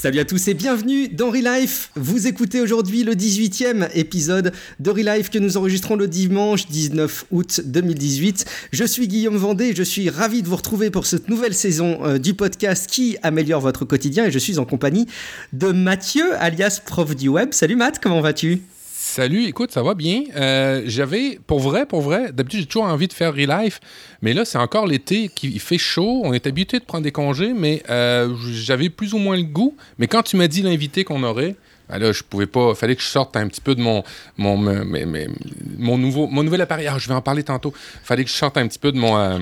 Salut à tous et bienvenue dans Relife. Vous écoutez aujourd'hui le 18e épisode de Relife que nous enregistrons le dimanche 19 août 2018. Je suis Guillaume Vendée je suis ravi de vous retrouver pour cette nouvelle saison euh, du podcast qui améliore votre quotidien et je suis en compagnie de Mathieu alias prof du web. Salut Matt, comment vas-tu? Salut, écoute, ça va bien? Euh, j'avais, pour vrai, pour vrai, d'habitude j'ai toujours envie de faire Relife, mais là c'est encore l'été, qui fait chaud, on est habitué de prendre des congés, mais euh, j'avais plus ou moins le goût. Mais quand tu m'as dit l'invité qu'on aurait, ben là, je pouvais pas. Fallait que je sorte un petit peu de mon mon, mon, nouveau mon nouvel appareil. Ah, je vais en parler tantôt. Fallait que je sorte un petit peu de mon euh,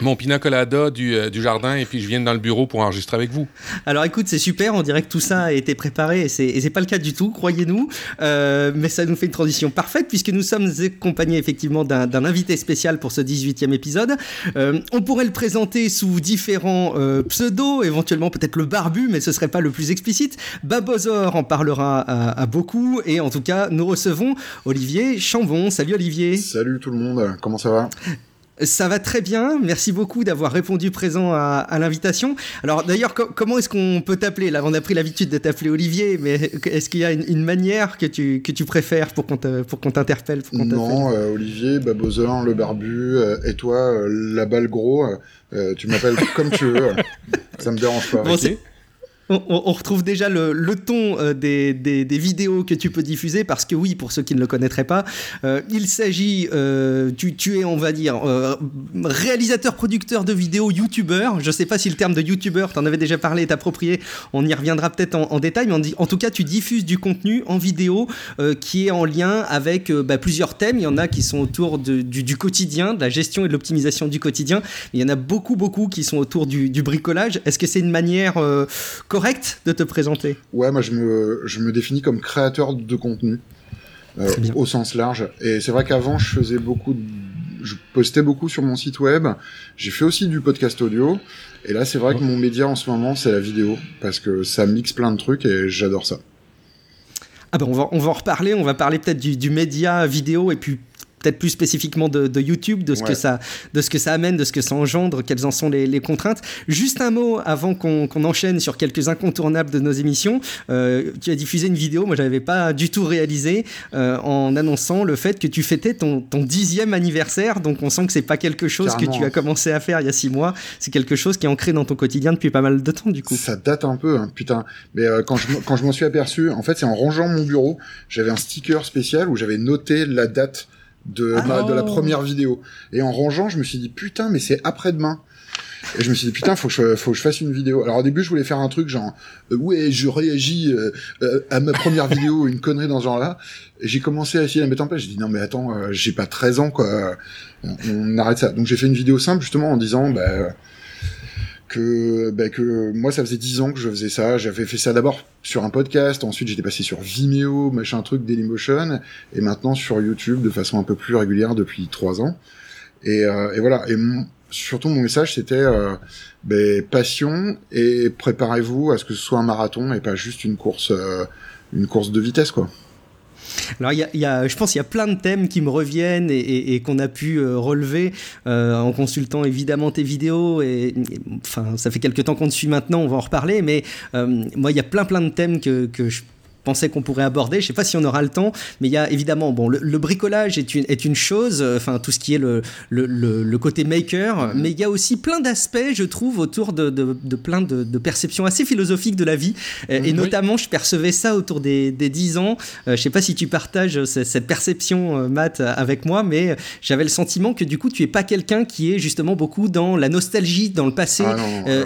mon pina colada du, euh, du, jardin et puis je viens dans le bureau pour enregistrer avec vous. Alors écoute, c'est super, on dirait que tout ça a été préparé et c'est, c'est pas le cas du tout, croyez-nous, euh, mais ça nous fait une transition parfaite puisque nous sommes accompagnés effectivement d'un, d'un invité spécial pour ce 18e épisode. Euh, on pourrait le présenter sous différents euh, pseudos, éventuellement peut-être le barbu, mais ce serait pas le plus explicite. Babozor en parlera à, à beaucoup et en tout cas, nous recevons Olivier Chambon. Salut Olivier. Salut tout le monde, comment ça va? Ça va très bien. Merci beaucoup d'avoir répondu présent à, l'invitation. Alors d'ailleurs, comment est-ce qu'on peut t'appeler? Là, on a pris l'habitude de t'appeler Olivier, mais est-ce qu'il y a une, manière que tu, que tu préfères pour qu'on, pour qu'on t'interpelle Non, euh, Olivier, Babozin, le barbu, euh, et toi, euh, la balle gros. tu m'appelles comme tu veux. ça me dérange pas. On, retrouve déjà le, ton euh, des, vidéos que tu peux diffuser parce que oui, pour ceux qui ne le connaîtraient pas, euh, il s'agit, euh, tu, es, on va dire, réalisateur, producteur de vidéos, youtubeur. Je ne sais pas si le terme de youtubeur, tu en avais déjà parlé, est approprié. On y reviendra peut-être en, détail, mais en, tout cas, tu diffuses du contenu en vidéo qui est en lien avec bah, plusieurs thèmes. Il y en a qui sont autour du, quotidien, de la gestion et de l'optimisation du quotidien. Il y en a beaucoup, beaucoup qui sont autour du, du bricolage. Est-ce que c'est une manière correct de te présenter Ouais, moi je me, je me définis comme créateur de contenu. Euh, au sens large. Et c'est vrai qu'avant, je faisais beaucoup, je postais beaucoup sur mon site web. J'ai fait aussi du podcast audio. Et là, c'est vrai que mon média en ce moment, c'est la vidéo, parce que ça mixe plein de trucs et j'adore ça. Ah ben on va, on va en reparler, on va parler peut-être du, du média vidéo et puis peut-être plus spécifiquement de, YouTube, de ce, que ça, de ce que ça amène, de ce que ça engendre, quelles en sont les, contraintes. Juste un mot avant qu'on enchaîne sur quelques incontournables de nos émissions. Euh, tu as diffusé une vidéo, moi je n'avais pas du tout réalisé, euh, en annonçant le fait que tu fêtais ton, ton dixième anniversaire. Donc on sent que c'est pas quelque chose que tu as commencé à faire il y a six mois, c'est quelque chose qui est ancré dans ton quotidien depuis pas mal de temps du coup. Ça date un peu, hein, putain. Mais euh, quand je, quand je m'en suis aperçu, en fait c'est en rangeant mon bureau, j'avais un sticker spécial où j'avais noté la date de, de la première vidéo. Et en rangeant, je me suis dit putain, mais c'est après-demain. Et je me suis dit putain, faut que je, faut que je fasse une vidéo. Alors au début, je voulais faire un truc genre euh, ouais, je réagis euh, euh, à ma première vidéo, une connerie dans ce genre-là. J'ai commencé à essayer de la mettre en place. J'ai dit non mais attends, j'ai pas 13 ans quoi. On, arrête ça. Donc j'ai fait une vidéo simple justement en disant bah que, bah, que moi ça faisait 10 ans que je faisais ça. J'avais fait ça d'abord sur un podcast, ensuite j'étais passé sur Vimeo, machin truc, Dailymotion, et maintenant sur YouTube de façon un peu plus régulière depuis 3 ans. Et, euh, et voilà. Et surtout mon message c'était euh, bah, passion et préparez-vous à ce que ce soit un marathon et pas juste une course, euh, une course de vitesse quoi. Alors, y a, je pense qu'il y a plein de thèmes qui me reviennent et, qu'on a pu euh, relever euh, en consultant évidemment tes vidéos. Et, enfin, ça fait quelques temps qu'on te suit maintenant, on va en reparler. Mais euh, moi, il y a plein plein de thèmes que, que je pensais qu'on pourrait aborder. Je sais pas si on aura le temps, mais il y a évidemment, bon, le, bricolage est une, est une chose, euh, enfin, tout ce qui est le, le, le côté maker, mm-hmm. mais il y a aussi plein d'aspects, je trouve, autour de, de, de plein de, de, perceptions assez philosophiques de la vie. Euh, et, notamment, je percevais ça autour des, des 10 ans. Euh, je sais pas si tu partages cette, perception, Matt, avec moi, mais j'avais le sentiment que du coup, tu es pas quelqu'un qui est justement beaucoup dans la nostalgie, dans le passé, ah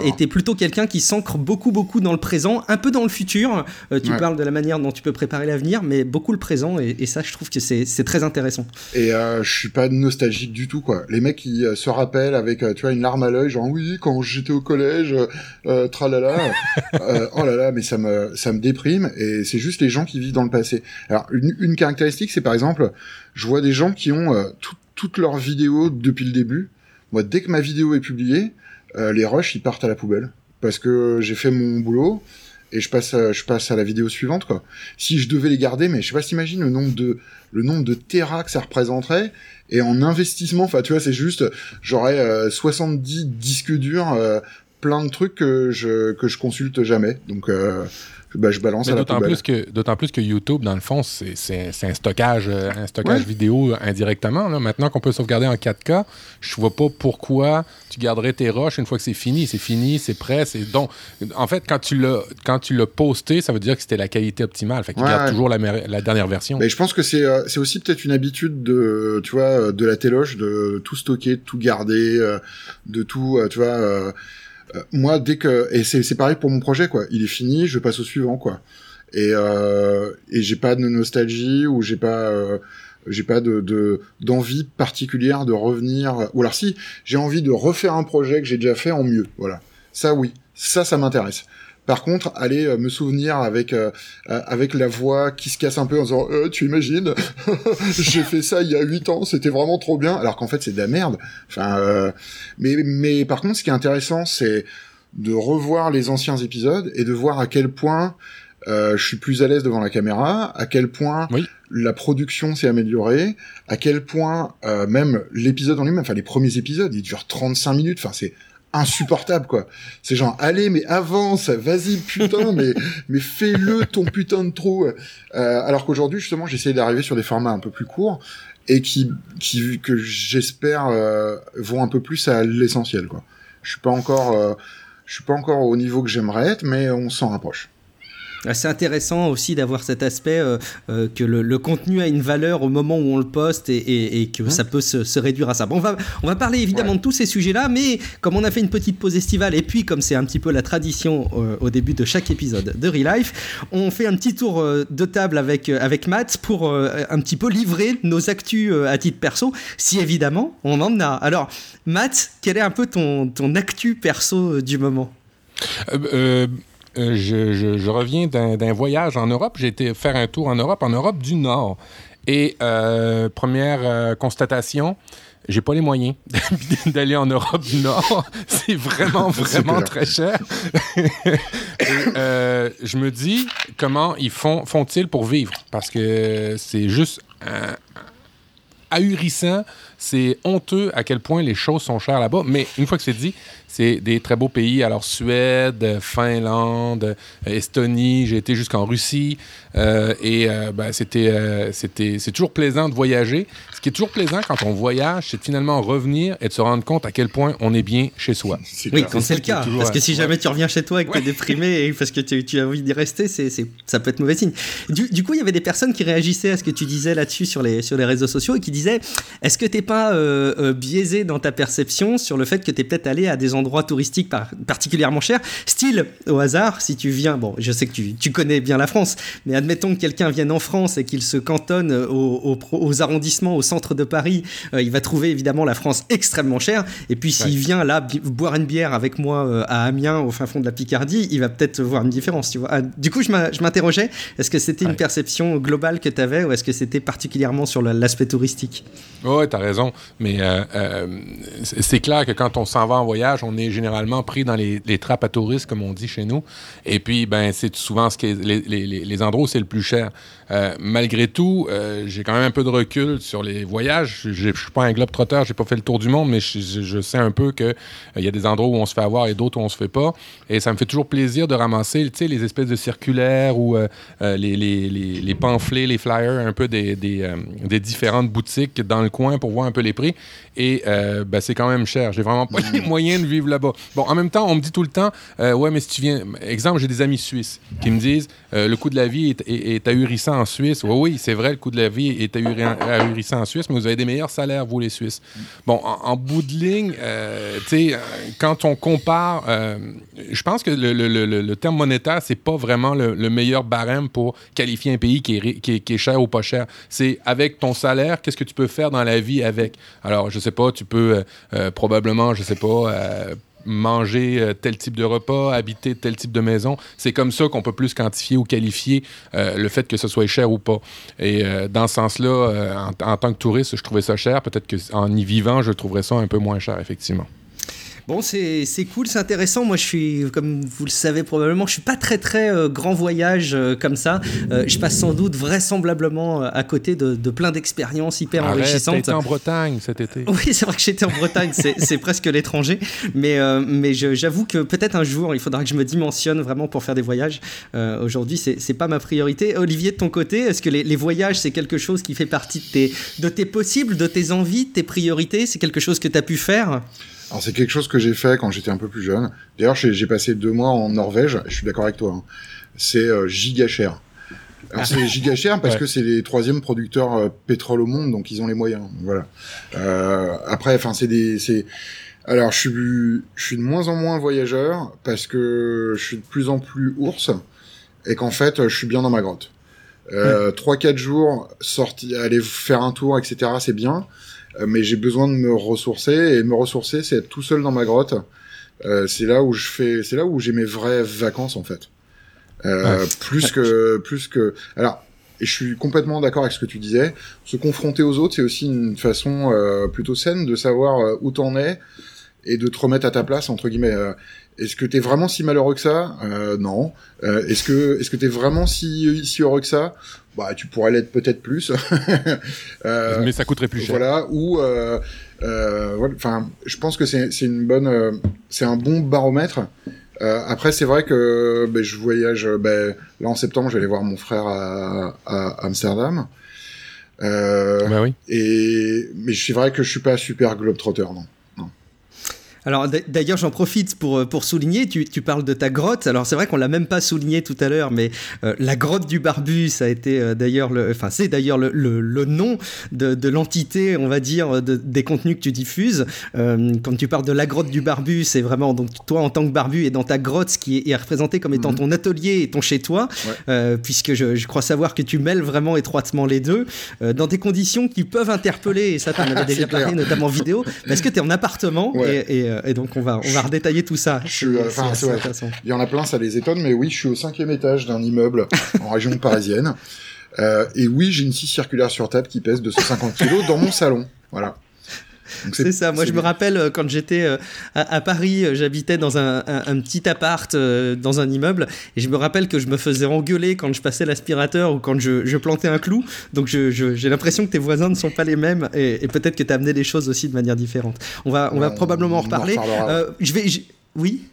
et tu es plutôt quelqu'un qui s'ancre beaucoup, beaucoup dans le présent, un peu dans le futur. tu parles de la manière dont tu peux préparer l'avenir, mais beaucoup le présent, et, ça, je trouve que c'est très intéressant. Et euh, je suis pas nostalgique du tout, quoi. Les mecs qui euh, se rappellent avec, euh, tu vois, une larme à l'œil, genre oui, quand j'étais au collège, euh, tralala, oh là là, mais ça me, ça me déprime, et c'est juste les gens qui vivent dans le passé. Alors, une, une caractéristique, c'est par exemple, je vois des gens qui ont toutes leurs vidéos depuis le début. Moi, dès que ma vidéo est publiée, les rushs, ils partent à la poubelle. Parce que j'ai fait mon boulot, et je passe à, je passe à la vidéo suivante quoi. Si je devais les garder, mais je sais pas t'imagines le nombre de le nombre de terras que ça représenterait et en investissement, enfin tu vois, c'est juste j'aurais 70 euh, disques durs euh, plein de trucs que je que je consulte jamais. Donc bah, je balance à la d'autant plus que d'autant plus que YouTube dans le fond c'est, c'est, un stockage euh, un stockage vidéo indirectement là. maintenant qu'on peut sauvegarder en 4K je vois pas pourquoi tu garderais tes rushs une fois que c'est fini. C'est fini c'est prêt c'est donc en fait quand tu l'as quand tu l'as posté ça veut dire que c'était la qualité optimale. Fait qu'il garde toujours la, la, dernière version. Mais je pense que c'est euh, c'est aussi peut-être une habitude de tu vois de la téloche de tout stocker de tout garder euh, de tout tu vois euh, moi, dès que et c'est pareil pour mon projet quoi. Il est fini, je passe au suivant quoi. Et euh, et j'ai pas de nostalgie ou j'ai pas euh, j'ai pas de d'envie particulière de revenir. Ou alors si j'ai envie de refaire un projet que j'ai déjà fait en mieux. Voilà. Ça oui, ça ça m'intéresse. Par contre, aller euh, me souvenir avec euh, euh, avec la voix qui se casse un peu en disant "Tu imagines? J'ai fait ça il y a 8 ans, c'était vraiment trop bien." Alors qu'en fait, c'est de la merde. Enfin, mais mais par contre, ce qui est intéressant, c'est de revoir les anciens épisodes et de voir à quel point je suis plus à l'aise devant la caméra, à quel point la production s'est améliorée, à quel point même l'épisode en lui-même, enfin les premiers épisodes, ils durent 35 minutes, enfin c'est insupportable quoi. C'est genre allez mais avance, vas-y putain mais mais fais-le ton putain de trou. Euh, alors qu'aujourd'hui justement j'essaie d'arriver sur des formats un peu plus courts et qui qui que j'espère euh, vont un peu plus à l'essentiel quoi. Je suis pas encore euh, je suis pas encore au niveau que j'aimerais être mais on s'en rapproche. C'est intéressant aussi d'avoir cet aspect euh, euh, que le, contenu a une valeur au moment où on le poste et, que mmh. ça peut se, réduire à ça. Bon, on va, on va parler évidemment de tous ces sujets-là, mais comme on a fait une petite pause estivale et puis comme c'est un petit peu la tradition euh, au début de chaque épisode de Relife, on fait un petit tour de table avec, avec Matt pour un petit peu livrer nos actus à titre perso, si évidemment on en a. Alors, Matt, quel est un peu ton, ton actu perso du moment? Euh, je, reviens d'un voyage en Europe. J'ai été faire un tour en Europe, en Europe du Nord. Et euh, première euh, constatation, j'ai pas les moyens d'aller en Europe du Nord. C'est vraiment, vraiment très cher. je me dis, comment ils font, font-ils pour vivre? Parce que c'est juste ahurissant. C'est honteux à quel point les choses sont chères là-bas. Mais une fois que c'est dit, c'est des très beaux pays. Alors, Suède, Finlande, Estonie, j'ai été jusqu'en Russie. Euh, et euh, ben, c'était, euh, c'était, c'est toujours plaisant de voyager. Ce qui est toujours plaisant quand on voyage, c'est de finalement revenir et de se rendre compte à quel point on est bien chez soi. Oui, quand c'est le cas. Parce que si jamais tu reviens chez toi et que tu es déprimé et parce que tu, as envie d'y rester, c'est, ça peut être mauvais signe. Du, coup, il y avait des personnes qui réagissaient à ce que tu disais là-dessus sur les, sur les réseaux sociaux et qui disaient est-ce que tu n'es pas biaisé dans ta perception sur le fait que tu es peut-être allé à des endroits touristiques particulièrement chers. Style, au hasard, si tu viens, bon, je sais que tu, connais bien la France, mais admettons que quelqu'un vienne en France et qu'il se cantonne aux, arrondissements, au centre de Paris, euh, il va trouver évidemment la France extrêmement chère. Et puis s'il vient là boire une bière avec moi euh, à Amiens, au fin fond de la Picardie, il va peut-être voir une différence, tu vois. Ah, du coup, je m'interrogeais, est-ce que c'était une perception globale que tu avais ou est-ce que c'était particulièrement sur l'aspect touristique? Oui, tu as raison. Mais euh, c'est clair que quand on s'en va en voyage, on est généralement pris dans les, trappes à touristes, comme on dit chez nous. Et puis, ben, c'est souvent ce qui les, les, les, endroits où c'est le plus cher. Euh, malgré tout, euh, j'ai quand même un peu de recul sur les voyages. Je suis pas un globe trotteur, j'ai pas fait le tour du monde, mais je, sais un peu qu'il euh, il y a des endroits où on se fait avoir et d'autres où on se fait pas. Et ça me fait toujours plaisir de ramasser les espèces de circulaires ou les, pamphlets, les flyers un peu des, différentes boutiques dans le coin pour voir un peu les prix. Et ben, c'est quand même cher. J'ai vraiment pas les moyens de vivre là-bas. Bon, en même temps, on me dit tout le temps, ouais, mais si tu viens... Exemple, j'ai des amis suisses qui me disent, le coût de la vie est ahurissant en Suisse. Oui, c'est vrai, le coût de la vie est ahurissant en Suisse, mais vous avez des meilleurs salaires, vous, les Suisses. Bon, en, bout de ligne, euh, tu sais, euh, quand on compare, euh, je pense que le, terme monétaire, c'est pas vraiment le, meilleur barème pour qualifier un pays qui est, qui est, cher ou pas cher. C'est avec ton salaire, qu'est-ce que tu peux faire dans la vie avec? Alors, je sais pas, tu peux probablement, je sais pas, manger euh, tel type de repas, habiter tel type de maison. C'est comme ça qu'on peut plus quantifier ou qualifier euh, le fait que ce soit cher ou pas. Et euh, dans ce sens-là, en, tant que touriste, je trouvais ça cher. Peut-être qu'en y vivant, je trouverais ça un peu moins cher, effectivement. Bon, c'est cool, c'est intéressant. Moi, je suis, comme vous le savez probablement, je suis pas très très euh, grand voyage euh, comme ça. Euh, je passe sans doute vraisemblablement à côté de, de plein d'expériences hyper Arrête, enrichissantes. été en Bretagne cet été. Oui, c'est vrai que j'étais en Bretagne, c'est presque l'étranger. Mais, mais j'avoue que peut-être un jour, il faudra que je me dimensionne vraiment pour faire des voyages. Aujourd'hui, c'est pas ma priorité. Olivier, de ton côté, est-ce que les, les voyages, c'est quelque chose qui fait partie de tes, de tes possibles, de tes envies, de tes priorités? C'est quelque chose que tu as pu faire? Alors c'est quelque chose que j'ai fait quand j'étais un peu plus jeune. D'ailleurs, j'ai passé deux mois en Norvège. Je suis d'accord avec toi. Hein. C'est euh, giga cher. Alors c'est giga cher parce que c'est les troisièmes producteurs euh, pétrole au monde, donc ils ont les moyens. Voilà. Euh, après, enfin c'est des, c'est. Alors je suis, je suis de moins en moins voyageur parce que je suis de plus en plus ours et qu'en fait je suis bien dans ma grotte. Euh, trois quatre jours sortir, aller faire un tour, etc. C'est bien. Euh, mais j'ai besoin de me ressourcer et me ressourcer, c'est être tout seul dans ma grotte. Euh, c'est là où je fais, c'est là où j'ai mes vraies vacances en fait. Euh, plus que, plus que. Alors, et je suis complètement d'accord avec ce que tu disais. Se confronter aux autres, c'est aussi une façon euh, plutôt saine de savoir euh, où t'en es et de te remettre à ta place entre guillemets. Est-ce que t'es vraiment si malheureux que ça? Euh, Non. Euh, est-ce que est-ce que t'es vraiment si si heureux que ça? Bah, tu pourrais l'être peut-être plus. euh, Mais ça coûterait plus cher. Voilà. Ou enfin, je pense que c'est c'est une bonne, c'est un bon baromètre. après, c'est vrai que ben, je voyage. Ben, là en septembre, je vais aller voir mon frère à, à Amsterdam. bah oui. Et mais c'est vrai que je suis pas super globetrotter, non. Alors d'ailleurs, j'en profite pour, euh, pour souligner, tu, tu, parles de ta grotte. Alors c'est vrai qu'on l'a même pas souligné tout à l'heure, mais euh, la grotte du barbu, ça a été euh, d'ailleurs le, enfin c'est d'ailleurs le, le, le, nom de, de l'entité, on va dire, de, des contenus que tu diffuses. Euh, quand tu parles de la grotte du barbu, c'est vraiment donc toi en tant que barbu et dans ta grotte, ce qui est, est représenté comme étant mmh. ton atelier et ton chez toi, ouais. puisque je, je, crois savoir que tu mêles vraiment étroitement les deux dans des conditions qui peuvent interpeller. Et ça, tu en avais déjà parlé, notamment en vidéo, parce que tu es en appartement ouais. et, et et donc on va, on va redétailler tout ça. Je suis, enfin, c'est vrai. Il y en a plein, ça les étonne, mais oui, je suis au cinquième étage d'un immeuble en région parisienne. Euh, et oui, j'ai une scie circulaire sur table qui pèse 250 kg dans mon salon. Voilà. C'est ça. Moi, je me rappelle euh, quand j'étais euh, à, à, Paris, euh, j'habitais dans un, un, un, petit appart dans un immeuble, et je me rappelle que je me faisais engueuler quand je passais l'aspirateur ou quand je, je, plantais un clou. Donc, j'ai l'impression que tes voisins ne sont pas les mêmes, et, et peut-être que tu as amené les choses aussi de manière différente. On va, on, va probablement en reparler. je vais, je... oui?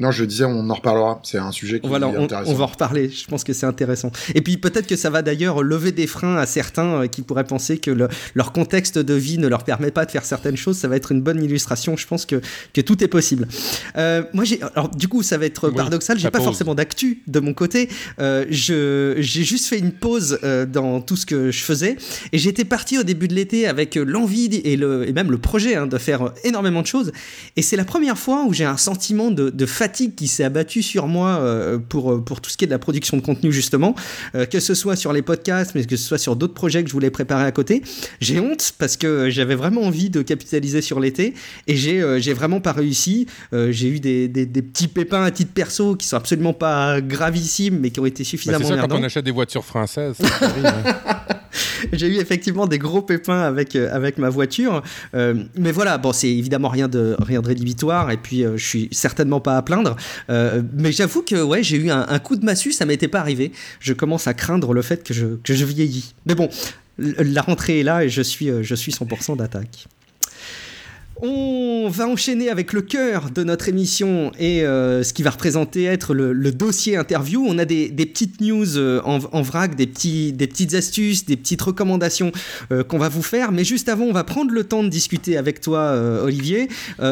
Non, je disais, on en reparlera. C'est un sujet qui voilà, est intéressant. On, va en reparler. Je pense que c'est intéressant. Et puis peut-être que ça va d'ailleurs lever des freins à certains euh, qui pourraient penser que le, leur contexte de vie ne leur permet pas de faire certaines choses. Ça va être une bonne illustration. Je pense que, que tout est possible. Euh, moi, j'ai, alors du coup, ça va être oui, paradoxal. J'ai pas pause. forcément d'actu de mon côté. Euh, je, j'ai juste fait une pause euh, dans tout ce que je faisais et j'étais parti au début de l'été avec l'envie et, le, et même le projet hein, de faire énormément de choses. Et c'est la première fois où j'ai un sentiment de, de fatigue qui s'est abattue sur moi euh, pour, pour tout ce qui est de la production de contenu justement, euh, que ce soit sur les podcasts, mais que ce soit sur d'autres projets que je voulais préparer à côté. J'ai honte parce que j'avais vraiment envie de capitaliser sur l'été et j'ai euh, vraiment pas réussi. j'ai eu des, des, des, petits pépins à titre perso qui sont absolument pas gravissimes mais qui ont été suffisamment bah C'est ça quand on achète des voitures françaises. j'ai eu effectivement des gros pépins avec, euh, avec ma voiture. Euh, mais voilà, bon, c'est évidemment rien de, rien de rédhibitoire et puis euh, je suis certainement pas à plaindre. Mais j'avoue que ouais, j'ai eu un, un, coup de massue, ça m'était pas arrivé. Je commence à craindre le fait que je, que je vieillis. Mais bon, la rentrée est là et je suis, je suis 100% d'attaque. On va enchaîner avec le cœur de notre émission et euh, ce qui va représenter être le, le dossier interview. On a des, des petites news euh, en, en, vrac, des, petits, des petites astuces, des petites recommandations euh, qu'on va vous faire. Mais juste avant, on va prendre le temps de discuter avec toi, euh, Olivier,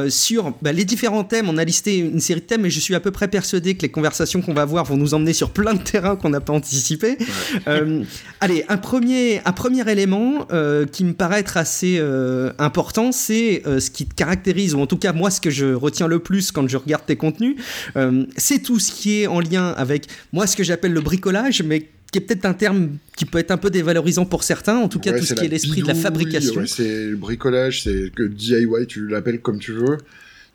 sur bah, les différents thèmes. On a listé une série de thèmes et je suis à peu près persuadé que les conversations qu'on va avoir vont nous emmener sur plein de terrains qu'on n'a pas anticipé. Ouais. allez, un premier, un premier élément qui me paraît être assez important, c'est ce qui te caractérise, ou en tout cas moi ce que je retiens le plus quand je regarde tes contenus, euh, c'est tout ce qui est en lien avec moi ce que j'appelle le bricolage, mais qui est peut-être un terme qui peut être un peu dévalorisant pour certains, en tout cas ouais, tout ce qui est l'esprit de la fabrication. Ouais, c'est le bricolage, c'est que DIY, tu l'appelles comme tu veux,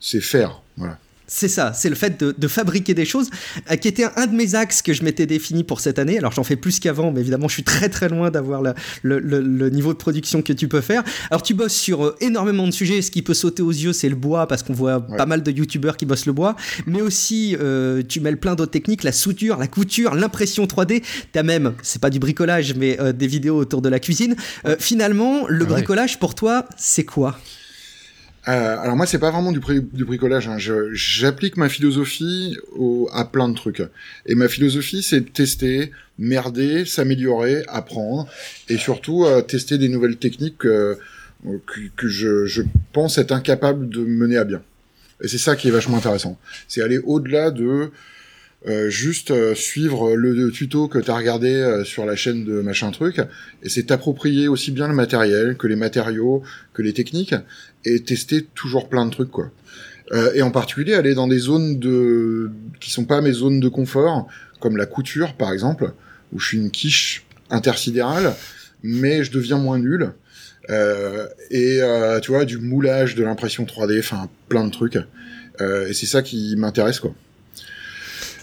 c'est faire, voilà. C'est ça, c'est le fait de, fabriquer des choses, euh, qui était un, de mes axes que je m'étais défini pour cette année. Alors j'en fais plus qu'avant, mais évidemment je suis très très loin d'avoir le, niveau de production que tu peux faire. Alors tu bosses sur euh, énormément de sujets, ce qui peut sauter aux yeux c'est le bois, parce qu'on voit pas mal de youtubeurs qui bossent le bois, mais aussi euh, tu mêles plein d'autres techniques, la soudure, la couture, l'impression 3D, t'as même, c'est pas du bricolage, mais des vidéos autour de la cuisine. finalement, le bricolage pour toi, c'est quoi? Euh, alors moi, c'est pas vraiment du, bricolage. Hein. J'applique ma philosophie au, à plein de trucs. Et ma philosophie, c'est tester, merder, s'améliorer, apprendre, et surtout euh, tester des nouvelles techniques que, que je, je, pense être incapable de mener à bien. Et c'est ça qui est vachement intéressant. C'est aller au-delà de euh, juste euh, suivre le, tuto que tu as regardé euh, sur la chaîne de machin truc, et c'est t'approprier aussi bien le matériel que les matériaux, que les techniques, et tester toujours plein de trucs quoi. et en particulier aller dans des zones de qui sont pas mes zones de confort, comme la couture par exemple, où je suis une quiche intersidérale, mais je deviens moins nul. et tu vois du moulage, de l'impression 3D, enfin plein de trucs. et c'est ça qui m'intéresse quoi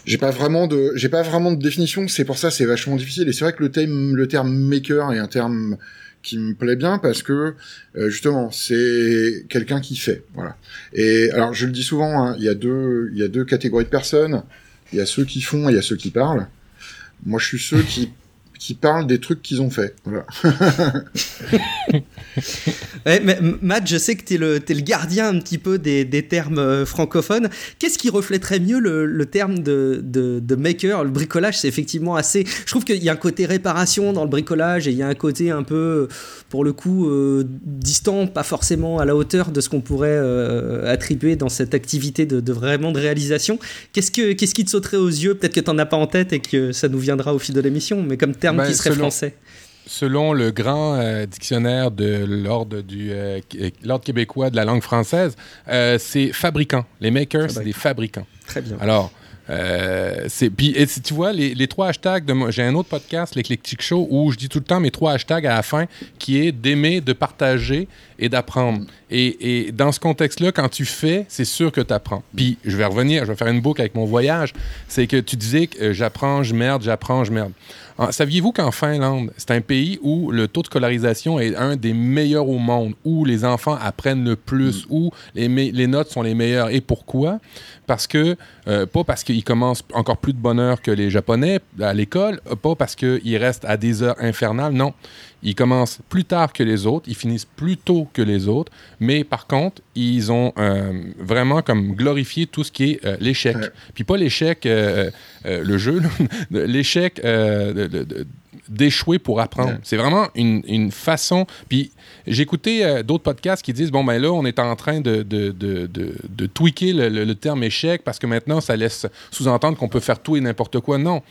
j'ai pas vraiment de j'ai pas vraiment de définition c'est pour ça c'est vachement difficile. Et c'est vrai que le terme le terme maker est un terme qui me plaît bien parce que euh, justement c'est quelqu'un qui fait voilà. Et alors je le dis souvent hein, il y a deux il y a deux catégories de personnes. Il y a ceux qui font et il y a ceux qui parlent. Moi je suis ceux qui qui parlent des trucs qu'ils ont fait. Voilà. mais, Matt, je sais que tu es, le, le gardien un petit peu des, des termes euh, francophones. Qu'est-ce qui reflèterait mieux le, le terme de, de, maker? Le bricolage, c'est effectivement assez. Je trouve qu'il y a un côté réparation dans le bricolage et il y a un côté un peu, pour le coup, euh, distant, pas forcément à la hauteur de ce qu'on pourrait euh, attribuer dans cette activité de, de vraiment de réalisation. Qu'est-ce, que, qu'est-ce qui te sauterait aux yeux? Peut-être que tu n'en as pas en tête et que ça nous viendra au fil de l'émission, mais comme terme ben, qui serait français selon le grand euh, dictionnaire de l'ordre du euh, l'ordre québécois de la langue française, euh, c'est fabricant. Les makers, c'est des fabricants. Très bien. Alors, c'est puis tu vois les, les trois hashtags de j'ai un autre podcast l'éclectique show où je dis tout le temps mes trois hashtags à la fin qui est d'aimer de partager et d'apprendre et, et, dans ce contexte là quand tu fais c'est sûr que tu apprends puis je vais revenir je vais faire une boucle avec mon voyage c'est que tu disais que j'apprends je merde j'apprends je merde saviez-vous qu'en Finlande, c'est un pays où le taux de scolarisation est un des meilleurs au monde, où les enfants apprennent le plus, mm. où les, les, notes sont les meilleures. Et pourquoi? Parce que, euh, pas parce qu'ils commencent encore plus de bonheur que les Japonais à l'école, pas parce qu'ils restent à des heures infernales, non. Ils commencent plus tard que les autres, ils finissent plus tôt que les autres, mais par contre, ils ont euh, vraiment comme glorifié tout ce qui est euh, l'échec. Puis pas l'échec, euh, le jeu, l'échec d'échouer pour apprendre. C'est vraiment une, une, façon. Puis j'ai écouté d'autres podcasts qui disent bon, ben là, on est en train de, de, de, de tweaker le, le, terme échec parce que maintenant, ça laisse sous-entendre qu'on peut faire tout et n'importe quoi. Non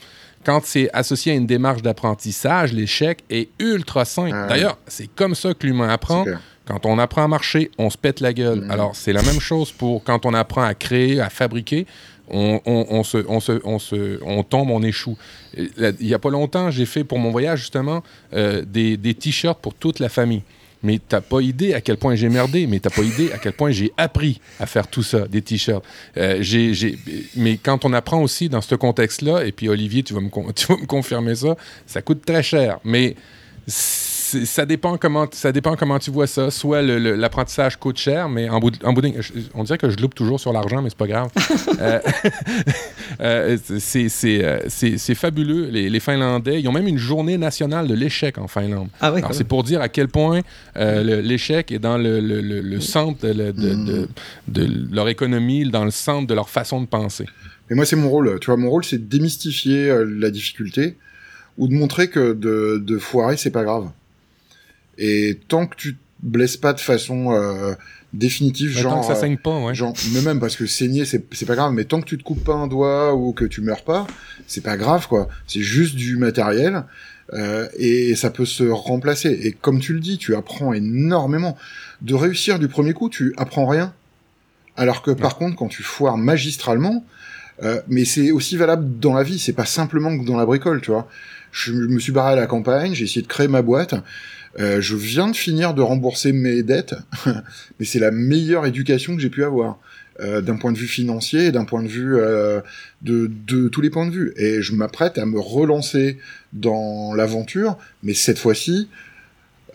quand c'est associé à une démarche d'apprentissage, l'échec est ultra. Ah D'ailleurs, c'est comme ça que l'humain apprend. Quand on apprend à marcher, on se pète la gueule. Mm. Alors, c'est la même chose pour quand on apprend à créer, à fabriquer. On, se, on, se, on, se, on tombe, on échoue. Il n'y a pas longtemps, j'ai fait pour mon voyage justement euh, des, des t-shirts pour toute la famille mais t'as pas idée à quel point j'ai merdé, mais t'as pas idée à quel point j'ai appris à faire tout ça, des t-shirts. Euh, mais quand on apprend aussi dans ce contexte-là, et puis Olivier, tu vas, me, tu vas me confirmer ça, ça coûte très cher. Mais ça dépend comment ça dépend comment tu vois ça. Soit l'apprentissage coûte cher, mais en bout, en bout on dirait que je loupe toujours sur l'argent, mais c'est pas grave. euh, euh, c'est fabuleux. Les, Finlandais, ils ont même une journée nationale de l'échec en Finlande. Ah c'est pour dire à quel point euh, l'échec est dans le, centre de, de, de, leur économie, dans le centre de leur façon de penser. Et moi, c'est mon rôle. Tu vois, mon rôle, c'est de démystifier euh, la difficulté ou de montrer que de, de foirer, c'est pas grave. Et tant que tu te blesses pas de façon euh, définitive, genre, tant que ça saigne pas, ouais. genre, mais même parce que saigner, c'est c'est pas grave. Mais tant que tu te coupes pas un doigt ou que tu meurs pas, c'est pas grave, quoi. C'est juste du matériel. Euh, et ça peut se remplacer. Et comme tu le dis, tu apprends énormément. De réussir du premier coup, tu apprends rien. Alors que par contre, quand tu foires magistralement, euh, mais c'est aussi valable dans la vie. C'est pas simplement que dans la bricole, tu vois. Je me suis barré à la campagne, j'ai essayé de créer ma boîte. Euh, je viens de finir de rembourser mes dettes, mais c'est la meilleure éducation que j'ai pu avoir. d'un point de vue financier, d'un point de vue de, de tous les points de vue. Et je m'apprête à me relancer dans l'aventure, mais cette fois-ci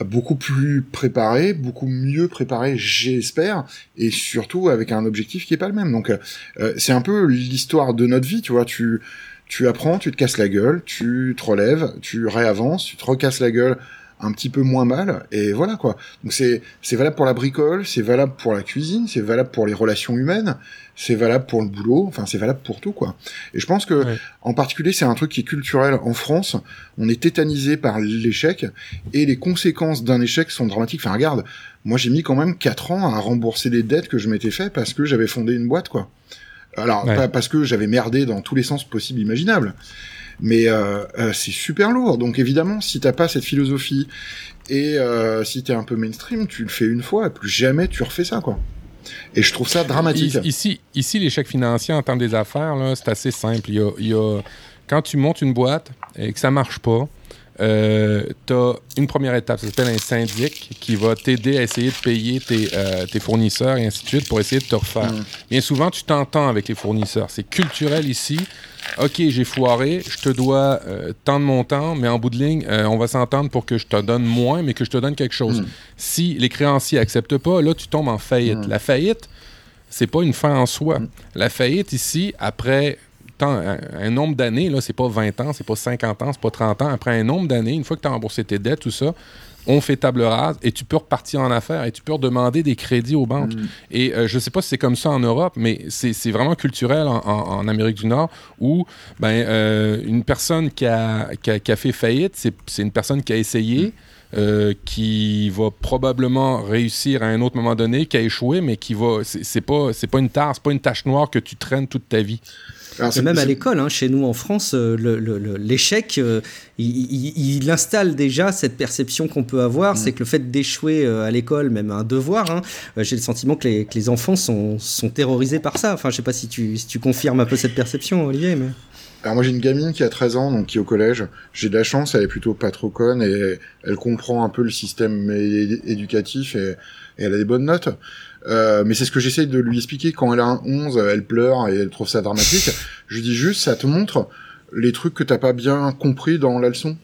beaucoup plus préparé, beaucoup mieux préparé, j'espère, et surtout avec un objectif qui est pas le même. Donc euh, c'est un peu l'histoire de notre vie, tu vois. Tu tu apprends, tu te casses la gueule, tu te relèves, tu réavances, tu te recasses la gueule un petit peu moins mal et voilà quoi. Donc c'est c'est valable pour la bricole, c'est valable pour la cuisine, c'est valable pour les relations humaines, c'est valable pour le boulot, enfin c'est valable pour tout quoi. Et je pense que en particulier c'est un truc qui est culturel en France, on est tétanisé par l'échec et les conséquences d'un échec sont dramatiques. Enfin regarde, moi j'ai mis quand même 4 ans à rembourser les dettes que je m'étais fait parce que j'avais fondé une boîte quoi. Alors pas parce que j'avais merdé dans tous les sens possibles imaginables mais euh, euh, c'est super lourd. Donc évidemment, si t'as pas cette philosophie et euh, si t'es un peu mainstream, tu le fais une fois, et plus jamais tu refais ça, quoi. Et je trouve ça dramatique. Ici, ici l'échec financier en termes des affaires, c'est assez simple. Il y, a, quand tu montes une boîte et que ça marche pas, euh, tu as une première étape, ça s'appelle un syndic, qui va t'aider à essayer de payer tes, tes, fournisseurs et ainsi de suite pour essayer de te refaire. Mm. Bien souvent, tu t'entends avec les fournisseurs. C'est culturel ici. OK, j'ai foiré, je te dois euh, tant de montant, mais en bout de ligne, euh, on va s'entendre pour que je te donne moins, mais que je te donne quelque chose. Hmm. Si les créanciers acceptent pas, là, tu tombes en faillite. Hmm. La faillite, c'est pas une fin en soi. La faillite ici, après un, un, nombre d'années, là, c'est pas 20 ans, c'est pas 50 ans, c'est pas 30 ans, après un nombre d'années, une fois que tu as remboursé tes dettes, tout ça, on fait table rase et tu peux repartir en affaires et tu peux redemander des crédits aux banques. Mm. Et euh, je sais pas si c'est comme ça en Europe, mais c'est vraiment culturel en, Amérique du Nord où ben, euh, une personne qui a, qui a, fait faillite, c'est une personne qui a essayé. Mm. Euh, qui va probablement réussir à un autre moment donné, qui a échoué, mais qui va. C'est pas, c'est pas une tare, c'est pas une tache noire que tu traînes toute ta vie. Et même à l'école, hein, chez nous en France, euh, l'échec, euh, il, installe déjà cette perception qu'on peut avoir, c'est que le fait d'échouer euh, à l'école, même un devoir, hein, j'ai le sentiment que les, que les enfants sont, sont, terrorisés par ça. Enfin, je sais pas si tu, si tu confirmes un peu cette perception, Olivier. Mais... Alors moi j'ai une gamine qui a 13 ans, donc qui est au collège. J'ai de la chance, elle est plutôt pas trop conne et elle comprend un peu le système éducatif et, et elle a des bonnes notes. Euh, mais c'est ce que j'essaye de lui expliquer. Quand elle a un 11, elle pleure et elle trouve ça dramatique. Je dis juste, ça te montre les trucs que t'as pas bien compris dans la leçon.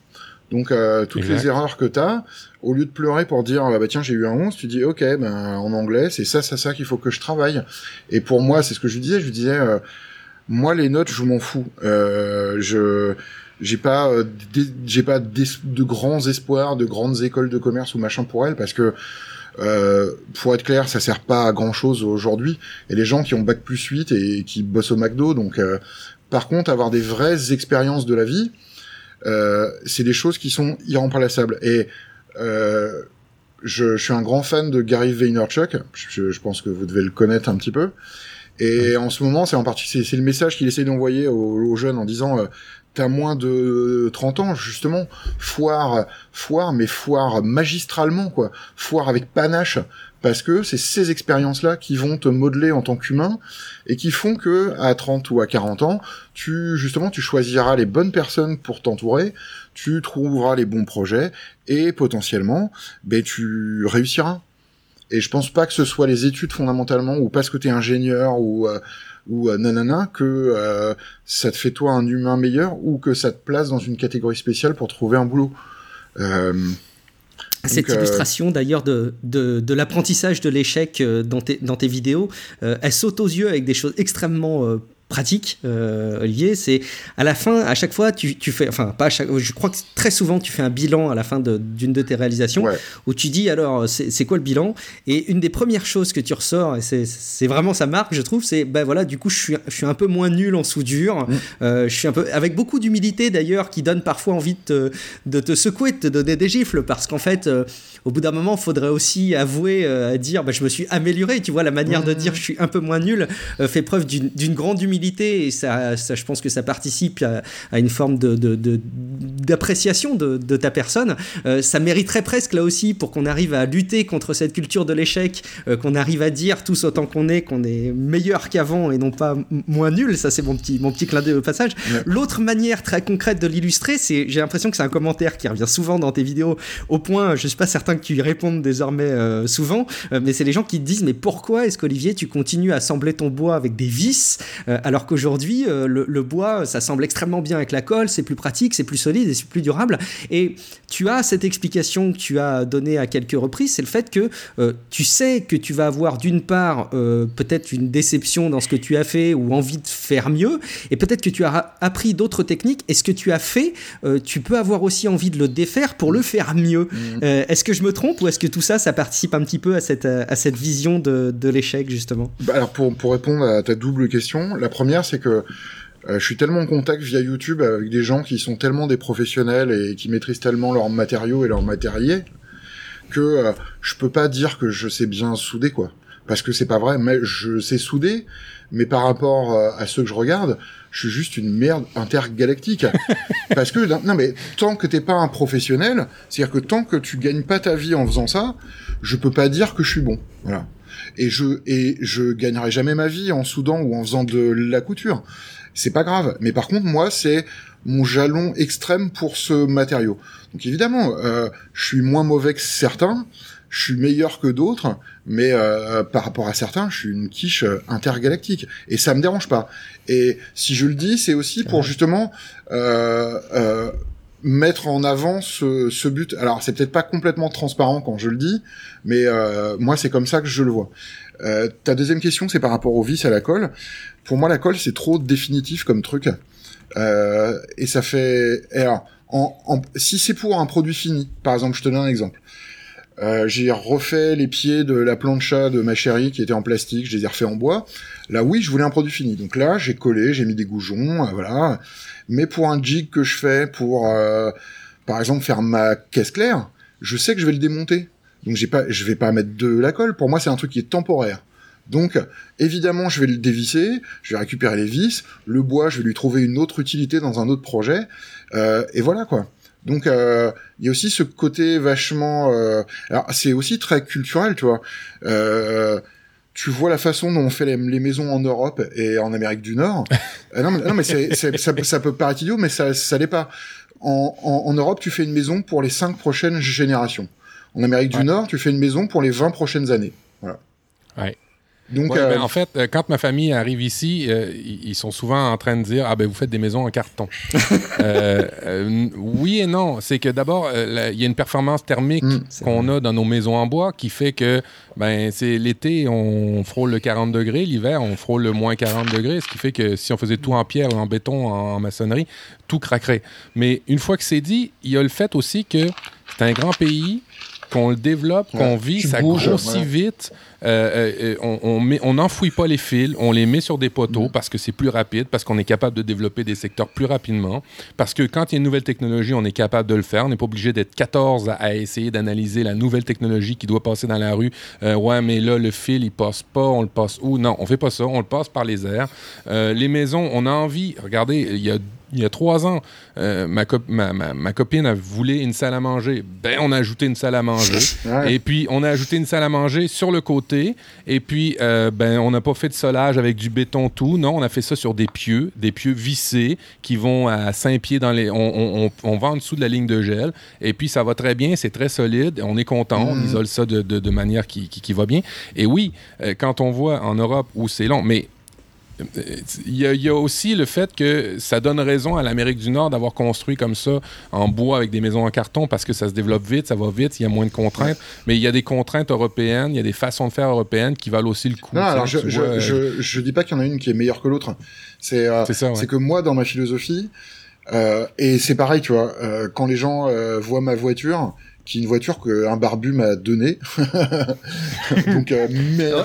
Donc euh, toutes les erreurs que t'as, au lieu de pleurer pour dire ah bah tiens j'ai eu un 11, tu dis ok ben en anglais c'est ça ça ça qu'il faut que je travaille. Et pour moi c'est ce que je lui disais, je lui disais euh, moi les notes je m'en fous. Euh, je j'ai pas j'ai pas de grands espoirs de grandes écoles de commerce ou machin pour elle parce que euh, pour être clair, ça sert pas à grand chose aujourd'hui. Et les gens qui ont bac plus 8 et qui bossent au McDo, donc euh, par contre, avoir des vraies expériences de la vie, euh, c'est des choses qui sont irremplaçables. Et je, je, suis un grand fan de Gary Vaynerchuk. Je, je, pense que vous devez le connaître un petit peu. Et en ce moment, c'est en partie, c'est le message qu'il essaye d'envoyer aux, aux, jeunes en disant t'as moins de 30 ans, justement, foire, foire, mais foire magistralement, quoi. Foire avec panache, parce que c'est ces expériences-là qui vont te modeler en tant qu'humain et qui font que, à 30 ou à 40 ans, tu, justement, tu choisiras les bonnes personnes pour t'entourer, tu trouveras les bons projets et potentiellement, ben, tu réussiras. Et je pense pas que ce soit les études fondamentalement ou parce que t'es ingénieur ou, euh, ou euh, nanana que euh, ça te fait toi un humain meilleur ou que ça te place dans une catégorie spéciale pour trouver un boulot. Euh, cette illustration d'ailleurs de, de, de l'apprentissage de l'échec dans tes, dans tes vidéos, elle saute aux yeux avec des choses extrêmement pratique, euh, Olivier, c'est à la fin, à chaque fois, tu, tu, fais, enfin, pas à chaque, je crois que très souvent, tu fais un bilan à la fin d'une de, tes réalisations où tu dis alors, c'est quoi le bilan? Et une des premières choses que tu ressors, et c'est vraiment sa marque, je trouve, c'est ben voilà, du coup, je suis, je suis un peu moins nul en soudure, mm. euh, je suis un peu, avec beaucoup d'humilité d'ailleurs, qui donne parfois envie de te, de te secouer, de te donner des gifles, parce qu'en fait, euh, au bout d'un moment, il faudrait aussi avouer, euh, à dire, ben, je me suis amélioré, tu vois, la manière de mm. dire je suis un peu moins nul fait preuve d'une grande humilité et ça, ça, je pense que ça participe à, une forme de, d'appréciation de, de, ta personne. ça mériterait presque là aussi pour qu'on arrive à lutter contre cette culture de l'échec, qu'on arrive à dire tous autant qu'on est qu'on est meilleur qu'avant et non pas moins nul. Ça c'est mon petit mon petit clin d'œil au passage. L'autre manière très concrète de l'illustrer, c'est j'ai l'impression que c'est un commentaire qui revient souvent dans tes vidéos. Au point, je suis pas certain que tu y répondes désormais souvent, mais c'est les gens qui te disent mais pourquoi est-ce qu'Olivier tu continues à assembler ton bois avec des vis alors qu'aujourd'hui le, le bois ça semble extrêmement bien avec la colle, c'est plus pratique, c'est plus solide et c'est plus durable. Et tu as cette explication que tu as donnée à quelques reprises, c'est le fait que euh, tu sais que tu vas avoir d'une part euh, peut-être une déception dans ce que tu as fait ou envie de faire mieux, et peut-être que tu as appris d'autres techniques, et ce que tu as fait, euh, tu peux avoir aussi envie de le défaire pour le faire mieux. Mmh. est-ce que je me trompe ou est-ce que tout ça, ça participe un petit peu à cette, à cette vision de, de l'échec justement? Bah Alors pour, pour répondre à ta double question, la première c'est que euh, je suis tellement en contact via YouTube avec des gens qui sont tellement des professionnels et qui maîtrisent tellement leurs matériaux et leurs matériels que euh, je peux pas dire que je sais bien souder quoi. Parce que c'est pas vrai, mais je sais souder, mais par rapport euh, à ceux que je regarde, je suis juste une merde intergalactique. Parce que non mais tant que t'es pas un professionnel, c'est-à-dire que tant que tu gagnes pas ta vie en faisant ça, je peux pas dire que je suis bon. Voilà. Et je et je gagnerai jamais ma vie en soudant ou en faisant de la couture c'est pas grave. Mais par contre, moi, c'est mon jalon extrême pour ce matériau. Donc évidemment, euh, je suis moins mauvais que certains, je suis meilleur que d'autres, mais euh, par rapport à certains, je suis une quiche intergalactique et ça me dérange pas. Et si je le dis, c'est aussi pour justement euh, euh, mettre en avant ce, ce but. Alors c'est peut-être pas complètement transparent quand je le dis, mais euh, moi c'est comme ça que je le vois. Euh, ta deuxième question, c'est par rapport au vis à la colle. Pour moi, la colle, c'est trop définitif comme truc. Euh, et ça fait... alors, en, si c'est pour un produit fini, par exemple, je te donne un exemple. Euh, j'ai refait les pieds de la plancha de ma chérie qui était en plastique, je les ai refait en bois. Là, oui, je voulais un produit fini. Donc là, j'ai collé, j'ai mis des goujons, euh, voilà. Mais pour un jig que je fais, pour, euh, par exemple, faire ma caisse claire, je sais que je vais le démonter. Donc j'ai pas, je vais pas mettre de la colle. Pour moi, c'est un truc qui est temporaire. Donc, évidemment, je vais le dévisser, je vais récupérer les vis, le bois, je vais lui trouver une autre utilité dans un autre projet, euh, et voilà quoi. Donc, euh, il y a aussi ce côté vachement. Alors, c'est aussi très culturel, tu vois. Tu vois la façon dont on fait les, maisons en Europe et en Amérique du Nord. Euh, non, mais, non, mais ça, ça, peut paraître idiot, mais ça, ça l'est pas. En, en, en Europe, tu fais une maison pour les cinq prochaines générations. En Amérique du Nord, tu fais une maison pour les 20 prochaines années. Voilà. Ouais. Donc, euh, ben, en fait, euh, quand ma famille arrive ici, euh, ils sont souvent en train de dire Ah, ben vous faites des maisons en carton. oui et non. C'est que d'abord, il y a une performance thermique mm, qu'on a dans nos maisons en bois qui fait que ben, c'est l'été, on frôle le 40 degrés, l'hiver, on frôle le moins 40 degrés, ce qui fait que si on faisait tout en pierre ou en béton, en maçonnerie, tout craquerait. Mais une fois que c'est dit, il y a le fait aussi que c'est un grand pays qu'on le développe, qu'on vit, ça grossit vite. Euh, euh, on, on, on n'enfouit pas les fils, on les met sur des poteaux mm. parce que c'est plus rapide, parce qu'on est capable de développer des secteurs plus rapidement, parce que quand il y a une nouvelle technologie, on est capable de le faire. On n'est pas obligé d'être 14 à, essayer d'analyser la nouvelle technologie qui doit passer dans la rue. Euh, ouais, mais là, le fil, il passe pas, on le passe où? Non, on fait pas ça, on le passe par les airs. les maisons, on a envie, regardez, il y a il y a trois ans, euh, ma, ma, ma, copine voulu une salle à manger. Ben, on a ajouté une salle à manger. Et puis, on a ajouté une salle à manger sur le côté. Et puis, euh, ben, on n'a pas fait de solage avec du béton tout. Non, on a fait ça sur des pieux, des pieux vissés qui vont à 5 pieds dans les. On, on, on, va en dessous de la ligne de gel. Et puis, ça va très bien, c'est très solide. On est content, on mm. isole ça de, de, manière qui, qui, qui, va bien. Et oui, euh, quand on voit en Europe où c'est long, mais il y, a, aussi le fait que ça donne raison à l'Amérique du Nord d'avoir construit comme ça en bois avec des maisons en carton parce que ça se développe vite, ça va vite, il y a moins de contraintes. Mais il y a des contraintes européennes, il y a des façons de faire européennes qui valent aussi le coup. Non, alors je, je, je, dis pas qu'il y en a une qui est meilleure que l'autre. C'est euh, que moi, dans ma philosophie, euh, et c'est pareil, tu vois, euh, quand les gens voient ma voiture, qui est une voiture qu'un barbu m'a donnée. Donc, euh,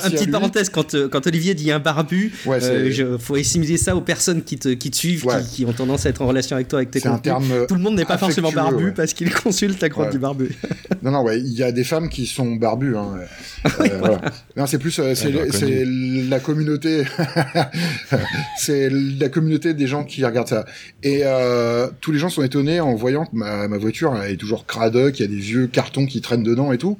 un petit parenthèse, quand, euh, quand Olivier dit un barbu, il euh, faut assimiler ça aux personnes qui te, qui te suivent, qui, ont tendance à être en relation avec toi, avec tes contenus. Un terme Tout le monde n'est pas forcément barbu parce qu'il consulte la croix du barbu. non, non, ouais, il y a des femmes qui sont barbues. Hein. voilà. Non, c'est plus, c'est la communauté, c'est la communauté des gens qui regardent ça. Et tous les gens sont étonnés en voyant que ma, ma voiture elle est toujours cradoc, il y a des vieux cartons qui traînent dedans et tout.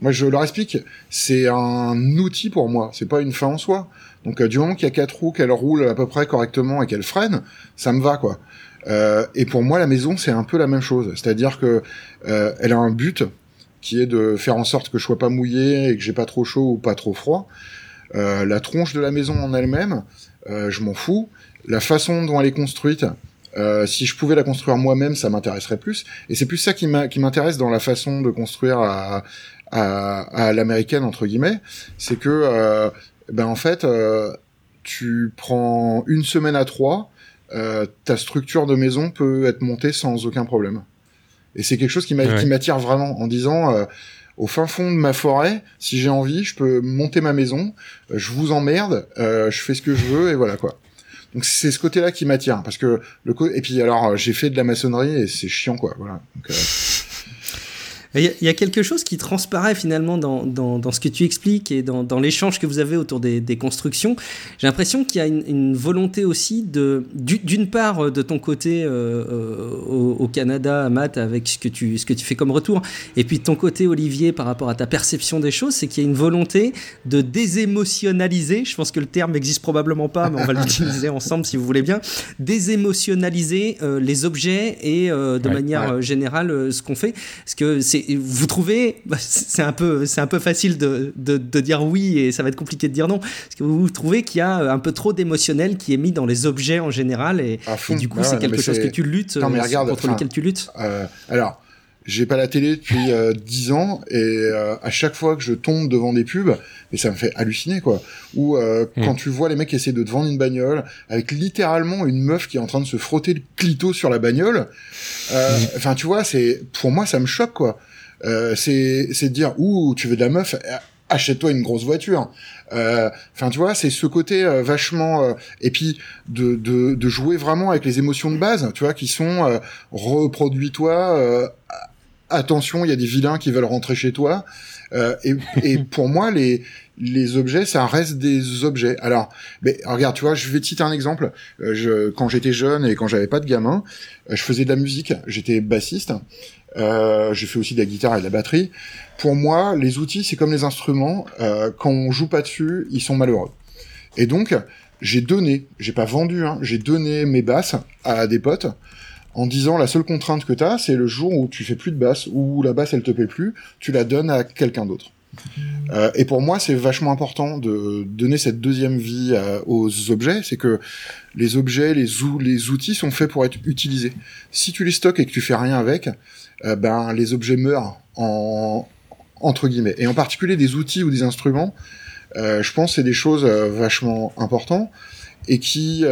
Moi, je leur explique, c'est un outil pour moi, c'est pas une fin en soi. Donc, euh, du moment qu'il y a quatre roues, qu'elle roule à peu près correctement et qu'elle freine, ça me va, quoi. Euh, et pour moi, la maison, c'est un peu la même chose. C'est-à-dire que euh, elle a un but qui est de faire en sorte que je sois pas mouillé et que j'ai pas trop chaud ou pas trop froid. la tronche de la maison en elle-même, je m'en fous. La façon dont elle est construite, euh, si je pouvais la construire moi-même, ça m'intéresserait plus. Et c'est plus ça qui m'intéresse dans la façon de construire à, à, à l'américaine entre guillemets, c'est que euh, ben en fait, euh, tu prends une semaine à trois, euh, ta structure de maison peut être montée sans aucun problème. Et c'est quelque chose qui m'attire vraiment en disant euh, au fin fond de ma forêt, si j'ai envie, je peux monter ma maison, je vous emmerde, je fais ce que je veux et voilà quoi. Donc c'est ce côté-là qui m'attire parce que le et puis alors j'ai fait de la maçonnerie et c'est chiant quoi. Voilà. Euh, il y, a quelque chose qui transparaît finalement dans, dans, dans ce que tu expliques et dans, dans l'échange que vous avez autour des, des constructions. J'ai l'impression qu'il y a une, une, volonté aussi de, d'une part, de ton côté euh, euh, au, au, Canada, Matt, avec ce que, tu, ce que tu fais comme retour, et puis de ton côté, Olivier, par rapport à ta perception des choses, c'est qu'il y a une volonté de désémotionnaliser. Je pense que le terme n'existe probablement pas, mais on va l'utiliser ensemble si vous voulez bien. Désémotionnaliser euh, les objets et euh, de manière générale euh, ce qu'on fait. Parce que c'est vous trouvez, bah, c'est un peu, c'est un peu facile de, de, dire oui et ça va être compliqué de dire non. Parce que vous trouvez qu'il y a un peu trop d'émotionnel qui est mis dans les objets en général et, du coup c'est quelque chose que tu luttes, non, mais euh, regarde, contre lequel tu luttes. Euh, alors, j'ai pas la télé depuis euh, 10 ans et euh, à chaque fois que je tombe devant des pubs, et ça me fait halluciner quoi. Ou euh, hmm. quand tu vois les mecs essayer de te vendre une bagnole avec littéralement une meuf qui est en train de se frotter le clito sur la bagnole. Hmm. Enfin, tu vois, c'est pour moi ça me choque quoi. Euh, c'est c'est de dire ouh tu veux de la meuf achète-toi une grosse voiture euh, enfin tu vois c'est ce côté euh, vachement et puis de, de, de jouer vraiment avec les émotions de base tu vois qui sont reproduis-toi attention il y a des vilains qui veulent rentrer chez toi et, et pour moi les les objets, ça reste des objets. Alors, mais regarde, tu vois, je vais te citer un exemple. je, quand j'étais jeune et quand j'avais pas de gamin, je faisais de la musique. J'étais bassiste euh, j'ai fait aussi de la guitare et de la batterie. Pour moi, les outils, c'est comme les instruments. Euh, quand on joue pas dessus, ils sont malheureux. Et donc, j'ai donné, j'ai pas vendu, hein, j'ai donné mes basses à des potes en disant la seule contrainte que t'as, c'est le jour où tu fais plus de basse, ou la basse elle te plaît plus, tu la donnes à quelqu'un d'autre. Euh, et pour moi, c'est vachement important de donner cette deuxième vie euh, aux objets. C'est que les objets, les, les outils sont faits pour être utilisés. Si tu les stockes et que tu fais rien avec, euh, ben les objets meurent en entre guillemets. Et en particulier des outils ou des instruments, euh, je pense c'est des choses euh, vachement importantes et qui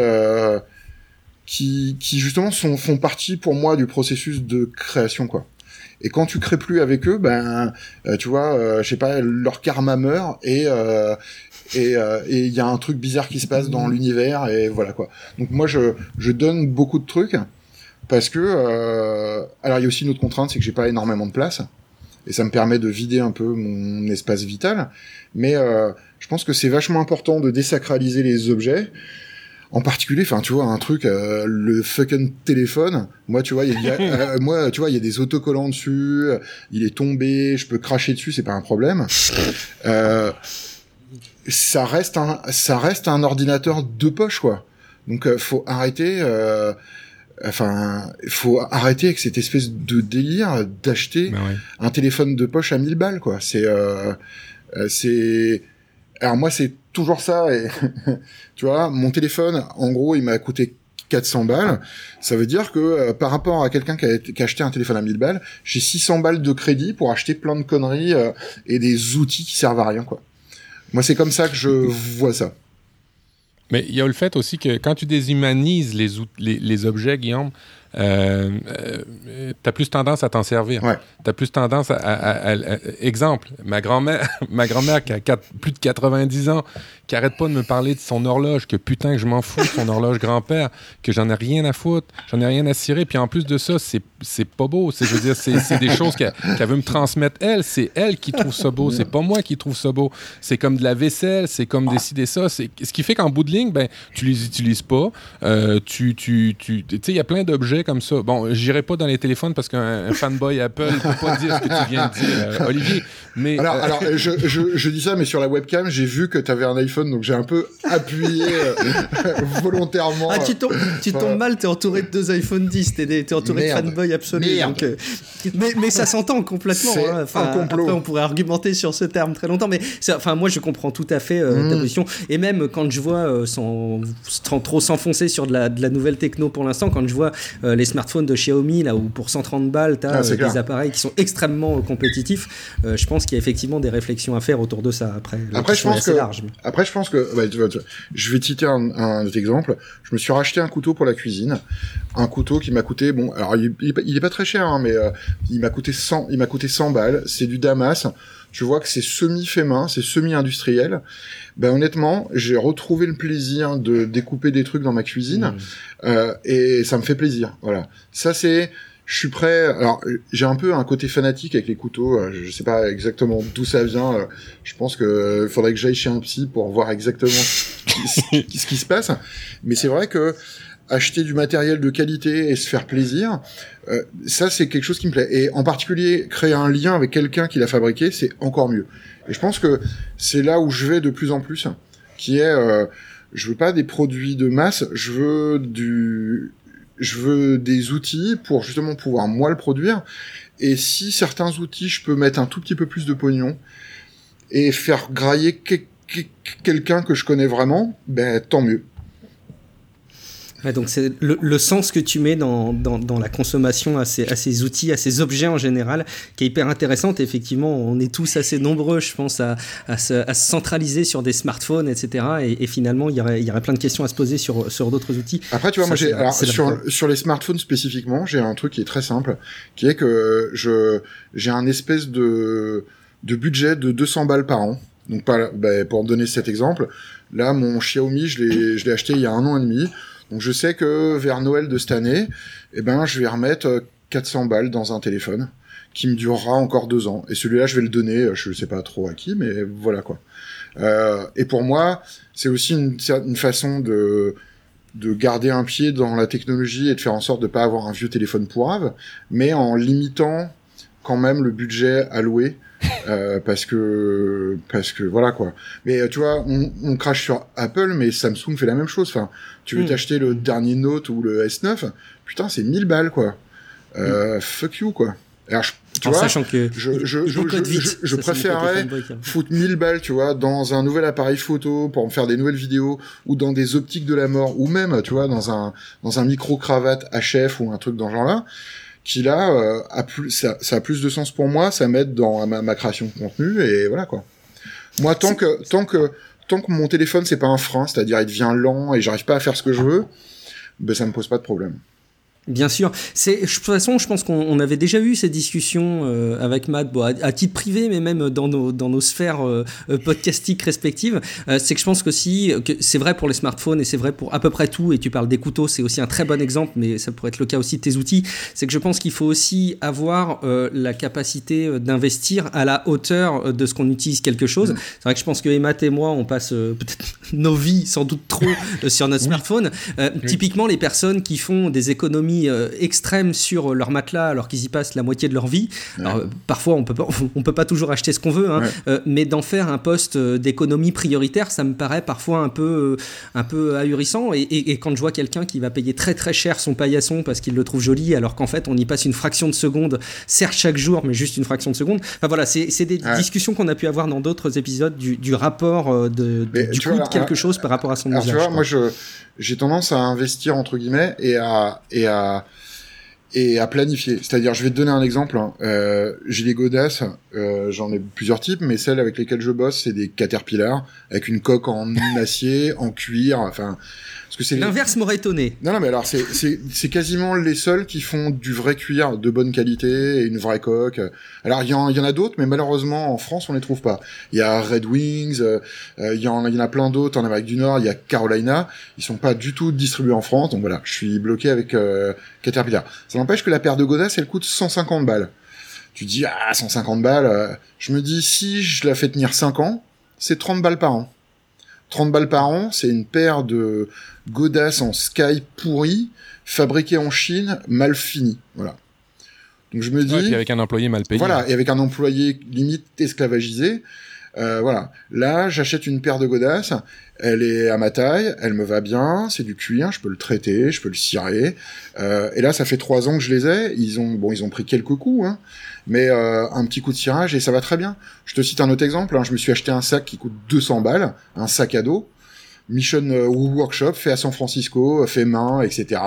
qui, justement sont, font partie pour moi du processus de création quoi. Et quand tu crées plus avec eux, ben tu vois, je sais pas, leur karma meurt et et il y a un truc bizarre qui se passe dans l'univers et voilà quoi. Donc moi je je donne beaucoup de trucs parce que euh, alors il y a aussi une autre contrainte, c'est que j'ai pas énormément de place et ça me permet de vider un peu mon espace vital. Mais euh, je pense que c'est vachement important de désacraliser les objets. En particulier, enfin, tu vois, un truc, euh, le fucking téléphone. Moi, tu vois, il y a, euh, moi, tu vois, il y a des autocollants dessus. Il est tombé, je peux cracher dessus, c'est pas un problème. Euh, ça reste un, ça reste un ordinateur de poche, quoi. Donc, euh, faut arrêter. Euh, Enfin, il faut arrêter avec cette espèce de délire d'acheter bah un téléphone de poche à 1000 balles, quoi. C'est, euh, euh, c'est, alors moi c'est toujours ça. Et tu vois, mon téléphone, en gros, il m'a coûté 400 balles. Ça veut dire que euh, par rapport à quelqu'un qui a, qui a, acheté un téléphone à 1000 balles, j'ai 600 balles de crédit pour acheter plein de conneries et des outils qui servent à rien, quoi. Moi, c'est comme ça que je vois ça. Mais il y a le fait aussi que quand tu déshumanises les, objets, Guillaume, euh, tu as plus tendance à t'en servir. Ouais. Tu as plus tendance à, à- à- à- Exemple, ma grand-mère, ma grand-mère qui a plus de 90 ans, qui arrête pas de me parler de son horloge, que putain que je m'en fous de son horloge grand-père, que j'en ai rien à foutre, j'en ai rien à cirer. Puis en plus de ça, c'est c'est pas beau. C'est, je veux dire, c'est, des choses qu'elle, veut me transmettre elle. C'est elle qui trouve ça beau. C'est pas moi qui trouve ça beau. C'est comme de la vaisselle, c'est comme décider ça. C'est, ce qui fait qu'en bout de ligne, ben, tu les utilises pas. Euh, tu, tu, tu sais, il y a plein d'objets comme ça? Bon, j'irai pas dans les téléphones parce qu'un un fanboy Apple peut pas dire ce que tu viens de dire, euh, Olivier. Mais Alors, euh, alors je, je, je dis ça, mais sur la webcam, j'ai vu que tu avais un iPhone, donc j'ai un peu appuyé euh, volontairement. Ah, tu tombes, tu tombes mal, t'es entouré de deux iPhone 10, t'es, t'es entouré Merde. de fanboys absolus. Merde. donc, euh, mais, mais ça s'entend complètement. C'est hein. Enfin, un complot. Après, on pourrait argumenter sur ce terme très longtemps, mais enfin, moi, je comprends tout à fait euh, ta Mm. position. Et même quand je vois, euh, sans, sans trop s'enfoncer sur de la, de la nouvelle techno pour l'instant, quand je vois euh, les smartphones de Xiaomi, là où pour 130 balles, t'as Ah, c'est euh, des appareils qui sont extrêmement euh, compétitifs, je pense qu'il y a effectivement des réflexions à faire autour de ça. Après, Après, je pense que- large. mais- Après, je pense que, bah, tu vois, tu vois, je vais te citer un, exemple. Je me suis racheté un couteau pour la cuisine, un couteau qui m'a coûté, bon, alors il, il est, pas, il est pas très cher, hein, mais il m'a coûté 100, il m'a coûté 100 balles. C'est du Damas. Tu vois que c'est semi fait main, c'est semi industriel. Ben honnêtement, j'ai retrouvé le plaisir de découper des trucs dans ma cuisine. Mm. Euh, et ça me fait plaisir. Voilà. Ça c'est, je suis prêt. Alors j'ai un peu un côté fanatique avec les couteaux. euh, Je sais pas exactement d'où ça vient. euh, Je pense que euh, faudrait que j'aille chez un psy pour voir exactement ce qui, ce qui se passe. Mais c'est vrai que acheter du matériel de qualité et se faire plaisir, euh, ça c'est quelque chose qui me plaît. Et en particulier créer un lien avec quelqu'un qui l'a fabriqué, c'est encore mieux. Et je pense que c'est là où je vais de plus en plus, qui est euh, je veux pas des produits de masse, je veux du je veux des outils pour justement pouvoir moi le produire. Et si certains outils, je peux mettre un tout petit peu plus de pognon et faire grailler que- que- quelqu'un que je connais vraiment, ben tant mieux. Ouais, donc c'est le, le sens que tu mets dans, dans, dans la consommation à ces, à ces outils, à ces objets en général, qui est hyper intéressante. Effectivement, on est tous assez nombreux, je pense, à, à, se, à se centraliser sur des smartphones, etc. Et, et finalement, il y, aurait, il y aurait plein de questions à se poser sur, sur d'autres outils. Après, tu vois, Ça, moi, j'ai, alors, sur, sur les smartphones spécifiquement, j'ai un truc qui est très simple, qui est que je, j'ai un espèce de, de budget de 200 balles par an. Donc, pas, bah, pour donner cet exemple, là, mon Xiaomi, je l'ai, je l'ai acheté il y a un an et demi. Donc, je sais que vers Noël de cette année, eh ben, je vais remettre euh, 400 balles dans un téléphone qui me durera encore deux ans. Et celui-là, je vais le donner, euh, je sais pas trop à qui, mais voilà, quoi. Euh, et pour moi, c'est aussi une, une façon de, de garder un pied dans la technologie et de faire en sorte de pas avoir un vieux téléphone pourrave, mais en limitant quand même le budget alloué. Euh, parce que parce que voilà quoi. Mais euh, tu vois on, on crache sur Apple mais Samsung fait la même chose. Enfin tu veux Mm. t'acheter le dernier Note ou le S9 putain c'est 1000 balles quoi. Euh, fuck you quoi. Alors je- tu en vois sachant que je- je- je- vite. préférerais a- foutre 1000 balles, tu vois, dans un nouvel appareil photo pour me faire des nouvelles vidéos ou dans des optiques de la mort ou même, tu vois, dans un dans un micro cravate HF ou un truc dans ce genre-là, qui là euh, a plus ça, ça a plus de sens pour moi, ça m'aide dans ma, création de contenu et voilà quoi. Moi tant que tant que tant que mon téléphone c'est pas un frein, c'est-à-dire il devient lent et j'arrive pas à faire ce que je veux, ben ça me pose pas de problème. Bien sûr. C'est, de toute façon, je pense qu'on on avait déjà eu ces discussions euh, avec Matt, bon, à, à titre privé, mais même dans nos, dans nos sphères euh, euh, podcastiques respectives. Euh, c'est que je pense qu'aussi, que c'est vrai pour les smartphones et c'est vrai pour à peu près tout. Et tu parles des couteaux, c'est aussi un très bon exemple, mais ça pourrait être le cas aussi de tes outils. C'est que je pense qu'il faut aussi avoir la capacité d'investir à la hauteur de ce qu'on utilise quelque chose. C'est vrai que je pense que Emma et moi, on passe peut-être nos vies sans doute trop sur notre smartphone. Typiquement, les personnes qui font des économies euh, extrêmes sur leur matelas alors qu'ils y passent la moitié de leur vie. Alors, euh, parfois, on peut pas, on peut pas toujours acheter ce qu'on veut, hein, Ouais. euh, mais d'en faire un poste euh, d'économie prioritaire, ça me paraît parfois un peu, euh, un peu ahurissant. Et, et- et quand je vois quelqu'un qui va payer très très cher son paillasson parce qu'il le trouve joli, alors qu'en fait, on y passe une fraction de seconde, certes chaque jour, mais juste une fraction de seconde. Enfin voilà, c'est des Ouais. discussions qu'on a pu avoir dans d'autres épisodes du, du rapport euh, de, du coût de quelque chose par rapport à son Alors tu vois, quoi. moi j'ai tendance à investir entre guillemets et à et à et à planifier. C'est-à-dire, je vais te donner un exemple. hein. Euh, j'ai des godasses, euh, j'en ai plusieurs types, mais celles avec lesquelles je bosse, c'est des Caterpillar avec une coque en acier, en cuir. Enfin, Parce que c'est l'inverse m'aurait étonné. Non, non, mais alors c'est c'est c'est quasiment les seuls qui font du vrai cuir de bonne qualité et une vraie coque. Alors il y en il y en a d'autres, mais malheureusement en France on les trouve pas. Il y a Red Wings, euh, il y en il y en a plein d'autres en Amérique du Nord. Il y a Carolina, ils sont pas du tout distribués en France. Donc voilà, je suis bloqué avec euh, Caterpillar. Ça n'empêche que la paire de godasses elle coûte 150 balles. Tu dis ah 150 balles. Je me dis si je la fais tenir 5 ans, c'est 30 balles par an. 30 balles par an, c'est une paire de godasses en sky pourri, fabriquées en Chine, mal fini. Voilà. Donc je me dis. Ouais, avec un employé mal payé. Voilà, et avec un employé limite esclavagisé. Euh, voilà. Là, j'achète une paire de godasses. Elle est à ma taille, elle me va bien, c'est du cuir, je peux le traiter, je peux le cirer. Euh, et là, ça fait trois ans que je les ai. Ils ont, bon, ils ont pris quelques coups, hein, mais euh, un petit coup de cirage et ça va très bien. Je te cite un autre exemple. Hein, je me suis acheté un sac qui coûte 200 balles, un sac à dos. Mission Workshop, fait à San Francisco, fait main, etc.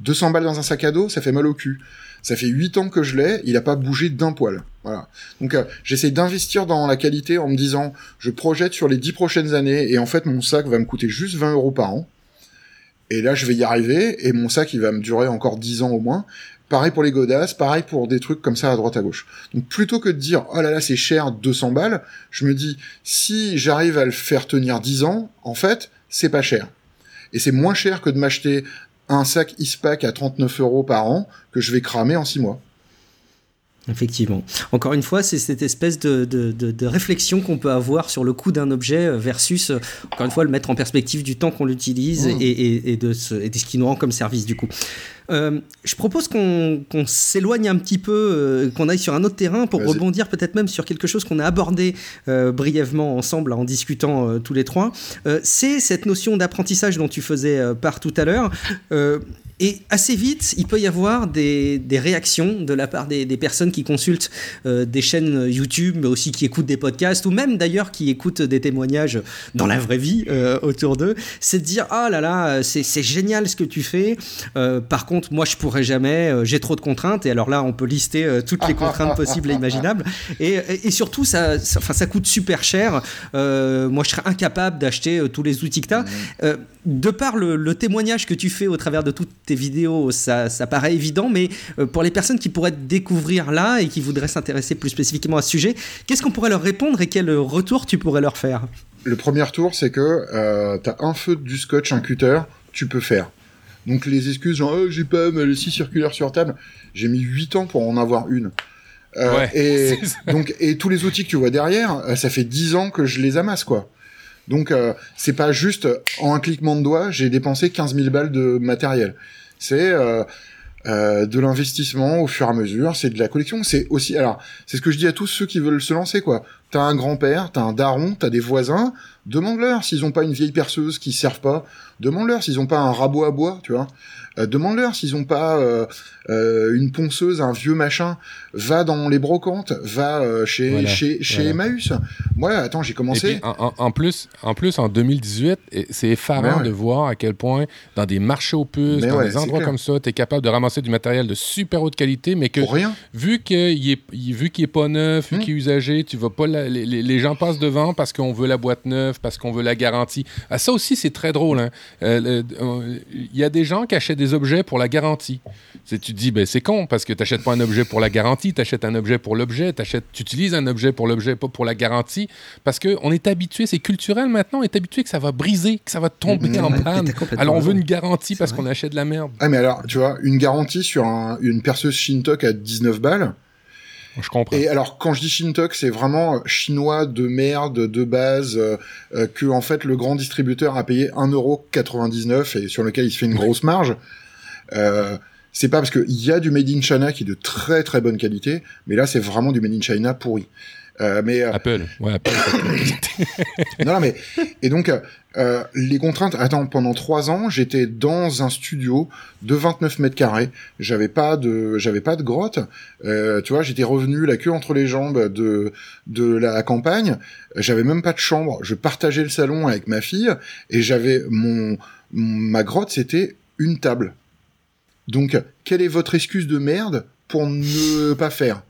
200 balles dans un sac à dos, ça fait mal au cul. Ça fait 8 ans que je l'ai, il a pas bougé d'un poil. Voilà. Donc euh, j'essaie d'investir dans la qualité en me disant, je projette sur les 10 prochaines années et en fait mon sac va me coûter juste 20 euros par an. Et là je vais y arriver et mon sac il va me durer encore 10 ans au moins. Pareil pour les godasses, pareil pour des trucs comme ça à droite à gauche. Donc plutôt que de dire oh là là c'est cher 200 balles, je me dis si j'arrive à le faire tenir 10 ans, en fait c'est pas cher. Et c'est moins cher que de m'acheter un sac ISPAC à 39 euros par an que je vais cramer en 6 mois. Effectivement. Encore une fois, c'est cette espèce de, de, de, de réflexion qu'on peut avoir sur le coût d'un objet versus, encore une fois, le mettre en perspective du temps qu'on l'utilise mmh. et, et, et, de ce, et de ce qui nous rend comme service du coup. Euh, je propose qu'on qu s'éloigne un petit peu, euh, qu'on aille sur un autre terrain pour rebondir peut-être même sur quelque chose qu'on a abordé euh, brièvement ensemble en discutant euh, tous les trois. Euh, c'est cette notion d'apprentissage dont tu faisais part tout à l'heure. Et assez vite, il peut y avoir des, des réactions de la part des, des personnes qui consultent euh, des chaînes YouTube, mais aussi qui écoutent des podcasts, ou même d'ailleurs qui écoutent des témoignages dans la vraie vie euh, autour d'eux. C'est de dire Ah là là, c'est génial ce que tu fais. Euh, par contre, moi, je pourrais jamais, j'ai trop de contraintes. Et alors là, on peut lister toutes les contraintes possibles et imaginables. Et, et, et surtout, ça, ça, ça, coûte super cher. Moi, je serais incapable d'acheter tous les outils que tu as. Mmh. De par le, le témoignage que tu fais au travers de toutes tes vidéos, ça, ça paraît évident, mais euh, pour les personnes qui pourraient te découvrir là et qui voudraient s'intéresser plus spécifiquement à ce sujet, qu'est-ce qu'on pourrait leur répondre et quel retour tu pourrais leur faire? Le premier retour, c'est que euh, tu as un feu, du scotch, un cutter, tu peux faire. Donc les excuses genre oh, j'ai pas les scie circulaire sur table, j'ai mis 8 ans pour en avoir une. Euh, ouais, et donc et tous les outils que tu vois derrière, euh, ça fait 10 ans que je les amasse quoi. Donc euh, c'est pas juste en un cliquement de doigt, j'ai dépensé 15 000 balles de matériel. C'est euh, euh, de l'investissement au fur et à mesure, c'est de la collection, c'est aussi alors c'est ce que je dis à tous ceux qui veulent se lancer quoi. T'as un grand-père, t'as un daron, t'as des voisins, demande-leur s'ils ont pas une vieille perceuse qui servent pas, demande-leur s'ils ont pas un rabot à bois, tu vois. Euh, demande-leur s'ils ont pas euh, euh, une ponceuse, un vieux machin. Va dans les brocantes, va euh, chez voilà, chez chez voilà. Emmaüs. Moi, attends, j'ai commencé. Puis, en, en, plus, en plus, en 2018, c'est effarant ouais. de voir à quel point dans des marchés aux puces, mais dans ouais, des endroits comme ça, tu es capable de ramasser du matériel de super haute qualité, mais que rien. vu qu'il est vu qu'il est pas neuf, vu hum. qu'il est usagé, tu vas pas la, les, les, gens passent devant parce qu'on veut la boîte neuve, parce qu'on veut la garantie. Ah, ça aussi, c'est très drôle. Hein. Euh, il euh, y a des gens qui achètent des objets pour la garantie. Tu te dis, ben, c'est con parce que tu n'achètes pas un objet pour la garantie, tu achètes un objet pour l'objet, tu utilises un objet pour l'objet, pas pour la garantie. Parce qu'on est habitué, c'est culturel maintenant, on est habitué que ça va briser, que ça va tomber mmh, en panne. Alors on veut une garantie parce qu'on achète de la merde. Ah, mais alors, tu vois, une garantie sur un, une perceuse Shintok à 19 balles. Je comprends. Et alors, quand je dis Shintok, c'est vraiment chinois de merde, de base, euh, que en fait le grand distributeur a payé 1,99€ et sur lequel il se fait une grosse marge. Euh, c'est pas parce qu'il y a du made in China qui est de très très bonne qualité, mais là c'est vraiment du made in China pourri. Euh, mais euh, Apple, ouais Apple. non, non, mais et donc euh, les contraintes. Attends, pendant trois ans, j'étais dans un studio de 29 mètres carrés. J'avais pas de, j'avais pas de grotte. Euh, tu vois, j'étais revenu la queue entre les jambes de de la campagne. J'avais même pas de chambre. Je partageais le salon avec ma fille et j'avais mon ma grotte, c'était une table. Donc, quelle est votre excuse de merde pour ne pas faire?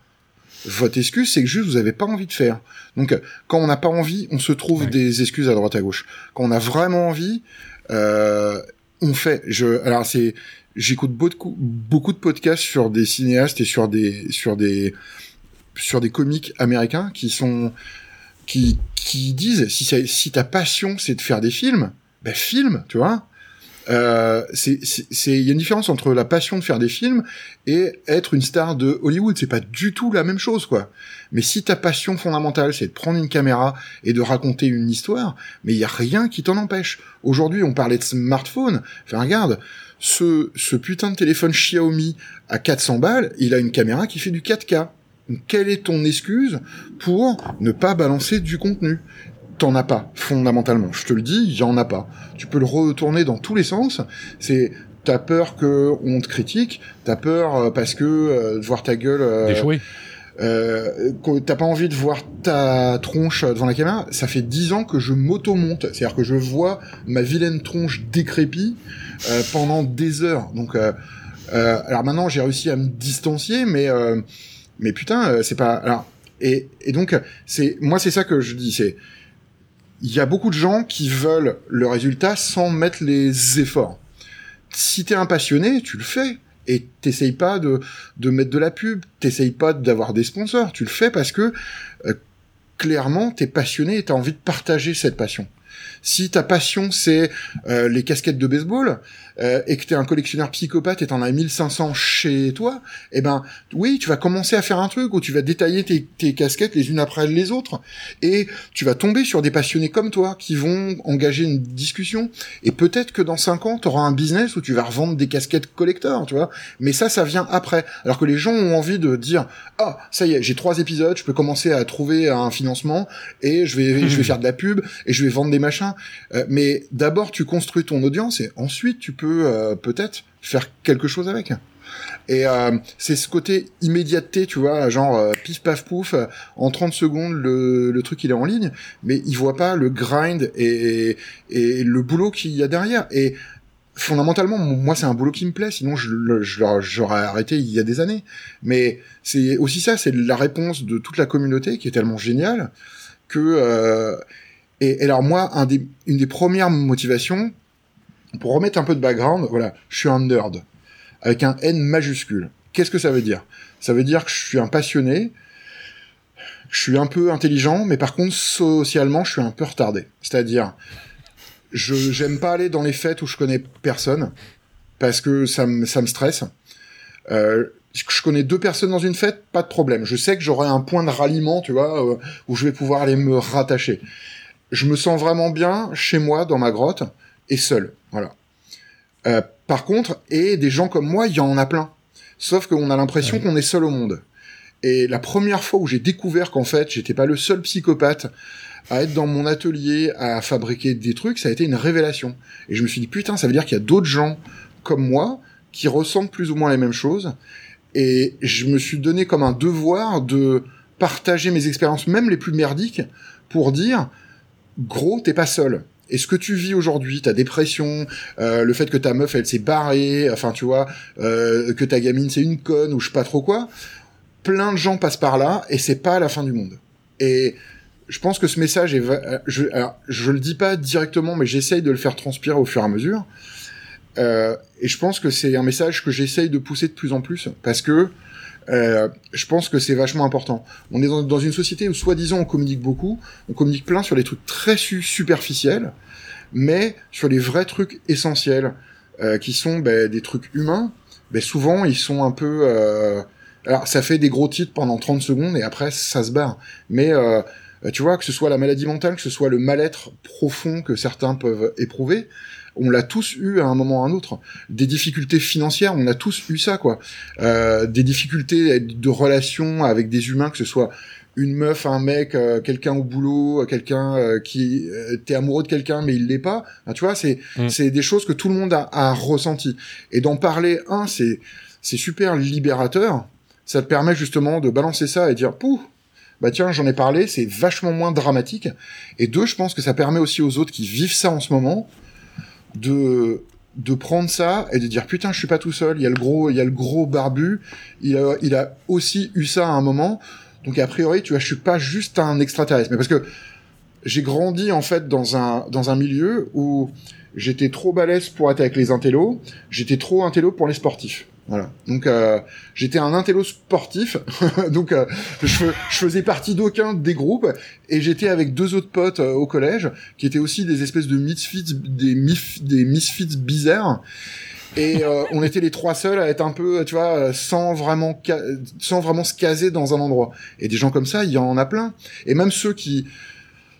Votre excuse, c'est que juste vous avez pas envie de faire. Donc, quand on n'a pas envie, on se trouve ouais. des excuses à droite à gauche. Quand on a vraiment envie, euh, on fait. Je, alors c'est, j'écoute beaucoup, beaucoup de podcasts sur des cinéastes et sur des, sur des, sur des comiques américains qui sont, qui, qui disent si, si ta passion c'est de faire des films, ben filme, tu vois. Euh, c'est, il y a une différence entre la passion de faire des films et être une star de Hollywood. C'est pas du tout la même chose, quoi. Mais si ta passion fondamentale, c'est de prendre une caméra et de raconter une histoire, mais il y a rien qui t'en empêche. Aujourd'hui, on parlait de smartphone. Enfin, regarde, ce, ce putain de téléphone Xiaomi à 400 balles, il a une caméra qui fait du 4K. quelle est ton excuse pour ne pas balancer du contenu? T'en as pas, fondamentalement. Je te le dis, il y en a pas. Tu peux le retourner dans tous les sens. C'est t'as peur que on te critique, t'as peur euh, parce que euh, de voir ta gueule. Euh. Euh, t'as pas envie de voir ta tronche devant la caméra. Ça fait dix ans que je m'auto-monte, c'est-à-dire que je vois ma vilaine tronche décrépie euh, pendant des heures. Donc, euh, alors maintenant j'ai réussi à me distancier, mais mais putain, c'est pas. Alors et, et donc c'est moi c'est ça que je dis, c'est il y a beaucoup de gens qui veulent le résultat sans mettre les efforts. Si t'es un passionné, tu le fais. Et t'essayes pas de, de mettre de la pub, t'essayes pas d'avoir des sponsors, tu le fais parce que euh, clairement t'es passionné et t'as envie de partager cette passion. Si ta passion c'est euh, les casquettes de baseball euh, et que t'es un collectionneur psychopathe et t'en as 1500 chez toi, eh ben oui, tu vas commencer à faire un truc où tu vas détailler tes, tes casquettes les unes après les autres et tu vas tomber sur des passionnés comme toi qui vont engager une discussion et peut-être que dans 5 ans t'auras un business où tu vas revendre des casquettes collector, tu vois. Mais ça, ça vient après. Alors que les gens ont envie de dire ah ça y est, j'ai trois épisodes, je peux commencer à trouver un financement et je vais je vais faire de la pub et je vais vendre des machins. Euh, mais d'abord, tu construis ton audience et ensuite, tu peux euh, peut-être faire quelque chose avec. Et euh, c'est ce côté immédiateté, tu vois, genre pif paf pouf, en 30 secondes le, le, truc il est en ligne, mais il voit pas le grind et, et le boulot qu'il y a derrière. Et fondamentalement, moi c'est un boulot qui me plaît, sinon je, j'aurais arrêté il y a des années. Mais c'est aussi ça, c'est la réponse de toute la communauté qui est tellement géniale que euh, et, alors moi, une des premières motivations, pour remettre un peu de background, voilà, je suis un nerd, avec un N majuscule. Qu'est-ce que ça veut dire? Ça veut dire que je suis un passionné, je suis un peu intelligent, mais par contre, socialement, je suis un peu retardé. C'est-à-dire, je j'aime pas aller dans les fêtes où je connais personne, parce que ça me, ça me stresse. Euh, je connais deux personnes dans une fête, pas de problème. Je sais que j'aurai un point de ralliement, tu vois, euh, où je vais pouvoir aller me rattacher je me sens vraiment bien chez moi, dans ma grotte, et seul. Voilà. Euh, par contre, et des gens comme moi, il y en a plein. Sauf qu'on a l'impression qu'on est seul au monde. Et la première fois où j'ai découvert qu'en fait, j'étais pas le seul psychopathe à être dans mon atelier à fabriquer des trucs, ça a été une révélation. Et je me suis dit, putain, ça veut dire qu'il y a d'autres gens comme moi qui ressentent plus ou moins les mêmes choses. Et je me suis donné comme un devoir de partager mes expériences, même les plus merdiques, pour dire, gros, t'es pas seul. Et ce que tu vis aujourd'hui, ta dépression, euh, le fait que ta meuf elle s'est barrée, enfin tu vois, euh, que ta gamine c'est une conne ou je sais pas trop quoi, plein de gens passent par là et c'est pas la fin du monde. Et je pense que ce message est, euh, je, alors, je le dis pas directement, mais j'essaye de le faire transpirer au fur et à mesure. Euh, et je pense que c'est un message que j'essaye de pousser de plus en plus parce que euh, je pense que c'est vachement important. On est dans, une société où soi-disant on communique beaucoup, on communique plein sur les trucs très superficiels, mais sur les vrais trucs essentiels, euh, qui sont ben, des trucs humains, ben, souvent ils sont un peu... Euh... Alors ça fait des gros titres pendant 30 secondes et après ça se barre. Mais euh, tu vois, que ce soit la maladie mentale, que ce soit le mal-être profond que certains peuvent éprouver, on l'a tous eu à un moment ou à un autre. Des difficultés financières, on a tous eu ça, quoi. Euh, des difficultés de relations avec des humains, que ce soit une meuf, un mec, euh, quelqu'un au boulot, euh, quelqu'un qui t'es amoureux de quelqu'un mais il l'est pas. tu vois, c'est mm. c'est des choses que tout le monde a, a ressenti. Et d'en parler, un, c'est c'est super libérateur. Ça te permet justement de balancer ça et dire pouh, bah tiens, j'en ai parlé, c'est vachement moins dramatique. Et deux, je pense que ça permet aussi aux autres qui vivent ça en ce moment de de prendre ça et de dire putain je suis pas tout seul. Il y a le gros il y a le gros barbu. Il a il a aussi eu ça à un moment. Donc a priori tu vois je suis pas juste un extraterrestre. Mais parce que j'ai grandi en fait dans un dans un milieu où j'étais trop balèze pour être avec les intellos, j'étais trop intello pour les sportifs. Voilà. Donc euh, j'étais un intello sportif, donc euh, je, faisais partie d'aucun des groupes et j'étais avec deux autres potes euh, au collège qui étaient aussi des espèces de misfits, des, des misfits bizarres. Et euh, on était les trois seuls à être un peu, tu vois, sans vraiment, sans vraiment se caser dans un endroit. Et des gens comme ça, il y en a plein. Et même ceux qui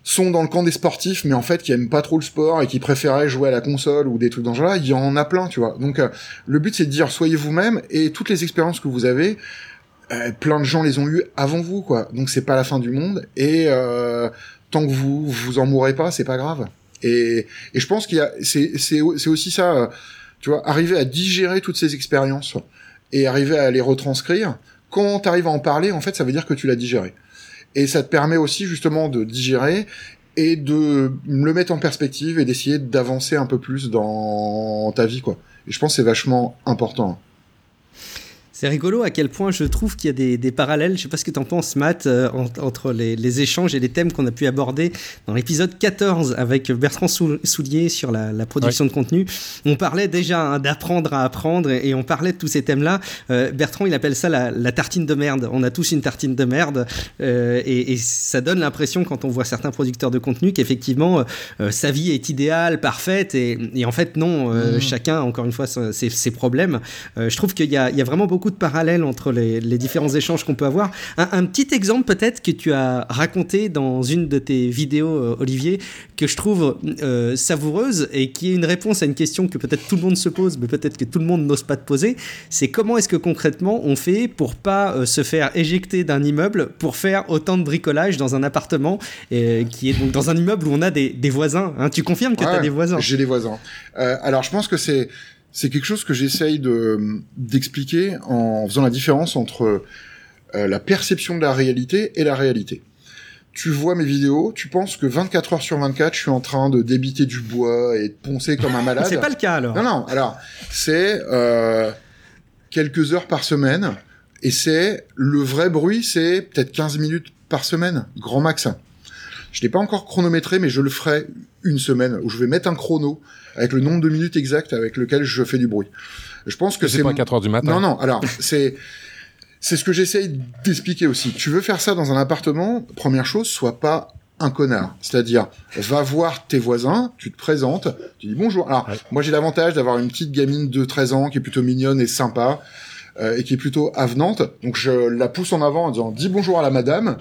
sont dans le camp des sportifs, mais en fait qui aiment pas trop le sport et qui préféraient jouer à la console ou des trucs dans ce genre-là, il y en a plein, tu vois. Donc euh, le but c'est de dire soyez vous-même et toutes les expériences que vous avez, euh, plein de gens les ont eues avant vous, quoi. Donc c'est pas la fin du monde et euh, tant que vous vous en mourrez pas, c'est pas grave. Et, et je pense qu'il y a c'est c'est c'est aussi ça, tu vois, arriver à digérer toutes ces expériences et arriver à les retranscrire. Quand t'arrives à en parler, en fait, ça veut dire que tu l'as digéré et ça te permet aussi justement de digérer et de le mettre en perspective et d'essayer d'avancer un peu plus dans ta vie quoi. Et je pense que c'est vachement important. C'est rigolo à quel point je trouve qu'il y a des, parallèles, je sais pas ce que tu en penses Matt, euh, entre les, échanges et les thèmes qu'on a pu aborder dans l'épisode 14 avec Bertrand Soulier sur la, production de contenu. On parlait déjà hein, d'apprendre à apprendre et, on parlait de tous ces thèmes-là. Euh, Bertrand, il appelle ça la, tartine de merde. On a tous une tartine de merde euh, et, ça donne l'impression quand on voit certains producteurs de contenu qu'effectivement sa vie est idéale, parfaite et, en fait non, mmh. chacun, encore une fois, ses, ses problèmes. je trouve qu'il y, y a vraiment beaucoup de parallèles entre les, différents échanges qu'on peut avoir. Un, petit exemple peut-être que tu as raconté dans une de tes vidéos, euh, Olivier, que je trouve euh, savoureuse et qui est une réponse à une question que peut-être tout le monde se pose, mais peut-être que tout le monde n'ose pas te poser. C'est comment est-ce que concrètement on fait pour pas euh, se faire éjecter d'un immeuble pour faire autant de bricolage dans un appartement qui est donc dans un immeuble où on a des, voisins. Hein. Tu confirmes que tu as des voisins? J'ai des voisins. alors je pense que c'est c'est quelque chose que j'essaye de d'expliquer en faisant la différence entre euh, la perception de la réalité et la réalité. Tu vois mes vidéos, tu penses que 24 heures sur 24, je suis en train de débiter du bois et de poncer comme un malade. c'est pas le cas alors. Non, non. Alors, c'est euh, quelques heures par semaine et c'est le vrai bruit, c'est peut-être 15 minutes par semaine, grand max. Je l'ai pas encore chronométré, mais je le ferai une semaine où je vais mettre un chrono avec le nombre de minutes exactes avec lequel je fais du bruit. Je pense que c'est pas 4 heures du matin. Non, non. Alors c'est c'est ce que j'essaye d'expliquer aussi. Tu veux faire ça dans un appartement, première chose, sois pas un connard. C'est-à-dire, va voir tes voisins, tu te présentes, tu dis bonjour. Alors, moi j'ai l'avantage d'avoir une petite gamine de 13 ans qui est plutôt mignonne et sympa. Euh, et qui est plutôt avenante. Donc je la pousse en avant en disant dis bonjour à la madame.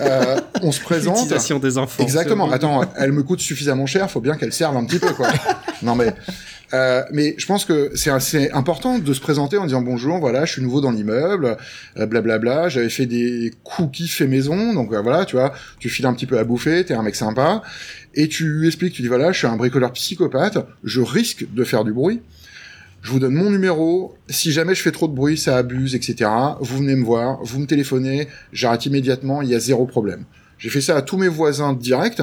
Euh, on se présente. L'utilisation des enfants. Exactement. Attends, elle me coûte suffisamment cher, faut bien qu'elle serve un petit peu quoi. non mais euh, mais je pense que c'est assez important de se présenter en disant bonjour, voilà, je suis nouveau dans l'immeuble, euh, blablabla, j'avais fait des cookies fait maison, donc euh, voilà, tu vois, tu files un petit peu à bouffer, t'es un mec sympa, et tu expliques, tu dis voilà, je suis un bricoleur psychopathe, je risque de faire du bruit, je vous donne mon numéro. Si jamais je fais trop de bruit, ça abuse, etc. Vous venez me voir, vous me téléphonez, j'arrête immédiatement, il y a zéro problème. J'ai fait ça à tous mes voisins directs.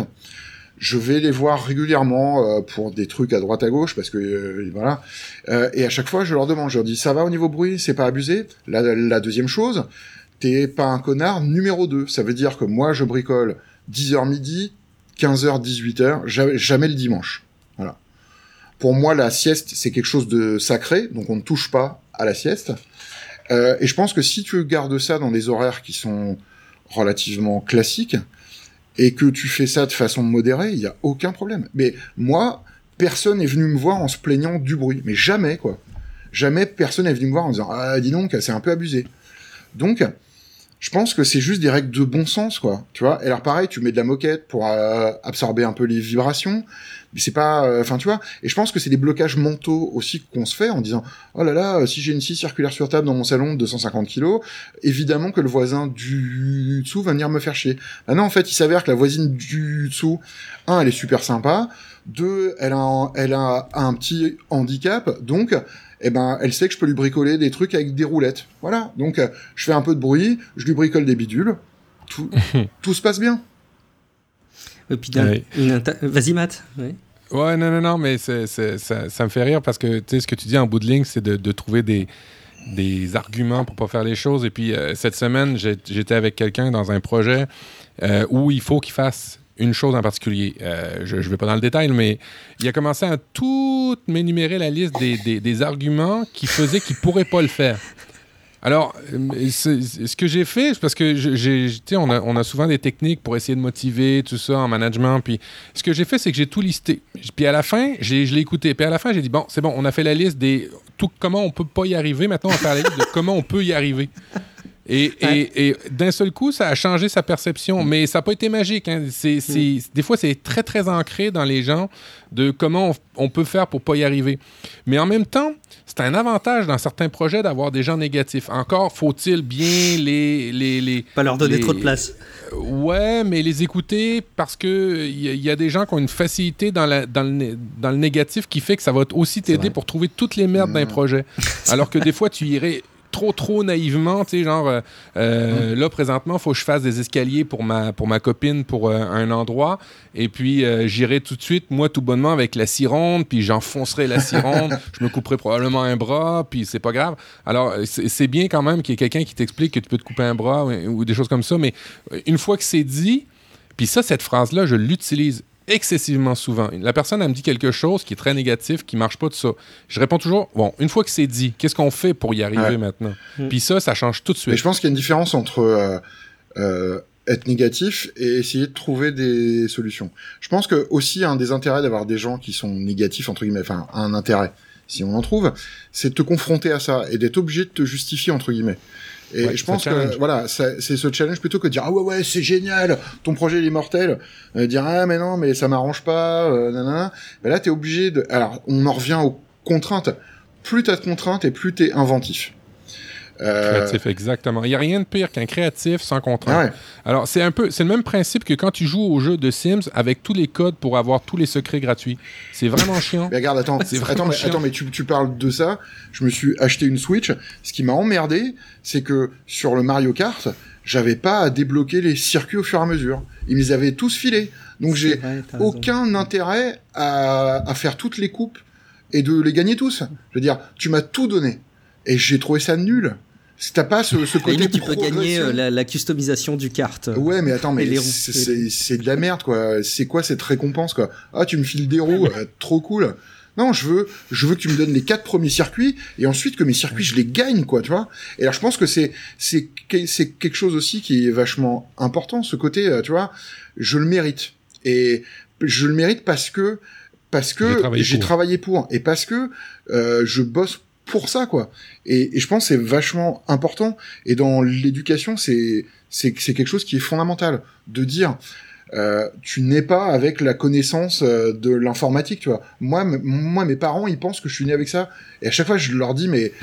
Je vais les voir régulièrement euh, pour des trucs à droite à gauche parce que euh, voilà. Euh, et à chaque fois, je leur demande, je leur dis ça va au niveau bruit, c'est pas abusé? La, la deuxième chose, t'es pas un connard. Numéro 2, ça veut dire que moi je bricole 10h midi, 15h 18h, jamais le dimanche. Pour moi, la sieste, c'est quelque chose de sacré, donc on ne touche pas à la sieste. Euh, et je pense que si tu gardes ça dans des horaires qui sont relativement classiques, et que tu fais ça de façon modérée, il n'y a aucun problème. Mais moi, personne n'est venu me voir en se plaignant du bruit. Mais jamais, quoi. Jamais personne n'est venu me voir en disant Ah, dis donc, c'est un peu abusé. Donc, je pense que c'est juste des règles de bon sens, quoi. Tu vois? Et alors, pareil, tu mets de la moquette pour euh, absorber un peu les vibrations c'est pas euh, enfin tu vois et je pense que c'est des blocages mentaux aussi qu'on se fait en disant oh là là euh, si j'ai une scie circulaire sur table dans mon salon de 250 kilos évidemment que le voisin du dessous va venir me faire chier bah non en fait il s'avère que la voisine du dessous un elle est super sympa deux elle a un, elle a un petit handicap donc eh ben, elle sait que je peux lui bricoler des trucs avec des roulettes. Voilà. Donc, euh, je fais un peu de bruit, je lui bricole des bidules. Tout, tout se passe bien. Vas-y, Matt. Ouais, non, non, non, mais ça, me fait rire parce que tu sais, ce que tu dis en bout de ligne, c'est de, trouver des, des arguments pour pas faire les choses. Et puis, euh, cette semaine, j'étais avec quelqu'un dans un projet euh, où il faut qu'il fasse une chose en particulier. Euh, je ne vais pas dans le détail, mais il a commencé à tout m'énumérer la liste des, des, des arguments qui faisaient qu'il ne pourrait pas le faire. Alors, ce que j'ai fait, parce que j'ai, on a, on a souvent des techniques pour essayer de motiver, tout ça en management. Puis ce que j'ai fait, c'est que j'ai tout listé. Puis à la fin, j'ai, je l'ai écouté. Puis à la fin, j'ai dit bon, c'est bon, on a fait la liste des tout comment on peut pas y arriver. Maintenant, on va faire la liste de comment on peut y arriver. Et, et, d'un seul coup, ça a changé sa perception. Mais ça n'a pas été magique. Hein. Mm. Des fois, c'est très, très ancré dans les gens de comment on, peut faire pour pas y arriver. Mais en même temps, c'est un avantage dans certains projets d'avoir des gens négatifs. Encore faut-il bien les, les, les Pas leur donner trop de place. Ouais, mais les écouter parce que il y, a des gens qui ont une facilité dans, la, dans, le, dans le négatif qui fait que ça va aussi t'aider pour trouver toutes les merdes d'un mm. projet. Alors que des fois, tu irais trop, trop naïvement, tu sais, genre, euh, euh, là, présentement, il faut que je fasse des escaliers pour ma, pour ma copine pour euh, un endroit. Et puis, j'irai tout de suite, moi, tout bonnement, avec la scie ronde, puis j'enfoncerai la scie ronde. je me couperai probablement un bras, puis c'est pas grave. Alors, c'est bien quand même qu'il y ait quelqu'un qui t'explique que tu peux te couper un bras ou des choses comme ça. Mais une fois que c'est dit, puis ça, cette phrase-là, je l'utilise excessivement souvent. La personne, elle me dit quelque chose qui est très négatif, qui marche pas de ça. Je réponds toujours, bon, une fois que c'est dit, qu'est-ce qu'on fait pour y arriver maintenant? Mm. Puis ça, ça change tout de suite. Mais je pense qu'il y a une différence entre euh, euh, être négatif et essayer de trouver des solutions. Je pense que aussi un des intérêts d'avoir des gens qui sont négatifs, entre guillemets, enfin, un intérêt, si on en trouve, c'est de te confronter à ça et d'être obligé de te justifier, entre guillemets. Et je pense que voilà, c'est ce challenge plutôt que de dire ah ouais ouais c'est génial, ton projet il est mortel, euh, dire ah mais non mais ça m'arrange pas, euh, nanana. Ben là t'es obligé de. Alors on en revient aux contraintes. Plus t'as de contraintes et plus t'es inventif. Euh, créatif, exactement. Il n'y a rien de pire qu'un créatif sans contrainte. Alors, c'est un peu, c'est le même principe que quand tu joues au jeu de Sims avec tous les codes pour avoir tous les secrets gratuits. C'est vraiment chiant. Mais regarde, attends, attends, mais, attends, mais tu, tu, parles de ça. Je me suis acheté une Switch. Ce qui m'a emmerdé, c'est que sur le Mario Kart, j'avais pas à débloquer les circuits au fur et à mesure. Ils les avaient tous filés. Donc j'ai aucun intérêt à, à faire toutes les coupes et de les gagner tous. Je veux dire, tu m'as tout donné. Et j'ai trouvé ça nul. Si t'as pas ce, ce côté tu peux gagner euh, la, la, customisation du kart. Ouais, mais attends, mais c'est de la merde, quoi. C'est quoi cette récompense, quoi? Ah, tu me files des roues, euh, trop cool. Non, je veux, je veux que tu me donnes les quatre premiers circuits et ensuite que mes circuits je les gagne, quoi, tu vois? Et alors je pense que c'est c'est c'est quelque chose aussi qui est vachement important, ce côté, euh, tu vois. Je le mérite et je le mérite parce que parce que j'ai travaillé, pour et parce que euh, je bosse pour ça quoi. Et, je pense c'est vachement important. Et dans l'éducation, c'est c'est quelque chose qui est fondamental de dire. Euh, tu n'es pas avec la connaissance euh, de l'informatique, tu vois. Moi, moi, mes parents, ils pensent que je suis né avec ça. Et à chaque fois, je leur dis, mais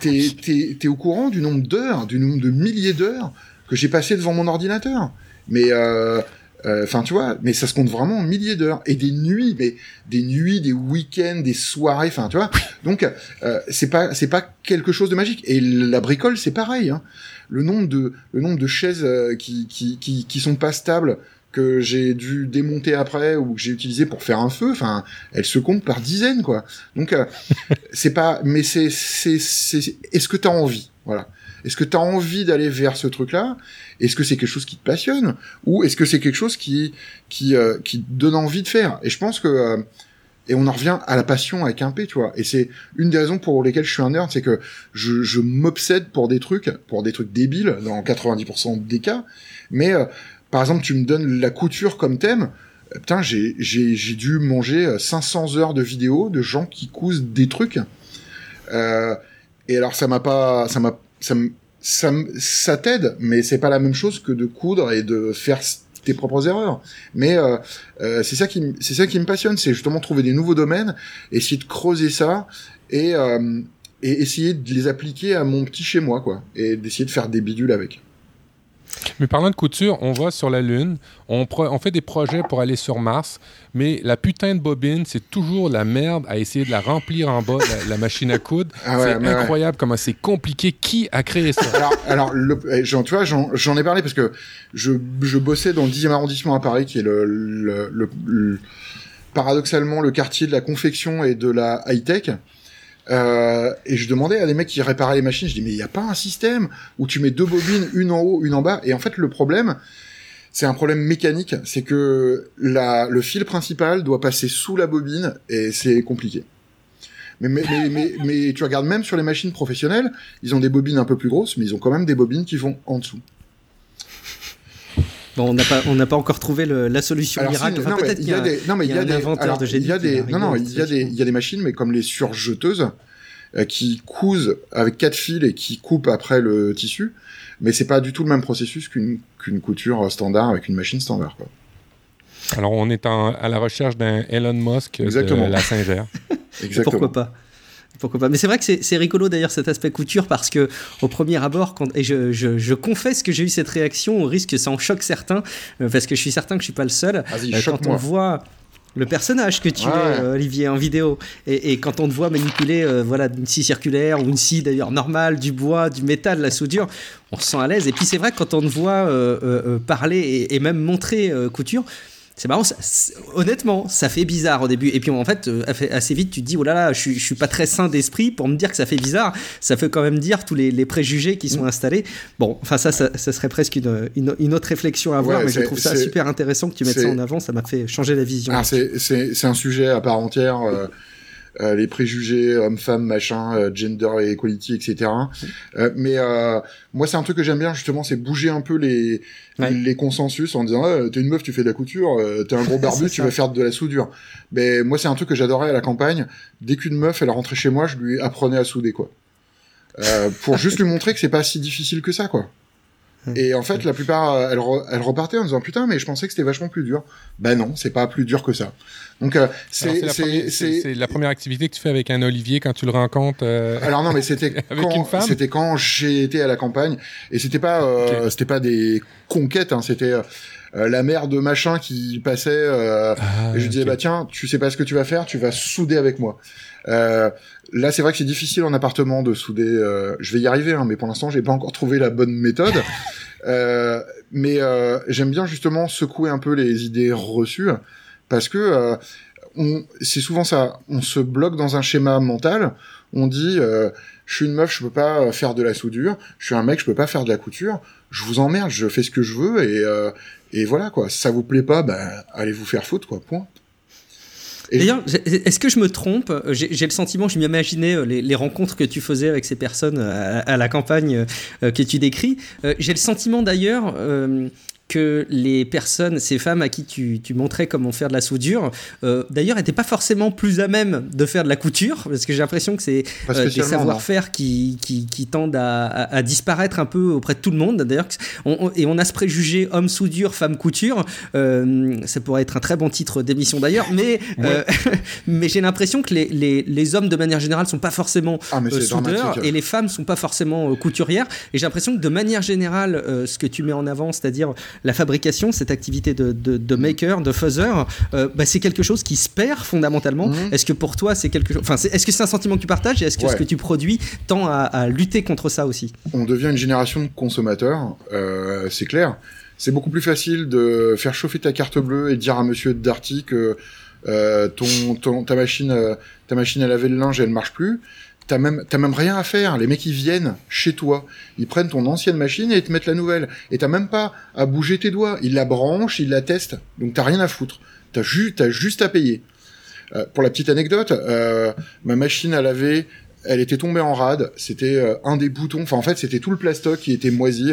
t'es au courant du nombre d'heures, du nombre de milliers d'heures que j'ai passé devant mon ordinateur? Mais euh, euh, enfin, tu vois, mais ça se compte vraiment en milliers d'heures et des nuits, mais des nuits, des week-ends, des soirées. Enfin, tu vois. Donc, euh, c'est pas, c'est pas quelque chose de magique. Et la bricole, c'est pareil. Hein. Le nombre de, le nombre de chaises euh, qui, qui, qui, qui sont pas stables que j'ai dû démonter après ou que j'ai utilisé pour faire un feu, enfin, elles se comptent par dizaines, quoi. Donc, c'est pas, mais c'est, c'est, c'est, est-ce que t'as envie, voilà. Est-ce que tu as envie d'aller vers ce truc-là? Est-ce que c'est quelque chose qui te passionne Ou est-ce que c'est quelque chose qui, qui, euh, qui te donne envie de faire? Et je pense que... Euh, et on en revient à la passion avec un P, tu vois. Et c'est une des raisons pour lesquelles je suis un nerd, c'est que je, je m'obsède pour des trucs, pour des trucs débiles, dans 90% des cas. Mais, euh, par exemple, tu me donnes la couture comme thème, putain, j'ai, j'ai, j'ai dû manger 500 heures de vidéos de gens qui cousent des trucs. Euh, et alors, ça m'a pas, ça m'a ça, ça, ça t'aide, mais c'est pas la même chose que de coudre et de faire tes propres erreurs. Mais euh, euh, c'est ça qui c'est ça qui me passionne, c'est justement trouver des nouveaux domaines, essayer de creuser ça et euh, et essayer de les appliquer à mon petit chez moi quoi, et d'essayer de faire des bidules avec. Mais parlant de couture, on va sur la Lune, on, on, fait des projets pour aller sur Mars, mais la putain de bobine, c'est toujours la merde à essayer de la remplir en bas, la, machine à coudre. Ah c'est incroyable comment c'est compliqué. Qui a créé ça? Alors, alors le, eh, tu vois, j'en ai parlé parce que je, je, bossais dans le 10e arrondissement à Paris, qui est le, le, le paradoxalement le quartier de la confection et de la high-tech. Euh, et je demandais à des mecs qui réparaient les machines, je dis mais il n'y a pas un système où tu mets deux bobines, une en haut, une en bas. Et en fait le problème, c'est un problème mécanique, c'est que la, le fil principal doit passer sous la bobine et c'est compliqué. Mais, mais, mais, mais, mais tu regardes même sur les machines professionnelles, ils ont des bobines un peu plus grosses, mais ils ont quand même des bobines qui vont en dessous. Bon, on n'a pas, on n'a pas encore trouvé le, la solution Alors, miracle. Enfin, non, mais peut-être il qu'il y a des, non, mais il y a un des, inventeur alors, de génie il y a qui des, va non, il y a des, il y a des machines, mais comme les surjeteuses, euh, qui cousent avec quatre fils et qui coupent après le tissu. Mais c'est pas du tout le même processus qu'une qu'une couture standard avec une machine standard. Quoi. Alors, on est en- à la recherche d'un Elon Musk Exactement. de la Singer. Exactement. Pourquoi pas pourquoi pas Mais c'est vrai que c'est rigolo d'ailleurs cet aspect couture parce que au premier abord, quand, et je, je, je confesse que j'ai eu cette réaction au risque que ça en choque certains, euh, parce que je suis certain que je suis pas le seul. Euh, quand on voit le personnage que tu Ouais. es, euh, Olivier, en vidéo, et, et quand on te voit manipuler euh, voilà, une scie circulaire ou une scie d'ailleurs normale, du bois, du métal, la soudure, on se sent à l'aise. Et puis c'est vrai que quand on te voit euh, parler et, et même montrer couture, c'est marrant, ça- honnêtement, ça fait bizarre au début. Et puis en fait, euh, assez vite, tu te dis, oh là là, je suis, je suis pas très sain d'esprit pour me dire que ça fait bizarre. Ça fait quand même dire tous les, les préjugés qui Mm. sont installés. Bon, enfin, ça, ça, ça serait presque une, une, une autre réflexion à avoir, Ouais, mais je trouve ça super intéressant que tu mettes ça en avant. Ça m'a fait changer la vision. C'est un sujet à part entière. euh, euh, les préjugés hommes-femmes, machin, euh, gender et equality, etc. Euh, mais euh, moi, c'est un truc que j'aime bien justement, c'est bouger un peu les Ouais. les consensus en disant ah, t'es une meuf, tu fais de la couture, euh, t'es un gros barbu, tu vas faire de la soudure. Mais moi, c'est un truc que j'adorais à la campagne. Dès qu'une meuf, elle rentrait chez moi, je lui apprenais à souder quoi, euh, pour juste lui montrer que c'est pas si difficile que ça quoi. Et en fait, la plupart, euh, elles, re- elles repartaient en disant putain, mais je pensais que c'était vachement plus dur. Ben non, c'est pas plus dur que ça. Donc euh, c'est la la première activité que tu fais avec un Olivier quand tu le rencontres. euh, alors non mais c'était quand c'était quand j'ai été à la campagne et c'était pas euh, c'était pas des conquêtes hein, c'était euh, la mère de machin qui passait euh, ah, et je lui disais bah tiens tu sais pas ce que tu vas faire tu vas souder avec moi euh, là c'est vrai que c'est difficile en appartement de souder euh, je vais y arriver hein, mais pour l'instant j'ai pas encore trouvé la bonne méthode euh, mais euh, j'aime bien justement secouer un peu les idées reçues parce que euh, on, c'est souvent ça. On se bloque dans un schéma mental. On dit, euh, je suis une meuf, je peux pas faire de la soudure. Je suis un mec, je peux pas faire de la couture. Je vous emmerde, je fais ce que je veux et euh, et voilà quoi. Si ça vous plaît pas, ben allez vous faire foutre quoi. Point. D'ailleurs, est-ce que je me trompe? J'ai le sentiment, je m'imaginais euh, les, les rencontres que tu faisais avec ces personnes à, à la campagne euh, que tu décris. Euh, J'ai le sentiment d'ailleurs euh, que les personnes, ces femmes à qui tu, tu montrais comment faire de la soudure, euh, d'ailleurs, n'étaient pas forcément plus à même de faire de la couture, parce que j'ai l'impression que c'est euh, des savoir-faire qui, qui, qui tendent à, à- à disparaître un peu auprès de tout le monde. D'ailleurs, et on a ce préjugé homme soudure, femme couture. Euh, ça pourrait être un très bon titre d'émission d'ailleurs, mais, euh, mais j'ai l'impression que les, les, les hommes de manière générale sont pas forcément Ah euh, soudeurs et les femmes sont pas forcément euh, couturières. Et j'ai l'impression que de manière générale, euh, ce que tu mets en avant, c'est-à-dire la fabrication, cette activité de, de, de maker, de fuzzer, euh, bah, c'est quelque chose qui se perd fondamentalement. Mhm. Est-ce que pour toi c'est quelque chose, enfin, est-ce que c'est un sentiment que tu partages et est-ce que Ouais. ce que tu produis tend à, à lutter contre ça aussi? On devient une génération de consommateurs, euh, c'est clair. C'est beaucoup plus facile de faire chauffer ta carte bleue et de dire à Monsieur Darty que euh, ton, ton- ta machine, euh, ta machine à laver le linge, elle marche plus. T'as même, t'as même rien à faire. Les mecs, ils viennent chez toi. Ils prennent ton ancienne machine et ils te mettent la nouvelle. Et t'as même pas à bouger tes doigts. Ils la branchent, ils la testent. Donc t'as rien à foutre. T'as ju- t'as juste à payer. Euh, pour la petite anecdote, euh, ma machine à laver, elle était tombée en rade. C'était euh, un des boutons. Enfin, en fait, c'était tout le plastoc qui était moisi.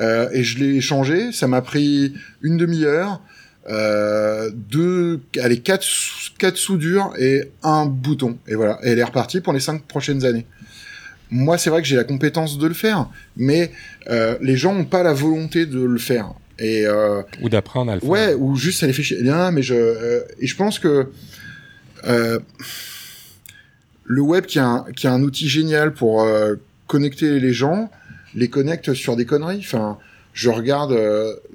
et je l'ai changé. Ça m'a pris une demi-heure. Euh, deux, allez, quatre, quatre soudures et un bouton. Et voilà. Et elle est repartie pour les cinq prochaines années. Moi, c'est vrai que j'ai la compétence de le faire, mais euh, les gens n'ont pas la volonté de le faire. Et euh, Ou d'apprendre à le faire. Ouais, ou juste ça les fait chier. Non, mais je euh, et je pense que euh, le web qui a un, qui a un outil génial pour connecter les gens, les connecte sur des conneries. Enfin, je regarde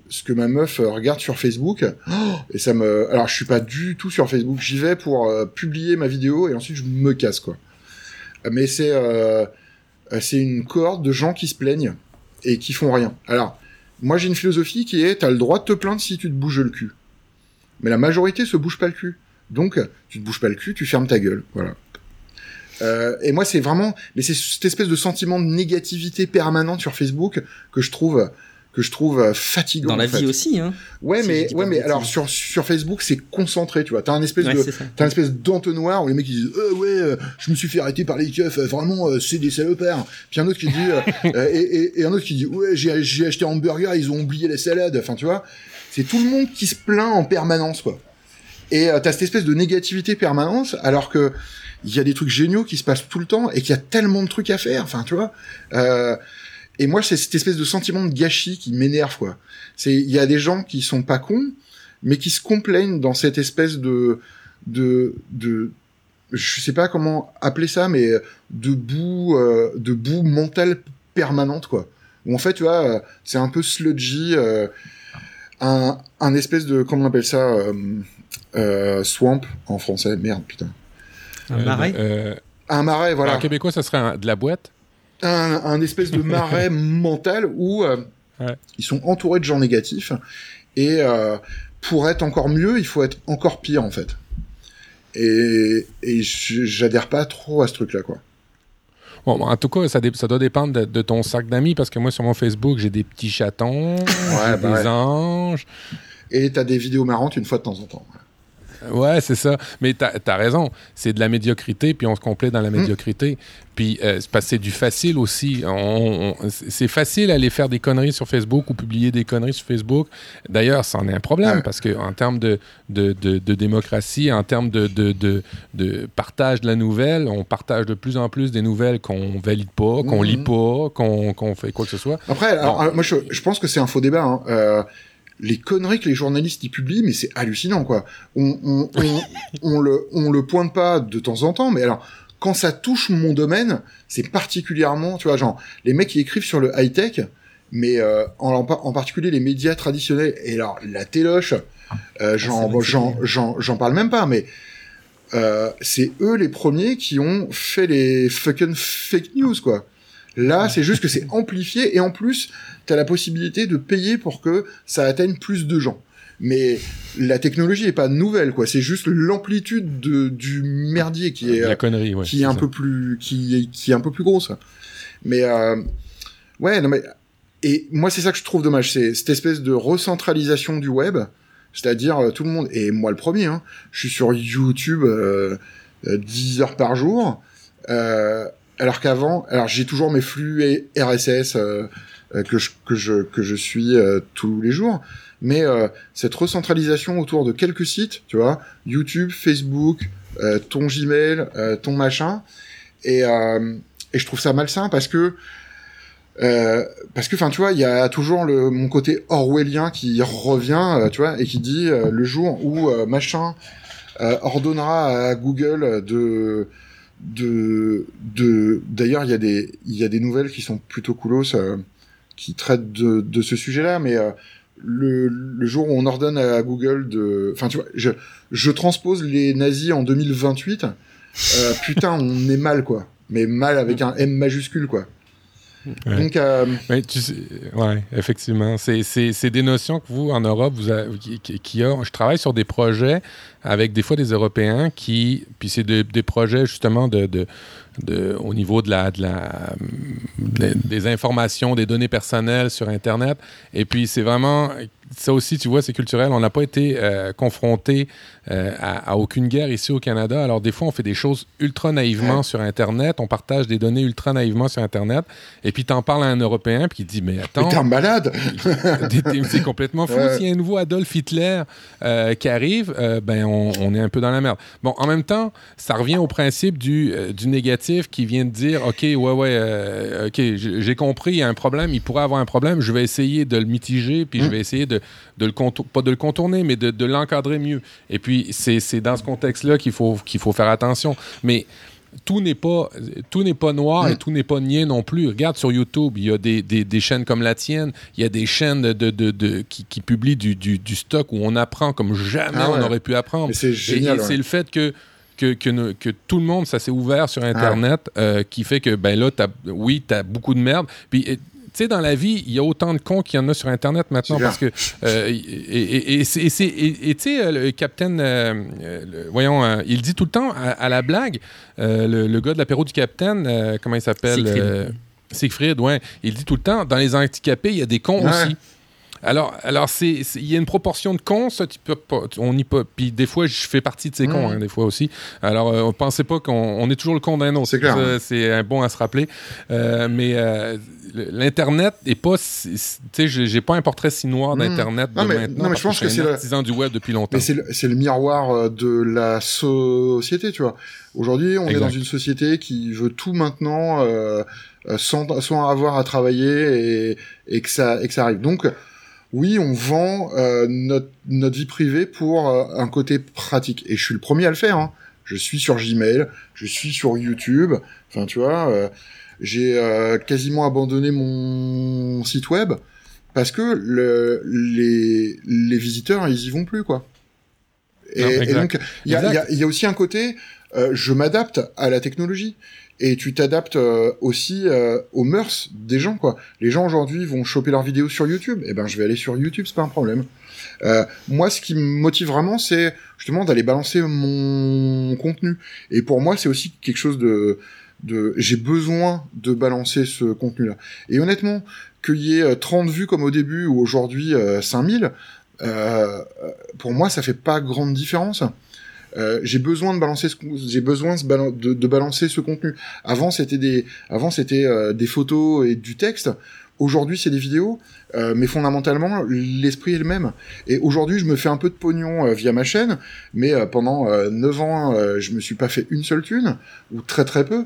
ce que ma meuf euh, regarde sur Facebook oh, et ça me. Alors, je suis pas du tout sur Facebook. J'y vais pour euh, publier ma vidéo et ensuite je me casse quoi. Mais c'est euh, c'est une cohorte de gens qui se plaignent et qui font rien. Alors, moi j'ai une philosophie qui est t'as le droit de te plaindre si tu te bouges le cul. Mais la majorité se bouge pas le cul. Donc, tu te bouges pas le cul, tu fermes ta gueule. Voilà. Et moi, c'est vraiment, mais c'est cette espèce de sentiment de négativité permanente sur Facebook que je trouve que je trouve euh, fatigant. Dans la en vie aussi, hein. Ouais, si mais ouais, mais alors sur sur Facebook, c'est concentré, tu vois. T'as un espèce Ouais, de. T'as une espèce d'entonnoir où les mecs ils disent euh, ouais euh, je me suis fait arrêter par les keufs euh, vraiment euh, c'est des salopards puis un autre qui dit euh, et, et, et un autre qui dit ouais j'ai j'ai acheté un hamburger ils ont oublié la salade enfin tu vois c'est tout le monde qui se plaint en permanence quoi et euh, t'as cette espèce de négativité permanente alors que il y a des trucs géniaux qui se passent tout le temps et qu'il y a tellement de trucs à faire enfin tu vois euh, et moi c'est cette espèce de sentiment de gâchis qui m'énerve quoi c'est il y a des gens qui sont pas cons mais qui se complaignent dans cette espèce de de de je sais pas comment appeler ça mais de boue euh, de boue mentale permanente quoi où en fait tu vois c'est un peu sludgy euh, un un espèce de comment on appelle ça euh, euh, swamp en français merde putain Un marais. Euh, un marais voilà En québécois, ça serait un- de la boîte? Un, un espèce de marais mental où euh, Ouais. ils sont entourés de gens négatifs et euh, pour être encore mieux, il faut être encore pire en fait. Et, et j'adhère pas trop à ce truc-là quoi. Bon, en tout cas, ça, doit dépendre de, de ton cercle d'amis parce que moi, sur mon Facebook, j'ai des petits chatons, j'ai bah des ouais. anges. Et t'as des vidéos marrantes une fois de temps en temps. Ouais, c'est ça. Mais t'as as raison. C'est de la médiocrité, puis on se complète dans la Hmm. médiocrité. Puis euh, c'est parce que c'est du facile aussi. On- on- c'est facile d'aller faire des conneries sur Facebook ou publier des conneries sur Facebook. D'ailleurs, c'en est un problème Ouais. parce que en termes de, de, de- de démocratie, en termes de, partage de la nouvelle, on partage de plus en plus des nouvelles qu'on valide pas, qu'on Mhm. lit pas, qu'on qu'on fait quoi que ce soit. Après, alors, alors, moi je, je pense que c'est un faux débat. Hein. Euh, les conneries que les journalistes y publient, mais c'est hallucinant quoi. On, on, on, on le on le pointe pas de temps en temps, mais alors quand ça touche mon domaine, c'est particulièrement, tu vois, genre les mecs qui écrivent sur le high tech, mais euh, en, en particulier les médias traditionnels. Et alors la téloche, euh, j'en Ah, bon, j'en parle même pas, mais euh, c'est eux les premiers qui ont fait les fucking fake news quoi. Là, c'est juste que c'est amplifié et en plus, t'as la possibilité de payer pour que ça atteigne plus de gens. Mais la technologie est pas nouvelle, quoi. C'est juste l'amplitude de, du merdier qui est, la connerie, ouais. qui est un ça. peu plus, qui est, qui est un peu plus grosse. Mais euh, ouais, non mais et moi c'est ça que je trouve dommage, c'est cette espèce de recentralisation du web, c'est-à-dire euh, tout le monde et moi le premier, hein, je suis sur YouTube euh, euh, 10 heures par jour, euh, alors qu'avant, alors j'ai toujours mes flux et- RSS euh, euh, que je que je que je suis euh, tous les jours, mais euh, cette recentralisation autour de quelques sites, tu vois, YouTube, Facebook, euh, ton Gmail, euh, ton machin, et euh, et je trouve ça malsain parce que euh, parce que enfin tu vois il y a toujours le mon côté orwellien qui revient euh, tu vois et qui dit euh, le jour où euh, machin euh, ordonnera à Google de de de d'ailleurs il y a des il y a des nouvelles qui sont plutôt coolos euh, qui traitent de de ce sujet-là mais euh, le, le jour où on ordonne à Google de enfin tu vois je je transpose les nazis en 2028 euh, putain on est mal quoi mais mal avec un M majuscule quoi Ouais. donc euh, Mais tu sais, ouais, effectivement. C'est, des notions que vous, en Europe, vous avez, qui, qui- qui a. Je travaille sur des projets avec des fois des Européens qui. Puis c'est de- des projets justement de, de, de- au niveau de la, de la, de- des informations, des données personnelles sur Internet. Et puis c'est vraiment. Ça aussi, tu vois, c'est culturel. On n'a pas été euh, confronté euh, à, à aucune guerre ici au Canada. Alors, des fois, on fait des choses ultra naïvement Ouais. sur Internet. On partage des données ultra naïvement sur Internet. Et puis, t'en parles à un Européen, puis il dit Mais attends, malade T'es- t'es- c'est complètement fou. S'il y a un nouveau Adolf Hitler euh, qui arrive, ben on, on est un peu dans la merde. Bon, en même temps, ça revient au principe du, du négatif qui vient de dire, OK, ouais, ouais, OK, j'ai j'ai compris, il y a un problème, il pourrait avoir un problème, je vais essayer de le mitiger, puis je Mm. vais essayer de, de le contour- pas de le contourner, mais de, de l'encadrer mieux. Et puis, c'est dans ce contexte-là qu'il faut, qu'il faut faire attention. Mais tout n'est pas tout n'est pas noir et Mm. tout n'est pas niais non plus. Regarde sur YouTube, il y a des, des, des chaînes comme la tienne, il y a des chaînes de, de, de, qui, qui publient du, du, du stock où on apprend comme jamais Ah ouais. on aurait pu apprendre. C'est génial ouais. c'est le fait que que, que, tout le monde, ça s'est ouvert sur Internet, euh, qui fait que, ben là, t'as- oui, tu as beaucoup de merde. Puis, sais, dans la vie, il y a autant de cons qu'il y en a sur Internet maintenant parce que. euh, et et- et c'est- et c'est- et- et tu sais, euh, le Capitaine. euh, euh, le- voyons, euh, il dit tout le temps à, à la blague, euh, le, le gars de l'apéro du Capitaine, euh, comment il s'appelle Siegfried. euh, Siegfried, ouais. Il dit tout le temps, dans les handicapés, il y a des cons aussi. Alors, alors c'est, il y a une proportion de cons, ça, tu peux pas, on n'y pas. Puis des fois, je fais partie de ces cons, hein, des fois aussi. Alors, euh, on pensait pas qu'on on est toujours le con d'un autre. C'est clair. c'est un bon à se rappeler. Euh, mais euh, l'internet est pas, tu sais, j'ai pas un portrait si noir d'internet non, de mais, maintenant. non, mais je pense que que c'est un le- du web depuis longtemps. Mais c'est le, miroir euh, de la société, tu vois. Aujourd'hui, on est dans une société qui veut tout maintenant euh, euh, sans, sans avoir à travailler et, et que ça et que ça arrive. Donc, oui, on vend euh, notre, notre vie privée pour euh, un côté pratique. Et je suis le premier à le faire. Hein. Je suis sur Gmail, je suis sur YouTube. Enfin, tu vois, euh, j'ai euh, quasiment abandonné mon site web parce que le, les, les visiteurs, ils y vont plus, quoi. Et, Non, et exact. donc, il y y a aussi un côté, euh, je m'adapte à la technologie. Et tu t'adaptes euh, aussi euh, aux mœurs des gens, quoi. Les gens aujourd'hui vont choper leurs vidéos sur YouTube. Eh ben, je vais aller sur YouTube, c'est pas un problème. Euh, moi, ce qui me motive vraiment, c'est justement d'aller balancer mon contenu. Et pour moi, c'est aussi quelque chose de, j'ai besoin de balancer ce contenu-là. Et honnêtement, qu'il y ait euh, 30 vues comme au début ou aujourd'hui euh, 5000, euh, pour moi, ça fait pas grande différence. Euh, j'ai besoin de balancer ce, j'ai besoin de, balan- de, de balancer ce contenu. Avant, c'était des, avant c'était euh, des photos et du texte. Aujourd'hui, c'est des vidéos, euh, mais fondamentalement, l'esprit est le même. Et aujourd'hui, je me fais un peu de pognon euh, via ma chaîne, mais pendant euh, 9 ans, je me suis pas fait une seule thune, ou très très peu.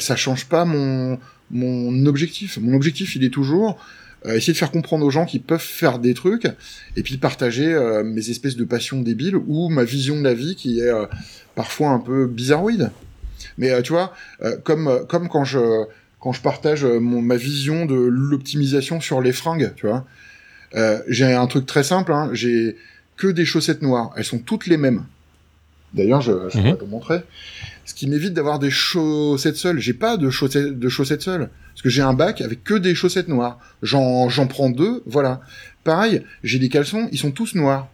Ça change pas mon, mon objectif. Mon objectif, il est toujours euh, essayer de faire comprendre aux gens qu'ils peuvent faire des trucs, et puis partager euh, mes espèces de passions débiles ou ma vision de la vie qui est euh, parfois un peu bizarroïde. Mais tu vois, comme comme quand je quand je partage mon, ma vision de l'optimisation sur les fringues, tu vois, j'ai un truc très simple. Hein, j'ai que des chaussettes noires. Elles sont toutes les mêmes. D'ailleurs, je, je Mhm. te montrer. Ce qui m'évite d'avoir des chaussettes seules. J'ai pas de chaussettes, de chaussettes seules. Parce que j'ai un bac avec que des chaussettes noires. J'en, j'en prends deux, voilà. Pareil, j'ai des caleçons, ils sont tous noirs.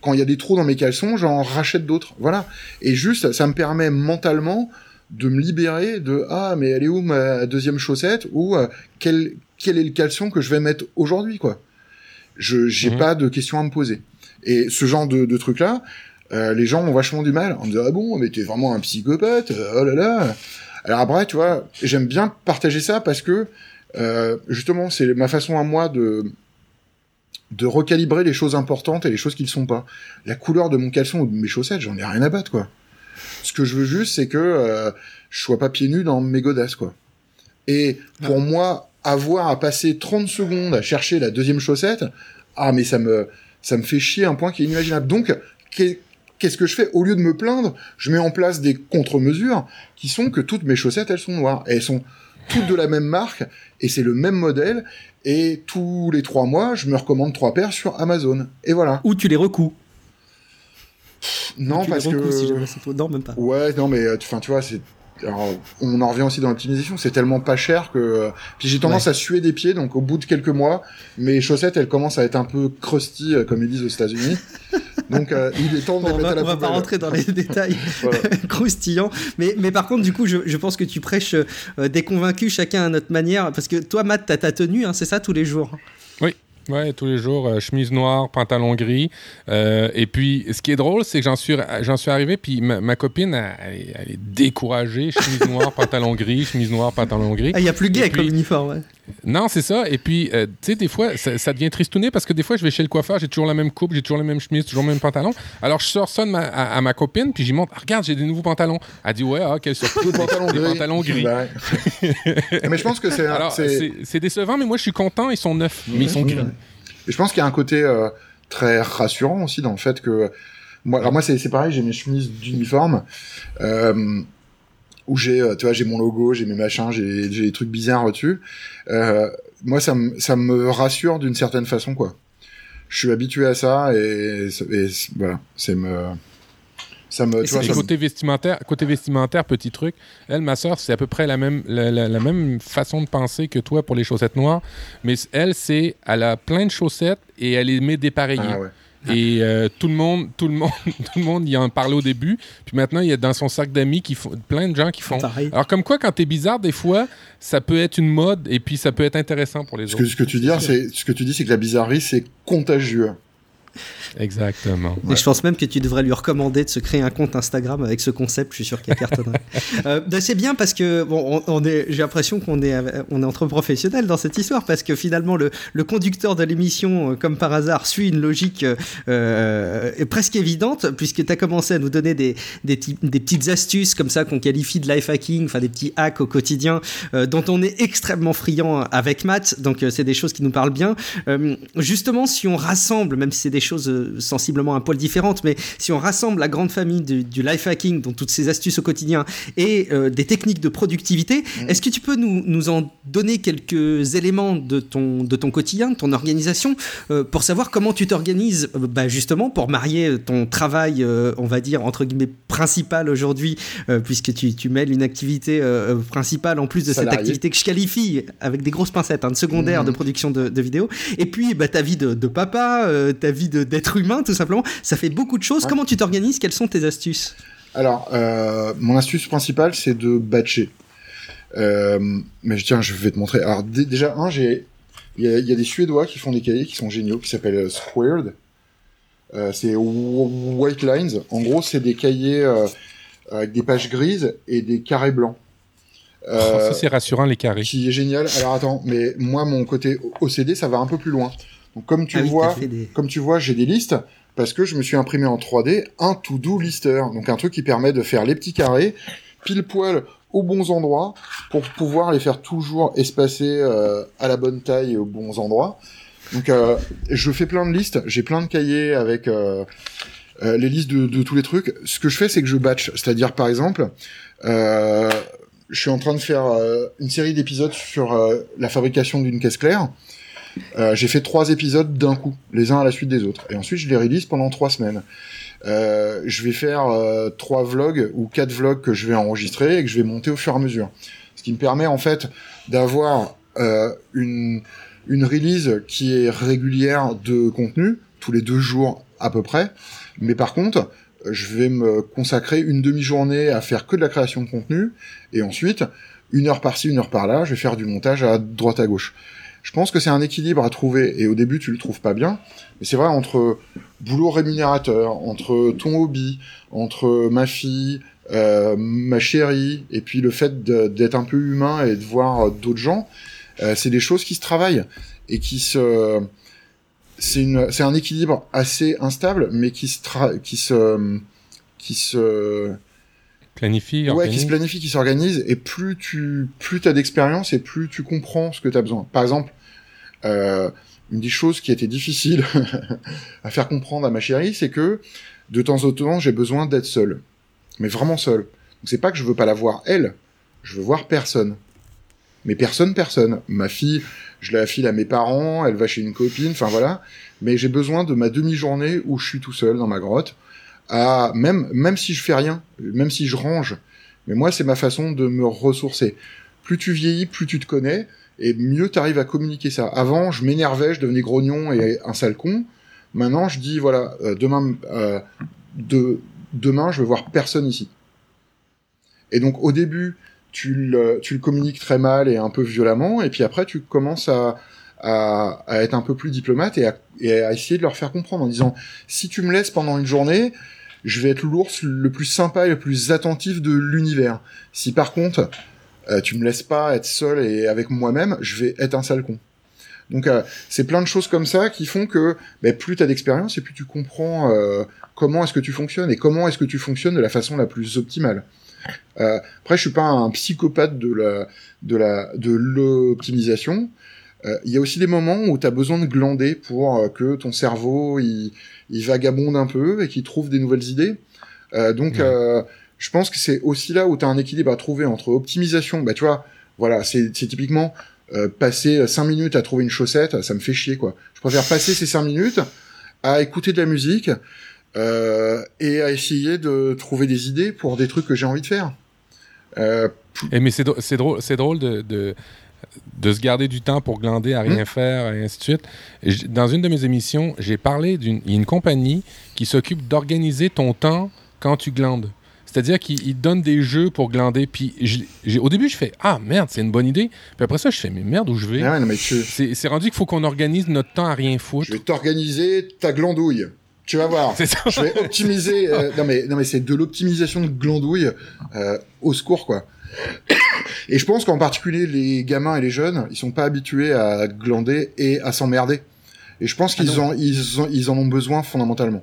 Quand il y a des trous dans mes caleçons, j'en rachète d'autres. Voilà. Et juste, ça me permet mentalement de me libérer de ah mais elle est où ma deuxième chaussette? Ou euh, quel quel est le caleçon que je vais mettre aujourd'hui quoi? Je j'ai Mhm. pas de questions à me poser. Et ce genre de, de trucs là, euh, les gens ont vachement du mal. On me dit ah bon mais t'es vraiment un psychopathe. euh, Oh là là. Alors après tu vois j'aime bien partager ça parce que euh, justement c'est ma façon à moi de de recalibrer les choses importantes et les choses qui ne sont pas. La couleur de mon caleçon ou de mes chaussettes, j'en ai rien à battre, quoi. Ce que je veux juste, c'est que euh, je sois pas pieds nus dans mes godasses, quoi. Et pour moi, avoir à passer 30 secondes à chercher la deuxième chaussette, ah, mais ça me, ça me fait chier un point qui est inimaginable. Donc, qu'est-ce que je fais Au lieu de me plaindre, je mets en place des contre-mesures qui sont que toutes mes chaussettes, elles sont noires. Et elles sont toutes de la même marque, et c'est le même modèle, et tous les trois mois, je me recommande trois paires sur Amazon. Et voilà. Ou tu les recous. Non, parce si que... toi. Non, même pas. Ouais, non, mais euh, tu, enfin, tu vois, c'est. alors, on en revient aussi dans l'optimisation, c'est tellement pas cher que. euh, Puis j'ai tendance à suer des pieds, donc au bout de quelques mois, mes chaussettes, elles commencent à être un peu crusty, euh, comme ils disent aux États-Unis. donc euh, il est temps de Bon, les on mettre va, à la on va pas rentrer dans les détails Voilà. croustillants. Mais, mais par contre, du coup, je, je pense que tu prêches euh, des convaincus chacun à notre manière. Parce que toi, Matt, t'as ta tenue, hein, c'est ça, tous les jours? Ouais, tous les jours, euh, chemise noire, pantalon gris. Euh, et puis, ce qui est drôle, c'est que j'en suis, j'en suis arrivé, puis ma, ma copine, elle, elle est- découragée. Chemise noire, pantalon gris, chemise noire, pantalon gris. Ah, il y a plus gay puis- comme uniforme. ouais. Non, c'est ça. Et puis, euh, tu sais, des fois, ça, ça devient tristouné parce que des fois, je vais chez le coiffeur, j'ai toujours la même coupe, j'ai toujours la même chemise, toujours le même pantalon. Alors, je sors ça de ma- à, à ma copine, puis j'y montre, Ah, regarde, j'ai des nouveaux pantalons. Elle dit, ouais, ah, quelle surprise, Des pantalons des gris. pantalons gris. Ouais. mais je pense que c'est. Alors, c'est- décevant, mais moi, je suis content, ils sont neufs, mais ils sont gris. Et je pense qu'il y a un côté euh, très rassurant aussi dans le fait que moi, alors moi c'est c'est pareil, j'ai mes chemises d'uniforme euh, où j'ai, euh, tu vois, j'ai mon logo, j'ai mes machins, j'ai des trucs bizarres dessus. Euh, moi, ça me ça me rassure d'une certaine façon quoi. Je suis habitué à ça et, et voilà, c'est me ça me tu vois, me- côté vestimentaire, côté vestimentaire, petit truc, elle, ma soeur, c'est à peu près la même, la, la- la même façon de penser que toi pour les chaussettes noires. Mais elle, c'est, elle a plein de chaussettes et elle les met dépareillées. Ah ouais. Et euh, tout le monde, tout le monde, tout le monde y en parlait au début. Puis maintenant, il y a dans son sac d'amis qui font, plein de gens qui font. Alors comme quoi, quand t'es bizarre, des fois, ça peut être une mode et puis ça peut être intéressant pour les ce autres. Que, ce que tu dis, c'est ce que tu dis, c'est que la bizarrerie, c'est contagieux. Exactement. Et je pense même que tu devrais lui recommander de se créer un compte Instagram avec ce concept. Je suis sûr qu'il cartonnerait. euh, ben, c'est bien parce que bon, on, est, j'ai l'impression qu'on est, on est entre professionnels dans cette histoire parce que finalement le, le conducteur de l'émission, euh, comme par hasard, suit une logique euh, presque évidente puisque tu as commencé à nous donner des, des, des, petites astuces comme ça qu'on qualifie de life hacking, enfin des petits hacks au quotidien euh, dont on est extrêmement friand avec Matt. Donc euh, c'est des choses qui nous parlent bien. Euh, justement, si on rassemble, même si c'est des choses sensiblement un poil différentes, mais si on rassemble la grande famille du, life hacking, dont toutes ces astuces au quotidien, et euh, des techniques de productivité, mm. est-ce que tu peux nous, nous, en donner quelques éléments de ton, de ton quotidien, de ton organisation, euh, pour savoir comment tu t'organises euh, bah, justement pour marier ton travail, on va dire, entre guillemets, principal aujourd'hui, puisque tu, tu, mêles une activité principale en plus de cette activité que je qualifie avec des grosses pincettes, hein, de secondaire mm. de production de, de vidéos, et puis bah, ta vie de, de papa, ta vie d'être humain, tout simplement. Ça fait beaucoup de choses. Comment tu t'organises? Quelles sont tes astuces? Alors, euh, mon astuce principale, c'est de batcher. Euh, mais tiens, je vais te montrer. Alors, déjà, un, j'ai, il y, a des Suédois qui font des cahiers qui sont géniaux, qui s'appellent euh, Squared. c'est White Lines. En gros, c'est des cahiers avec des pages grises et des carrés blancs. Oh, ça c'est rassurant les carrés. Qui est génial. Alors attends, mais moi mon côté OCD ça va un peu plus loin. Donc comme tu ah vois, comme tu vois, j'ai des listes parce que je me suis imprimé en 3D un to-do lister, donc un truc qui permet de faire les petits carrés pile poil aux bons endroits pour pouvoir les faire toujours espacer euh, à la bonne taille et aux bons endroits. Donc euh, je fais plein de listes, j'ai plein de cahiers avec euh, les listes de, de, tous les trucs. Ce que je fais, c'est que je batch, c'est-à-dire par exemple, je suis en train de faire une série d'épisodes sur la fabrication d'une caisse claire. Euh, j'ai fait trois épisodes d'un coup, les uns à la suite des autres. Et ensuite, je les release pendant trois semaines. Euh, je vais faire euh, trois vlogs ou quatre vlogs que je vais enregistrer et que je vais monter au fur et à mesure. Ce qui me permet en fait d'avoir une, une release qui est régulière de contenu, tous les deux jours à peu près. Mais par contre, je vais me consacrer une demi-journée à faire que de la création de contenu, et ensuite, une heure par-ci, une heure par-là, je vais faire du montage à droite à gauche. Je pense que c'est un équilibre à trouver, et au début tu le trouves pas bien, mais c'est vrai entre boulot rémunérateur, entre ton hobby, entre ma fille, euh, ma chérie, et puis le fait d'être un peu humain et de voir d'autres gens, euh, c'est des choses qui se travaillent et qui se c'est un équilibre assez instable, mais qui se qui se qui se planifie, ouais, qui se planifie, qui s'organise, et plus tu plus as d'expérience et plus tu comprends ce que tu as besoin. Par exemple, euh, une des choses qui était difficile à faire comprendre à ma chérie, c'est que de temps en temps, j'ai besoin d'être seul, mais vraiment seul. Donc c'est pas que je veux pas la voir elle, je veux voir personne. Mais personne, personne. Ma fille, je la file à mes parents, elle va chez une copine, enfin voilà. Mais j'ai besoin de ma demi-journée où je suis tout seul dans ma grotte même même si je fais rien, même si je range. Mais moi, c'est ma façon de me ressourcer. Plus tu vieillis, plus tu te connais, et mieux tu arrives à communiquer ça. Avant, je m'énervais, je devenais grognon et un sale con. Maintenant, je dis voilà, euh, demain, euh, de, demain, je veux voir personne ici. Et donc, au début, tu le, tu le communiques très mal et un peu violemment, et puis après, tu commences à, à, être un peu plus diplomate et à, essayer de leur faire comprendre en disant si tu me laisses pendant une journée, je vais être l'ours le plus sympa et le plus attentif de l'univers. Si par contre, euh, tu me laisses pas être seul et avec moi-même, je vais être un sale con. Donc euh, c'est plein de choses comme ça qui font que ben, plus tu as d'expérience et plus tu comprends euh, comment est-ce que tu fonctionnes et comment est-ce que tu fonctionnes de la façon la plus optimale. après, je suis pas un psychopathe de la de la de l'optimisation. Il y a aussi des moments où tu as besoin de glander pour que ton cerveau il, il vagabonde un peu et qu'il trouve des nouvelles idées. donc je pense que c'est aussi là où tu as un équilibre à trouver entre optimisation, bah tu vois, voilà, c'est typiquement euh, passer 5 minutes à trouver une chaussette, ça me fait chier quoi. Je préfère passer ces 5 minutes à écouter de la musique euh, et à essayer de trouver des idées pour des trucs que j'ai envie de faire. Euh, et mais c'est drôle, c'est drôle de, de se garder du temps pour glander, à rien Hmm. faire, et ainsi de suite. J- dans une de mes émissions, j'ai parlé d'une une compagnie qui s'occupe d'organiser ton temps quand tu glandes. C'est-à-dire qu'ils ils donnent des jeux pour glander. Puis au début, je fais Ah merde, c'est une bonne idée. Puis après ça, je fais Mais merde, où je vais? Ah ouais, tu- C'est rendu qu'il faut qu'on organise notre temps à rien foutre. je vais t'organiser ta glandouille. Tu vas voir. Ça. Je vais optimiser. euh, non mais non mais c'est de l'optimisation de glandouille euh, au secours quoi. Et je pense qu'en particulier les gamins et les jeunes, ils sont pas habitués à glander et à s'emmerder. Et je pense Ah qu'ils ils ils en ont besoin fondamentalement.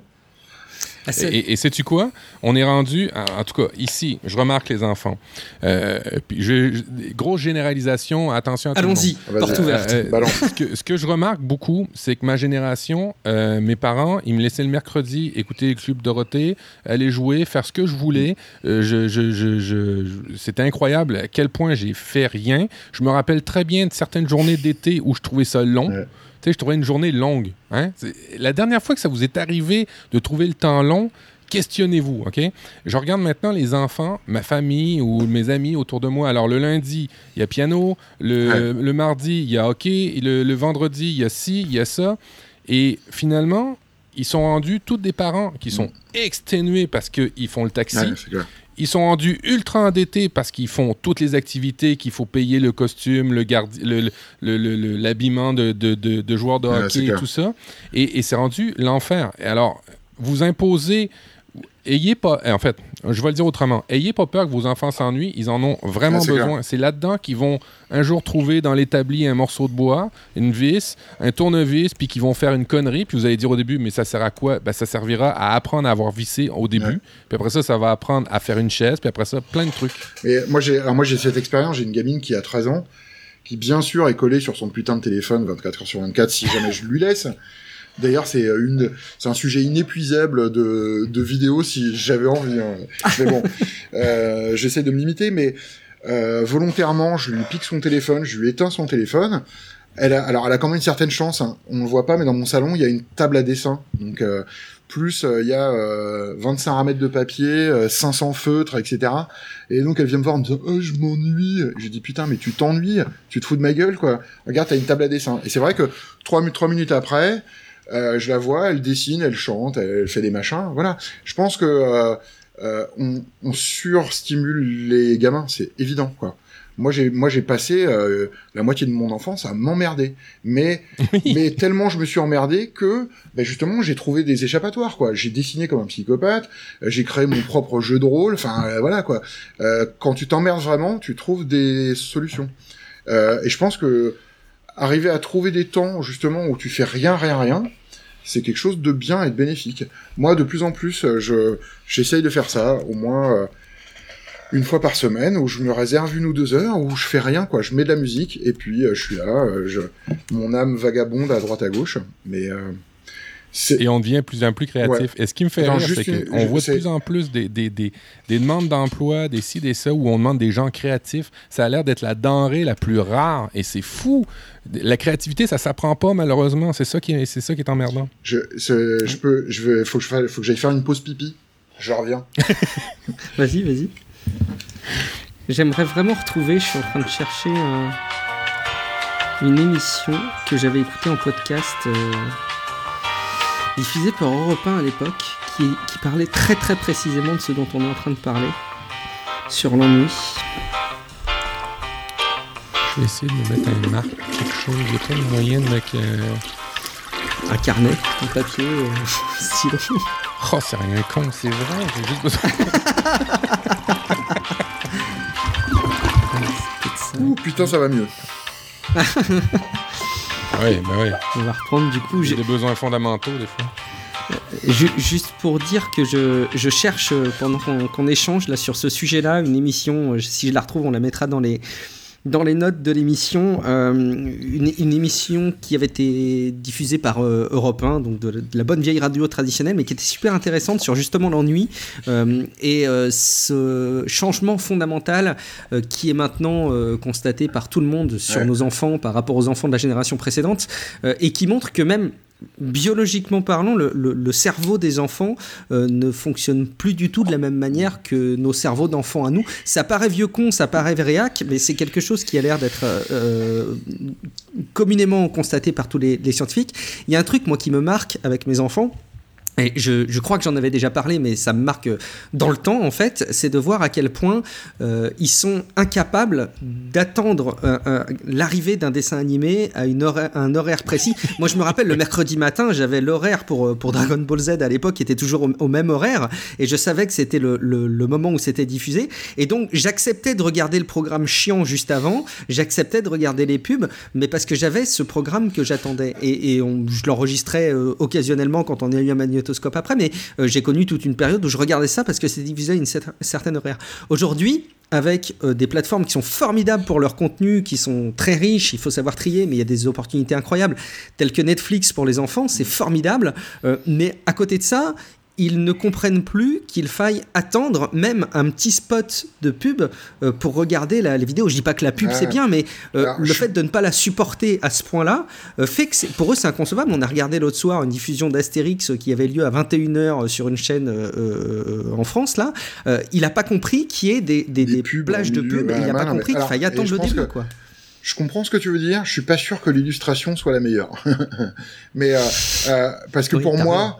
Ah, Et, et sais-tu quoi? On est rendu, en, en tout cas, ici, je remarque les enfants. Euh, puis je, je- grosse généralisation, attention à tout le monde. Allons-y, Ah, porte ouverte. Euh, ce, que, ce que je remarque beaucoup, c'est que ma génération, euh, mes parents, ils me laissaient le mercredi écouter le Club Dorothée, aller jouer, faire ce que je voulais. Euh, je, je- je- je- je- C'était incroyable à quel point j'ai fait rien. Je me rappelle très bien de certaines journées d'été où je trouvais ça long. Sais, je trouvais une journée longue. Hein? La dernière fois que ça vous est arrivé de trouver le temps long, questionnez-vous, OK? Je regarde maintenant les enfants, ma famille ou mes amis autour de moi. Alors, le lundi, il y a piano. Le, le mardi, il y a hockey. Le, le vendredi, il y a ci, il y a ça. Et finalement, ils sont rendus tous des parents qui sont exténués parce qu'ils font le taxi. Ouais. Ils sont rendus ultra endettés parce qu'ils font toutes les activités, qu'il faut payer le costume, le l'habillement de, de, de- joueurs de hockey et tout ça. Et, et c'est rendu l'enfer. Et alors, vous imposez. Ayez pas. En fait, je vais le dire autrement. Ayez pas peur que vos enfants s'ennuient. Ils en ont vraiment besoin. C'est là-dedans qu'ils vont un jour trouver dans l'établi un morceau de bois, une vis, un tournevis, puis qu'ils vont faire une connerie. Puis vous allez dire au début, mais ça sert à quoi? Ben, Ça servira à apprendre à avoir vissé au début. Ouais. Puis après ça, ça va apprendre à faire une chaise. Puis après ça, plein de trucs. Mais moi j'ai moi j'ai cette expérience, j'ai une gamine qui a 13 ans qui bien sûr est collée sur son putain de téléphone 24 heures sur 24 si jamais je lui laisse. D'ailleurs, c'est une, c'est un sujet inépuisable de, de vidéos si j'avais envie. hein. Mais bon, euh, j'essaie de me limiter, mais euh, volontairement, je lui pique son téléphone, je lui éteins son téléphone. Elle a, alors, elle a quand même une certaine chance. hein. On ne le voit pas, mais dans mon salon, il y a une table à dessin. Donc, euh, plus euh, il y a euh, 25 à mètres de papier, euh, 500 feutres, etc. Et donc elle vient me voir en me disant oh, je m'ennuie. J'ai dit putain mais tu t'ennuies, tu te fous de ma gueule quoi. Regarde t'as une table à dessin. Et c'est vrai que trois minutes après, euh, je la vois, elle dessine, elle chante, elle fait des machins. Voilà. Je pense que euh, euh, on, on surstimule les gamins, c'est évident quoi. Moi j'ai moi j'ai passé euh, la moitié de mon enfance à m'emmerder, mais mais tellement je me suis emmerdé que ben justement j'ai trouvé des échappatoires quoi. J'ai dessiné comme un psychopathe, euh, j'ai créé mon propre jeu de rôle, enfin euh, voilà quoi. Quand tu t'emmerdes vraiment, tu trouves des solutions. Et je pense que arriver à trouver des temps justement où tu fais rien rien rien, c'est quelque chose de bien et de bénéfique. Moi de plus en plus, euh, je j'essaye de faire ça au moins. euh, une fois par semaine où je me réserve une ou deux heures où je fais rien quoi je mets de la musique et puis euh, je suis là je mon âme vagabonde à droite à gauche mais Et on devient de plus en plus créatif. Et ce qui me fait Attends, rire, c'est qu'on voit de plus en plus des, des, des, des demandes d'emploi, des ci, des ça, où on demande des gens créatifs. Ça a l'air d'être la denrée la plus rare. Et c'est fou. La créativité, ça s'apprend pas, malheureusement. C'est ça qui est, c'est ça qui est emmerdant. je c'est- je peux je vais faut que je fasse- faut que j'aille faire une pause pipi je reviens Vas-y, vas-y. J'aimerais vraiment retrouver, je suis en train de chercher euh, une émission que j'avais écoutée en podcast, euh, diffusée par Europe 1 à l'époque, qui, qui parlait très très précisément de ce dont on est en train de parler, sur l'ennui. Je vais essayer de me mettre un marque, quelque chose. Il y a pas une moyenne avec. euh, Un carnet, un papier, euh, stylo. Oh, c'est rien con, c'est vrai. J'ai juste besoin. Ouh, putain ça va mieux oui, bah oui. On va reprendre du coup. J'ai des besoins fondamentaux, des fois. Ju- juste pour dire que je, je cherche, euh, pendant qu'on qu'on échange là sur ce sujet-là, une émission, euh, si je la retrouve, on la mettra dans les, dans les notes de l'émission, euh, une, une émission qui avait été diffusée par euh, Europe 1, donc de, de la bonne vieille radio traditionnelle, mais qui était super intéressante sur justement l'ennui euh, et euh, ce changement fondamental qui est maintenant constaté par tout le monde sur Ouais. nos enfants par rapport aux enfants de la génération précédente, et qui montre que même biologiquement parlant, le, cerveau des enfants euh, ne fonctionne plus du tout de la même manière que nos cerveaux d'enfants à nous. Ça paraît vieux con, ça paraît réac, mais c'est quelque chose qui a l'air d'être euh, communément constaté par tous les, les scientifiques. Il y a un truc, moi, qui me marque avec mes enfants je, crois que j'en avais déjà parlé, mais ça me marque dans le temps, en fait, c'est de voir à quel point euh, ils sont incapables d'attendre euh, euh, l'arrivée d'un dessin animé à une horaire, un horaire précis. Moi, je me rappelle, le mercredi matin, j'avais l'horaire pour, pour Dragon Ball Z à l'époque, qui était toujours au, même horaire, et je savais que c'était le, le, moment où c'était diffusé. Et donc, j'acceptais de regarder le programme chiant juste avant, j'acceptais de regarder les pubs, mais parce que j'avais ce programme que j'attendais. Et, et je l'enregistrais occasionnellement quand on a eu un magnéto après, mais euh, j'ai connu toute une période où je regardais ça parce que c'était diffusé à une certaine horaire. Aujourd'hui, avec euh, des plateformes qui sont formidables pour leur contenu, qui sont très riches, il faut savoir trier, mais il y a des opportunités incroyables, telles que Netflix pour les enfants, c'est formidable. Euh, mais à côté de ça, ils ne comprennent plus qu'il faille attendre même un petit spot de pub euh, pour regarder la, les vidéos. Je dis pas que la pub c'est bien, mais euh, le fait de ne pas la supporter à ce point-là euh, fait que pour eux c'est inconcevable. On a regardé l'autre soir une diffusion d'Astérix qui avait lieu à 21h sur une chaîne en France là. il n'a pas compris qu'il y ait des, des, plages de pub. il n'a pas compris qu'il faille attendre le début quoi. Je comprends ce que tu veux dire. Je suis pas sûr que l'illustration soit la meilleure, mais parce que pour moi.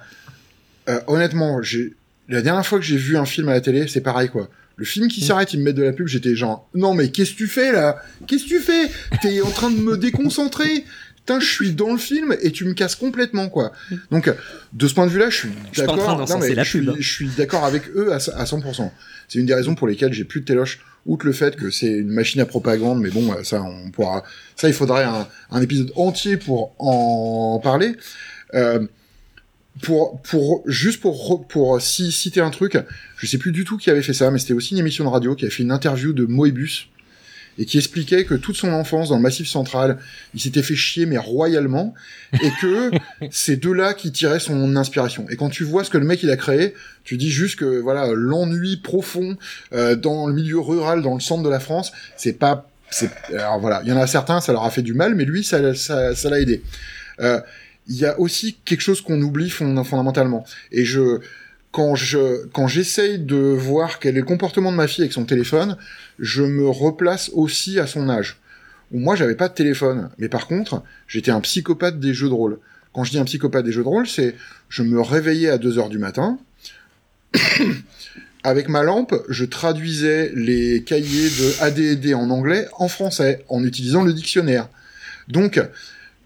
Euh, honnêtement, j'ai la dernière fois que j'ai vu un film à la télé, c'est pareil quoi. Le film qui mm. s'arrête, il me met de la pub, j'étais genre non mais qu'est-ce que tu fais là? Qu'est-ce que tu fais? T'es en train de me déconcentrer? Putain, je suis dans le film et tu me casses complètement quoi. Mm. Donc de ce point de vue-là, je suis d'accord. Je suis, je suis d'accord avec eux à, à 100%. C'est une des raisons pour lesquelles j'ai plus de téloche outre le fait que c'est une machine à propagande, mais bon, ça, on pourra, ça, il faudrait un, un épisode entier pour en parler. Euh, pour pour juste pour pour citer un truc, je sais plus du tout qui avait fait ça, mais c'était aussi une émission de radio qui avait fait une interview de Moebius et qui expliquait que toute son enfance dans le Massif Central, il s'était fait chier mais royalement et que c'est de là qui tirait son inspiration. Et quand tu vois ce que le mec il a créé, tu dis juste que voilà l'ennui profond euh, dans le milieu rural, dans le centre de la France, c'est pas c'est alors voilà, il y en a certains ça leur a fait du mal, mais lui ça ça ça l'a aidé. Euh, il y a aussi quelque chose qu'on oublie fondamentalement. Et je, quand je, quand j'essaye de voir quel est le comportement de ma fille avec son téléphone, je me replace aussi à son âge. Moi, j'avais pas de téléphone, mais par contre, j'étais un psychopathe des jeux de rôle. Quand je dis un psychopathe des jeux de rôle, c'est je me réveillais à 2 heures du matin. Avec ma lampe, je traduisais les cahiers de AD&D en anglais en français en utilisant le dictionnaire. Donc,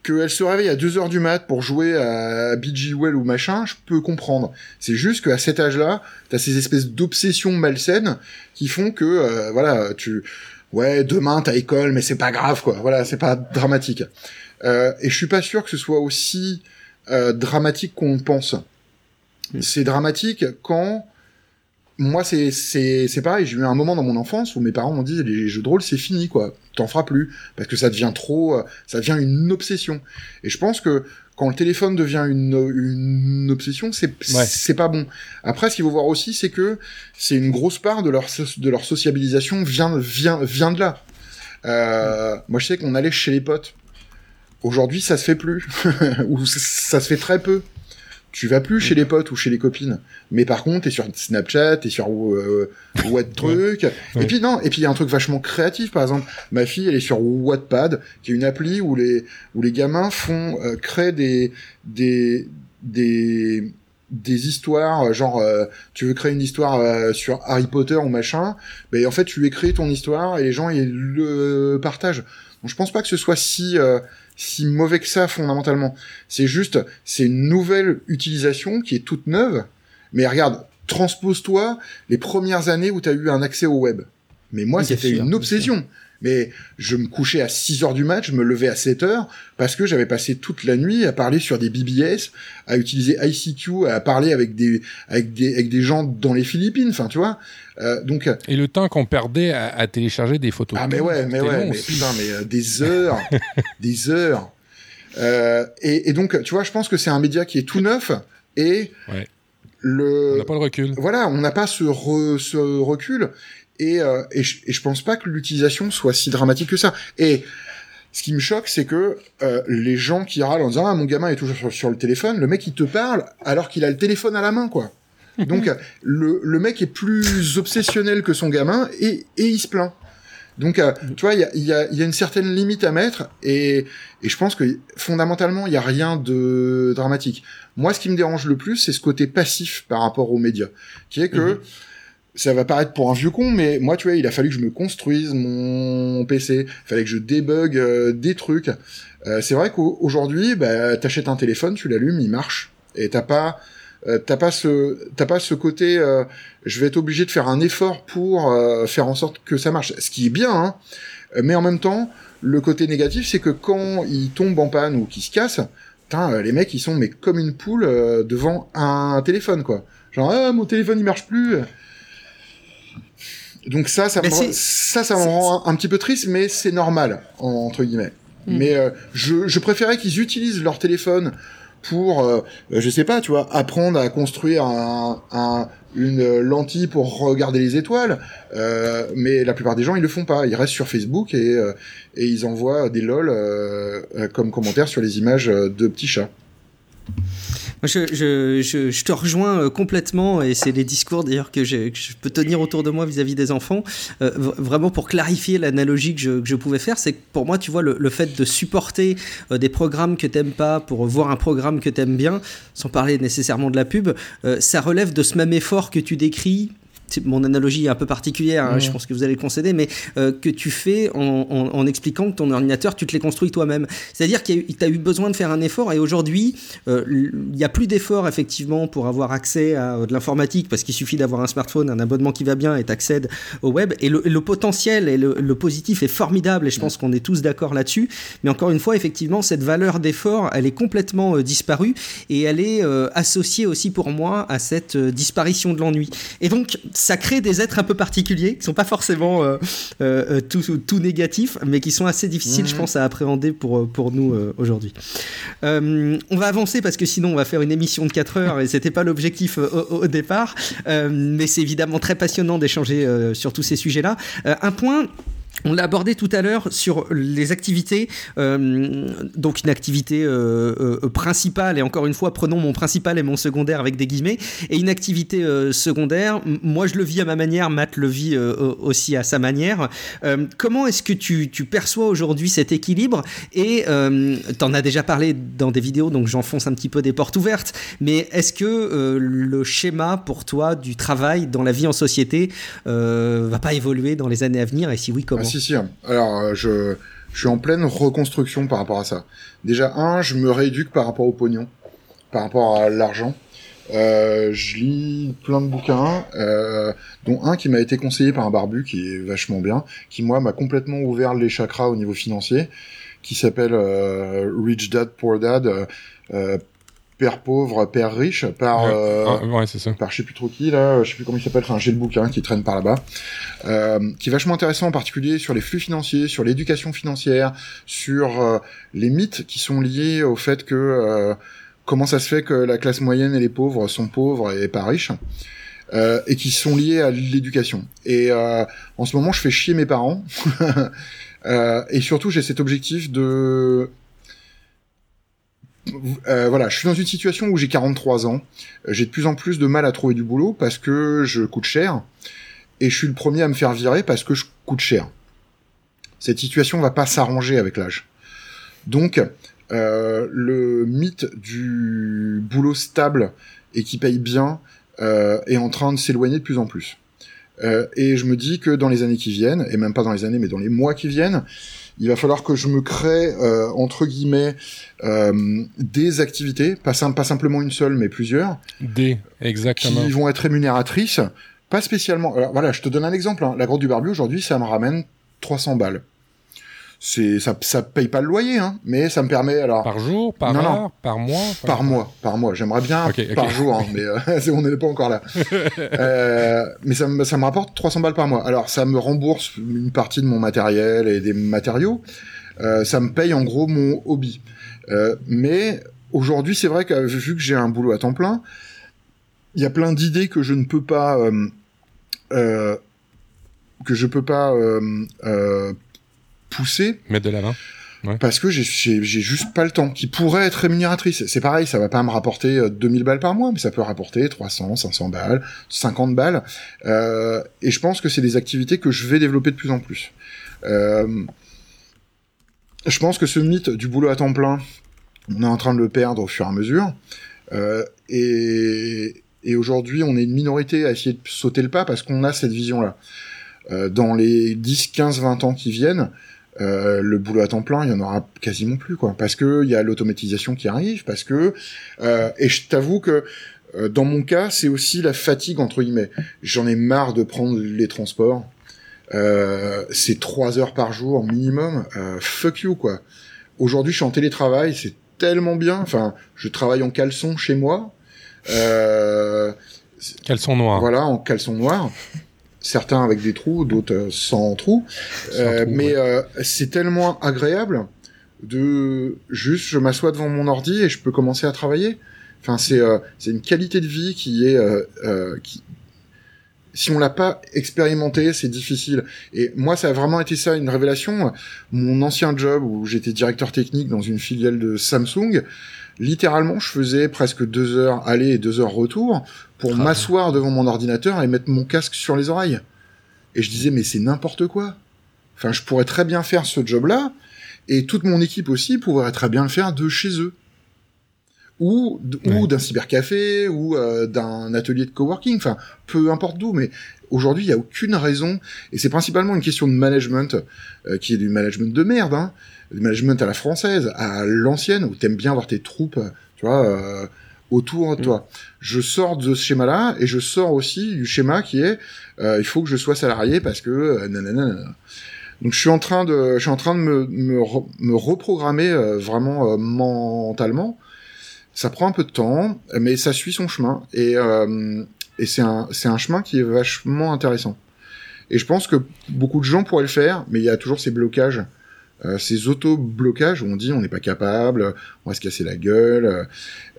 qu'elle se réveille à 2 heures du mat pour jouer à BG Well ou machin, je peux comprendre. C'est juste qu'à cet âge-là, t'as ces espèces d'obsessions malsaines qui font que, euh, voilà, tu, ouais, demain t'as école, mais c'est pas grave, quoi. Voilà, c'est pas dramatique. Euh, et je suis pas sûr que ce soit aussi euh, dramatique qu'on pense. C'est dramatique quand moi c'est c'est c'est pareil. J'ai eu un moment dans mon enfance où mes parents m'ont dit les jeux de rôle c'est fini quoi. T'en feras plus. Parce que ça devient trop euh, ça devient une obsession. Et je pense que quand le téléphone devient une, une obsession c'est c'est pas bon. Après ce qu'il faut voir aussi c'est que c'est une grosse part de leur de leur sociabilisation vient vient vient de là. Euh, moi je sais qu'on allait chez les potes. Aujourd'hui ça se fait plus. Ou ça se fait très peu tu vas plus chez les potes ou chez les copines, mais par contre t'es sur Snapchat, t'es sur euh, what truc. Et puis non, et puis il y a un truc vachement créatif. Par exemple, ma fille elle est sur Wattpad, qui est une appli où les où les gamins font euh, créer des des des des histoires genre euh, tu veux créer une histoire euh, sur Harry Potter ou machin ben en fait tu écris ton histoire et les gens ils le partagent. Donc je pense pas que ce soit si si mauvais que ça fondamentalement. C'est juste, c'est une nouvelle utilisation qui est toute neuve. Mais regarde, transpose-toi les premières années où tu as eu un accès au web. Mais moi, c'était une obsession mais je me couchais à 6 heures du match, je me levais à 7 heures parce que j'avais passé toute la nuit à parler sur des BBS, à utiliser ICQ, à parler avec des avec des avec des gens dans les Philippines, enfin tu vois. Euh, donc et le temps qu'on perdait à, télécharger des photos. Ah mais ouais, mais ouais, mais putain, mais euh, des heures, des heures. Euh, et, et, donc tu vois, je pense que c'est un média qui est tout neuf et ouais. le. On n'a pas le recul. Voilà, on n'a pas ce, ce recul et, euh, et, je, et, je, pense pas que l'utilisation soit si dramatique que ça. Et ce qui me choque, c'est que euh, les gens qui râlent en disant ah mon gamin est toujours sur, le téléphone, le mec il te parle alors qu'il a le téléphone à la main quoi. Donc le, le mec est plus obsessionnel que son gamin et, et il se plaint. Donc, euh, tu vois, il y a, y, a, y a, une certaine limite à mettre, et, et je pense que fondamentalement, il n'y a rien de dramatique. Moi, ce qui me dérange le plus, c'est ce côté passif par rapport aux médias, qui est que mhm. Ça va paraître pour un vieux con, mais moi, tu vois, il a fallu que je me construise mon PC, il fallait que je débug euh, des trucs. Euh, c'est vrai qu'aujourd'hui, bah, t'achètes un téléphone, tu l'allumes, il marche, et t'as pas euh, t'as pas ce t'as pas ce côté euh, je vais être obligé de faire un effort pour euh, faire en sorte que ça marche. Ce qui est bien hein, mais en même temps le côté négatif c'est que quand il tombe en panne ou qu'il se casse les mecs ils sont mais comme une poule devant un téléphone quoi. Genre ah, mon téléphone il marche plus donc ça ça me, ça ça me rend un, petit peu triste mais c'est normal entre guillemets hmm. mais je, je préférais qu'ils utilisent leur téléphone pour, euh, je sais pas, tu vois, apprendre à construire un, une lentille pour regarder les étoiles. Euh, mais la plupart des gens, ils le font pas. Ils restent sur Facebook et, euh, et ils envoient des lol comme commentaires sur les images de petits chats. Je, je, te rejoins euh, complètement et c'est les discours d'ailleurs que, je peux tenir autour de moi vis-à-vis des enfants. Euh, vraiment pour clarifier l'analogie que, je, pouvais faire, c'est que pour moi, tu vois, le, fait de supporter euh, des programmes que t'aimes pas pour voir un programme que t'aimes bien, sans parler nécessairement de la pub, ça relève de ce même effort que tu décris mon analogie est un peu particulière, hein, je pense que vous allez le concéder, mais euh, que tu fais en, expliquant que ton ordinateur, tu te l'es construit toi-même. C'est-à-dire qu'il tu as eu besoin de faire un effort et aujourd'hui, euh, il n'y a plus d'effort effectivement pour avoir accès à de l'informatique parce qu'il suffit d'avoir un smartphone, un abonnement qui va bien et t'accèdes au web. Et le, potentiel et le, positif est formidable et je pense qu'on est tous d'accord là-dessus. Mais encore une fois, effectivement, cette valeur d'effort, elle est complètement euh, disparue et elle est associée aussi pour moi à cette disparition de l'ennui. Et donc, ça crée des êtres un peu particuliers qui sont pas forcément euh, euh, tout, tout, négatifs, mais qui sont assez difficiles, je mhm. pense, à appréhender pour, pour nous euh, aujourd'hui. on va avancer parce que sinon on va faire une émission de 4 heures et c'était pas l'objectif au, départ, mais c'est évidemment très passionnant d'échanger sur tous ces sujets-là. un point on l'a abordé tout à l'heure sur les activités, euh, donc une activité euh, euh, principale, et encore une fois, prenons mon principal et mon secondaire avec des guillemets, et une activité secondaire, moi je le vis à ma manière, Matt le vit aussi à sa manière. comment est-ce que tu, perçois aujourd'hui cet équilibre? Et tu en as déjà parlé dans des vidéos, donc j'enfonce un petit peu des portes ouvertes, mais est-ce que le schéma pour toi du travail dans la vie en société va pas évoluer dans les années à venir, et si oui, comment si, si. Alors, euh, je, je suis en pleine reconstruction par rapport à ça. Déjà, un, je me rééduque par rapport au pognon, par rapport à l'argent. Euh, je lis plein de bouquins, euh, dont un qui m'a été conseillé par un barbu qui est vachement bien, qui moi m'a complètement ouvert les chakras au niveau financier, qui s'appelle Rich Dad Poor Dad. Euh, père pauvre, père riche, par euh, ah, ça. par je sais plus trop qui là, je sais plus comment il s'appelle, enfin j'ai le bouquin qui traîne par là-bas, euh, qui est vachement intéressant en particulier sur les flux financiers, sur l'éducation financière, sur euh, les mythes qui sont liés au fait que euh, comment ça se fait que la classe moyenne et les pauvres sont pauvres et pas riches. et qui sont liés à l'éducation. Et en ce moment, je fais chier mes parents. et surtout, j'ai cet objectif de euh, voilà, je suis dans une situation où j'ai 43 ans. J'ai de plus en plus de mal à trouver du boulot parce que je coûte cher. Et je suis le premier à me faire virer parce que je coûte cher. Cette situation va pas s'arranger avec l'âge. Donc, euh, le mythe du boulot stable et qui paye bien euh, est en train de s'éloigner de plus en plus. et je me dis que dans les années qui viennent, et même pas dans les années, mais dans les mois qui viennent, il va falloir que je me crée euh, entre guillemets euh, des activités, pas, pas simplement une seule, mais plusieurs. Des, exactement. Qui vont être rémunératrices, pas spécialement. Alors voilà, je te donne un exemple. Hein. La grotte du barbu aujourd'hui, ça me ramène 300 balles c'est ça ça paye pas le loyer hein, mais ça me permet alors par jour par non, par mois par, mois par mois. J'aimerais bien par jour hein, mais euh, on n'est pas encore là. Euh, mais ça me ça me rapporte 300 balles par mois. Alors ça me rembourse une partie de mon matériel et des matériaux. Euh, ça me paye en gros mon hobby. Mais aujourd'hui c'est vrai que vu que j'ai un boulot à temps plein il y a plein d'idées que je ne peux pas que je peux pas pousser. Mettre de l'avant. Parce que j'ai juste pas le temps, qui pourrait être rémunératrice. C'est pareil, ça va pas me rapporter 2000 balles par mois, mais ça peut rapporter 300, 500 balles, 50 balles. Euh, et je pense que c'est des activités que je vais développer de plus en plus. Euh, je pense que ce mythe du boulot à temps plein, on est en train de le perdre au fur et à mesure. Euh, et, et aujourd'hui, on est une minorité à essayer de sauter le pas parce qu'on a cette vision-là. Euh, dans les 10, 15, 20 ans qui viennent, euh, le boulot à temps plein, il y en aura quasiment plus, quoi. Parce que il y a l'automatisation qui arrive, parce que euh, et je t'avoue que euh, dans mon cas, c'est aussi la fatigue entre guillemets. J'en ai marre de prendre les transports. Euh, c'est trois heures par jour minimum. Euh, fuck you, quoi. Aujourd'hui, je suis en télétravail, c'est tellement bien. Enfin, je travaille en caleçon chez moi. Euh, caleçon noir. Voilà, en caleçon noir certains avec des trous, d'autres euh, sans trous. Euh, mais euh, c'est tellement agréable de juste je m'assois devant mon ordi et je peux commencer à travailler. Enfin, c'est c'est une qualité de vie qui est qui si on l'a pas expérimenté, c'est difficile. Et moi, ça a vraiment été ça, une révélation. Mon ancien job où j'étais directeur technique dans une filiale de Samsung, littéralement, je faisais presque deux heures aller et deux heures retour pour ah m'asseoir devant mon ordinateur et mettre mon casque sur les oreilles. Et je disais, mais c'est n'importe quoi. Enfin, je pourrais très bien faire ce job-là, et toute mon équipe aussi pourrait très bien le faire de chez eux. Ou, ou d'un cybercafé, ou euh, d'un atelier de coworking, enfin, peu importe d'où, mais aujourd'hui, il n'y a aucune raison, et c'est principalement une question de management, euh, qui est du management de merde, hein, du management à la française, à l'ancienne, où t'aimes bien voir tes troupes, tu vois, euh, autour de toi. Mm. Je sors de ce schéma-là et je sors aussi du schéma qui est euh, il faut que je sois salarié parce que euh, nanana. Donc je suis en train de je suis en train de me me, me reprogrammer euh, vraiment euh, mentalement. Ça prend un peu de temps, mais ça suit son chemin et euh, et c'est un c'est un chemin qui est vachement intéressant. Et je pense que beaucoup de gens pourraient le faire, mais il y a toujours ces blocages euh, ces auto-blocages où on dit on n'est pas capable, on va se casser la gueule.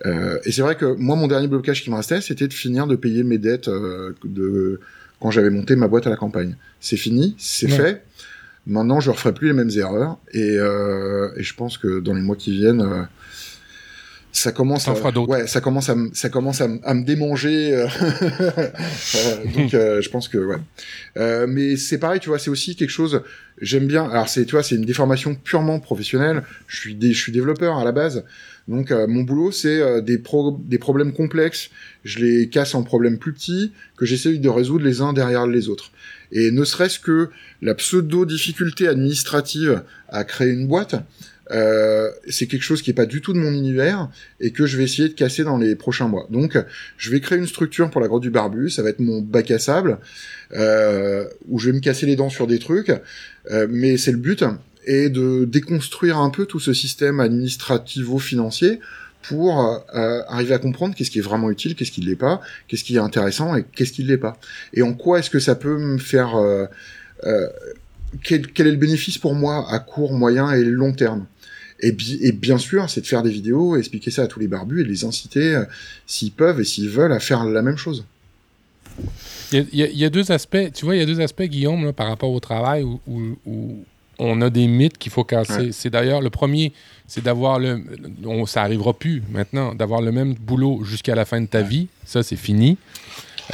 Euh, et c'est vrai que moi, mon dernier blocage qui me restait, c'était de finir de payer mes dettes euh, de quand j'avais monté ma boîte à la campagne. C'est fini, c'est fait. Maintenant, je referai plus les mêmes erreurs. Et, et, je pense que dans les mois qui viennent, ça commence à, ouais, ça commence à, ça commence à, me démanger. Euh, euh, donc, euh, je pense que ouais. mais c'est pareil, tu vois, c'est aussi quelque chose. J'aime bien. Alors, c'est, tu vois, c'est une déformation purement professionnelle. Je suis, je suis développeur à la base. Donc, mon boulot, c'est des pro des problèmes complexes. Je les casse en problèmes plus petits que j'essaye de résoudre les uns derrière les autres. Et ne serait-ce que la pseudo difficulté administrative à créer une boîte euh, c'est quelque chose qui est pas du tout de mon univers et que je vais essayer de casser dans les prochains mois. Donc, je vais créer une structure pour la grotte du barbu. Ça va être mon bac à sable euh, où je vais me casser les dents sur des trucs, euh, mais c'est le but et de déconstruire un peu tout ce système administrativo-financier pour euh, arriver à comprendre qu'est-ce qui est vraiment utile, qu'est-ce qui ne l'est pas, qu'est-ce qui est intéressant et qu'est-ce qui ne l'est pas. Et en quoi est-ce que ça peut me faire... Euh, euh, quel, quel, est le bénéfice pour moi à court, moyen et long terme? Et, et, bien sûr, c'est de faire des vidéos, expliquer ça à tous les barbus et les inciter, euh, s'ils peuvent et s'ils veulent, à faire la même chose. Il y, a, il y, a, deux aspects, tu vois, il y a deux aspects, Guillaume, là, par rapport au travail où, où, on a des mythes qu'il faut casser. C'est d'ailleurs le premier, c'est d'avoir le. On, ça arrivera plus maintenant, d'avoir le même boulot jusqu'à la fin de ta vie. Ça, c'est fini.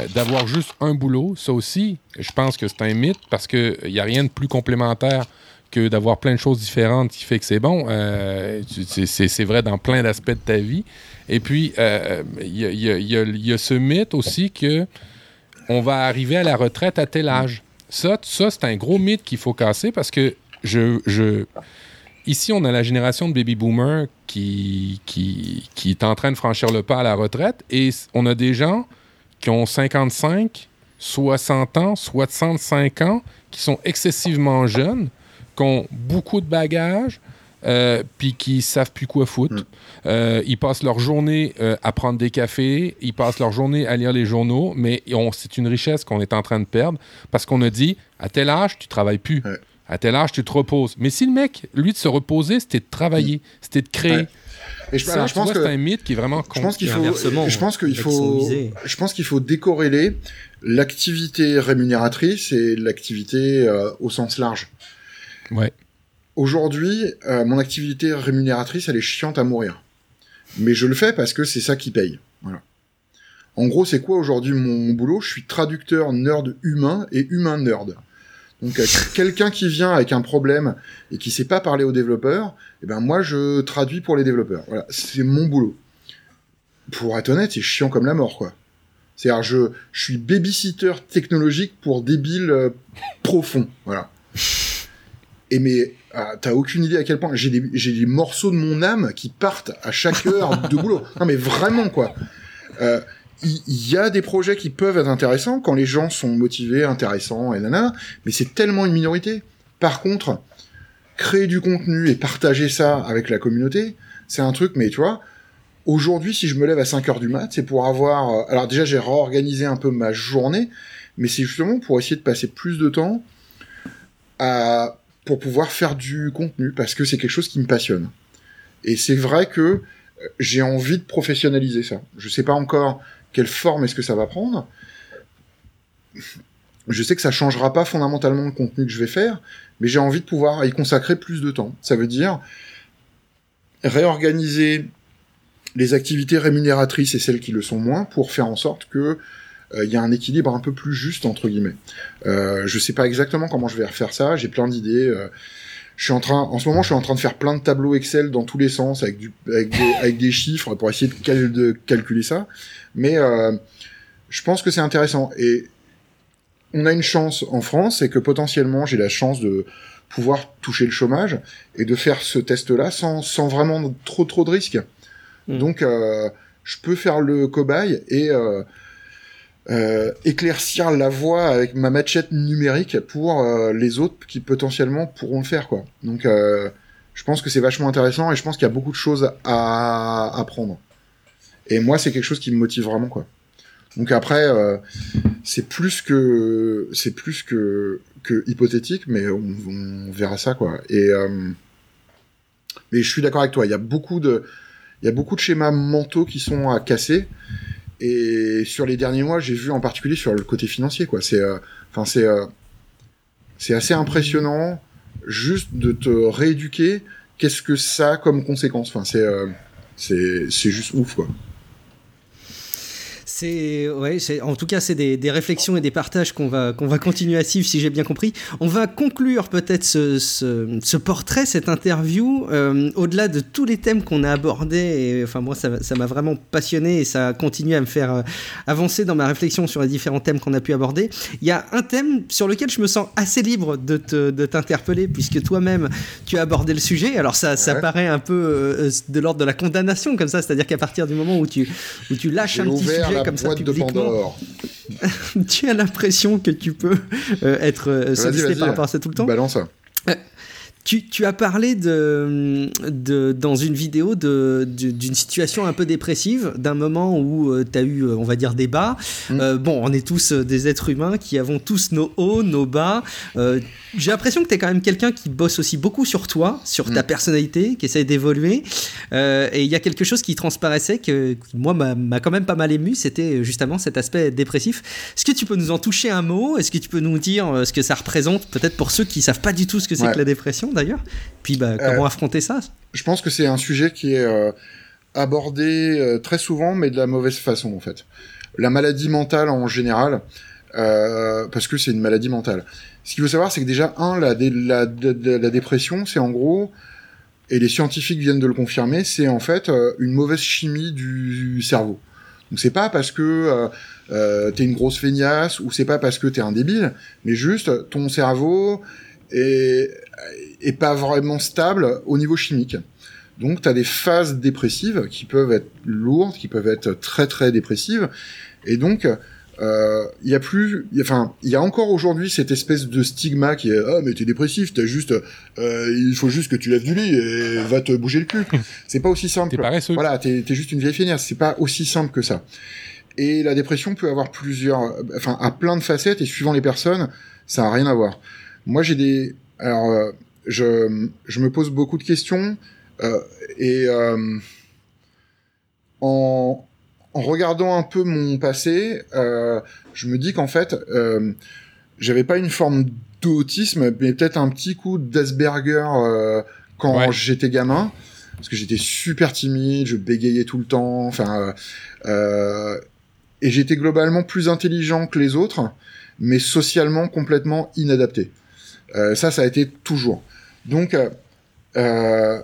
Euh, d'avoir juste un boulot, ça aussi, je pense que c'est un mythe parce qu'il n'y a rien de plus complémentaire que d'avoir plein de choses différentes qui fait que c'est bon. Euh, c'est vrai dans plein d'aspects de ta vie. Et puis, il y, a, ce mythe aussi que on va arriver à la retraite à tel âge. Ça, ça c'est un gros mythe qu'il faut casser parce que je, je, ici, on a la génération de baby boomers qui, qui, qui est en train de franchir le pas à la retraite et on a des gens qui ont 55, 60 ans, 65 ans, qui sont excessivement jeunes, qui ont beaucoup de bagages, euh, puis qui savent plus quoi foutre. Mm. Euh, ils passent leur journée euh, à prendre des cafés, ils passent leur journée à lire les journaux, mais c'est une richesse qu'on est en train de perdre parce qu'on a dit à tel âge, tu travailles plus. À tel âge, tu te reposes. Mais si le mec, lui, de se reposer, c'était de travailler, mm. c'était de créer. Et je, je pense que c'est un mythe qui est vraiment je pense qu'il faut je pense qu'il faut je pense qu'il faut décorréler l'activité rémunératrice et l'activité au sens large. Ouais. aujourd'hui, euh, mon activité rémunératrice, elle est chiante à mourir. Mais je le fais parce que c'est ça qui paye. En gros, c'est quoi aujourd'hui mon boulot? Je suis traducteur nerd humain et humain nerd. Donc euh, quelqu'un qui vient avec un problème et qui sait pas parler aux développeurs, eh ben moi je traduis pour les développeurs. Voilà, c'est mon boulot. Pour être honnête, c'est chiant comme la mort, quoi. C'est-à-dire, je, je suis babysitter technologique pour débiles euh, profonds. Voilà. Et mais, ah, t'as aucune idée à quel point j'ai des, morceaux de mon âme qui partent à chaque heure de boulot. Non, mais vraiment, quoi. Euh, il y, a des projets qui peuvent être intéressants quand les gens sont motivés, intéressants, et nana, mais c'est tellement une minorité. Par contre, créer du contenu et partager ça avec la communauté, c'est un truc, mais tu vois, Aujourd'hui, si je me lève à 5 heures du mat, c'est pour avoir... Euh, alors déjà, j'ai réorganisé un peu ma journée, mais c'est justement pour essayer de passer plus de temps à... pour pouvoir faire du contenu, parce que c'est quelque chose qui me passionne. Et c'est vrai que euh, j'ai envie de professionnaliser ça. Je sais pas encore quelle forme est-ce que ça va prendre. Je sais que ça changera pas fondamentalement le contenu que je vais faire, mais j'ai envie de pouvoir y consacrer plus de temps. Ça veut dire réorganiser les activités rémunératrices et celles qui le sont moins pour faire en sorte que il euh, y a un équilibre un peu plus juste entre guillemets. Euh, je sais pas exactement comment je vais refaire ça. J'ai plein d'idées. Euh, je suis en train, en ce moment, je suis en train de faire plein de tableaux Excel dans tous les sens avec du, avec des, avec des chiffres pour essayer de, de calculer ça. Mais je pense que c'est intéressant et on a une chance en France, c'est que potentiellement j'ai la chance de pouvoir toucher le chômage et de faire ce test-là sans, sans vraiment trop trop de risques. Mm. Donc, euh, je peux faire le cobaye et euh, euh, éclaircir la voie avec ma machette numérique pour les autres qui potentiellement pourront le faire, quoi. Donc, je pense que c'est vachement intéressant et je pense qu'il y a beaucoup de choses à apprendre. Et moi, c'est quelque chose qui me motive vraiment, quoi. Donc après, c'est plus que c'est plus que que hypothétique, mais on, on verra ça, quoi. Et mais je suis d'accord avec toi. Il y a beaucoup de il y a beaucoup de schémas mentaux qui sont à casser. Et sur les derniers mois, j'ai vu en particulier sur le côté financier, quoi. C'est, euh, enfin, c'est, euh, c'est assez impressionnant juste de te rééduquer. Qu'est-ce que ça a comme conséquence? Enfin, c'est, euh, c'est, c'est juste ouf, quoi. C'est ouais, en tout cas c'est des, des, réflexions et des partages qu'on va qu'on va continuer à suivre si j'ai bien compris. On va conclure peut-être ce, ce, ce, portrait, cette interview, euh, au-delà de tous les thèmes qu'on a abordés. Et enfin moi ça m'a vraiment passionné et ça continue à me faire euh, avancer dans ma réflexion sur les différents thèmes qu'on a pu aborder. Il y a un thème sur lequel je me sens assez libre de te, de t'interpeller puisque toi-même tu as abordé le sujet. Alors ça ça paraît un peu euh, de l'ordre de la condamnation comme ça, c'est-à-dire qu'à partir du moment où tu où tu lâches un petit sujet comme ça publiquement, tu as l'impression que tu peux euh, être euh, sollicité par rapport à ça tout le temps Balance. Euh, tu, as parlé de, de, dans une vidéo d'une situation un peu dépressive, d'un moment où euh, tu as eu, euh, on va dire, des bas. Mm. Euh, bon, on est tous des êtres humains qui avons tous nos hauts, nos bas. J'ai l'impression que tu es quand même quelqu'un qui bosse aussi beaucoup sur toi, sur ta mm. personnalité, qui essaie d'évoluer. et il y a quelque chose qui transparaissait que, qui, moi, m'a quand même pas mal ému, c'était justement cet aspect dépressif. Est-ce que tu peux nous en toucher un mot? Est-ce que tu peux nous dire ce que ça représente, peut-être pour ceux qui savent pas du tout ce que c'est que la dépression? D'ailleurs. Puis bah, comment euh, affronter ça? Je pense que c'est un sujet qui est euh, abordé euh, très souvent, mais de la mauvaise façon en fait. La maladie mentale en général, parce que c'est une maladie mentale. Ce qu'il faut savoir, c'est que déjà, un, la, la, la dépression, c'est en gros, et les scientifiques viennent de le confirmer, c'est en fait une mauvaise chimie du cerveau. Donc c'est pas parce que euh, t'es une grosse feignasse ou c'est pas parce que t'es un débile, mais juste ton cerveau est, est pas vraiment stable au niveau chimique. Donc tu as des phases dépressives qui peuvent être lourdes, qui peuvent être très très dépressives, et donc euh, il y a plus, enfin il y a encore aujourd'hui cette espèce de stigma qui est ah mais t'es dépressif, t'as juste, euh, il faut juste que tu lèves du lit et va te bouger le cul. C'est pas aussi simple. Voilà, t'es es juste une vieille feignasse. C'est pas aussi simple que ça. Et la dépression peut avoir plusieurs, enfin à plein de facettes et suivant les personnes, ça a rien à voir. Moi j'ai des, alors euh, je, je me pose beaucoup de questions euh, et euh, en, en regardant un peu mon passé, euh, je me dis qu'en fait, j'avais pas une forme d'autisme, mais peut-être un petit coup d'Asperger quand j'étais gamin, parce que j'étais super timide, je bégayais tout le temps, enfin, et j'étais globalement plus intelligent que les autres, mais socialement complètement inadapté. Euh, ça, ça a été toujours. Donc, euh,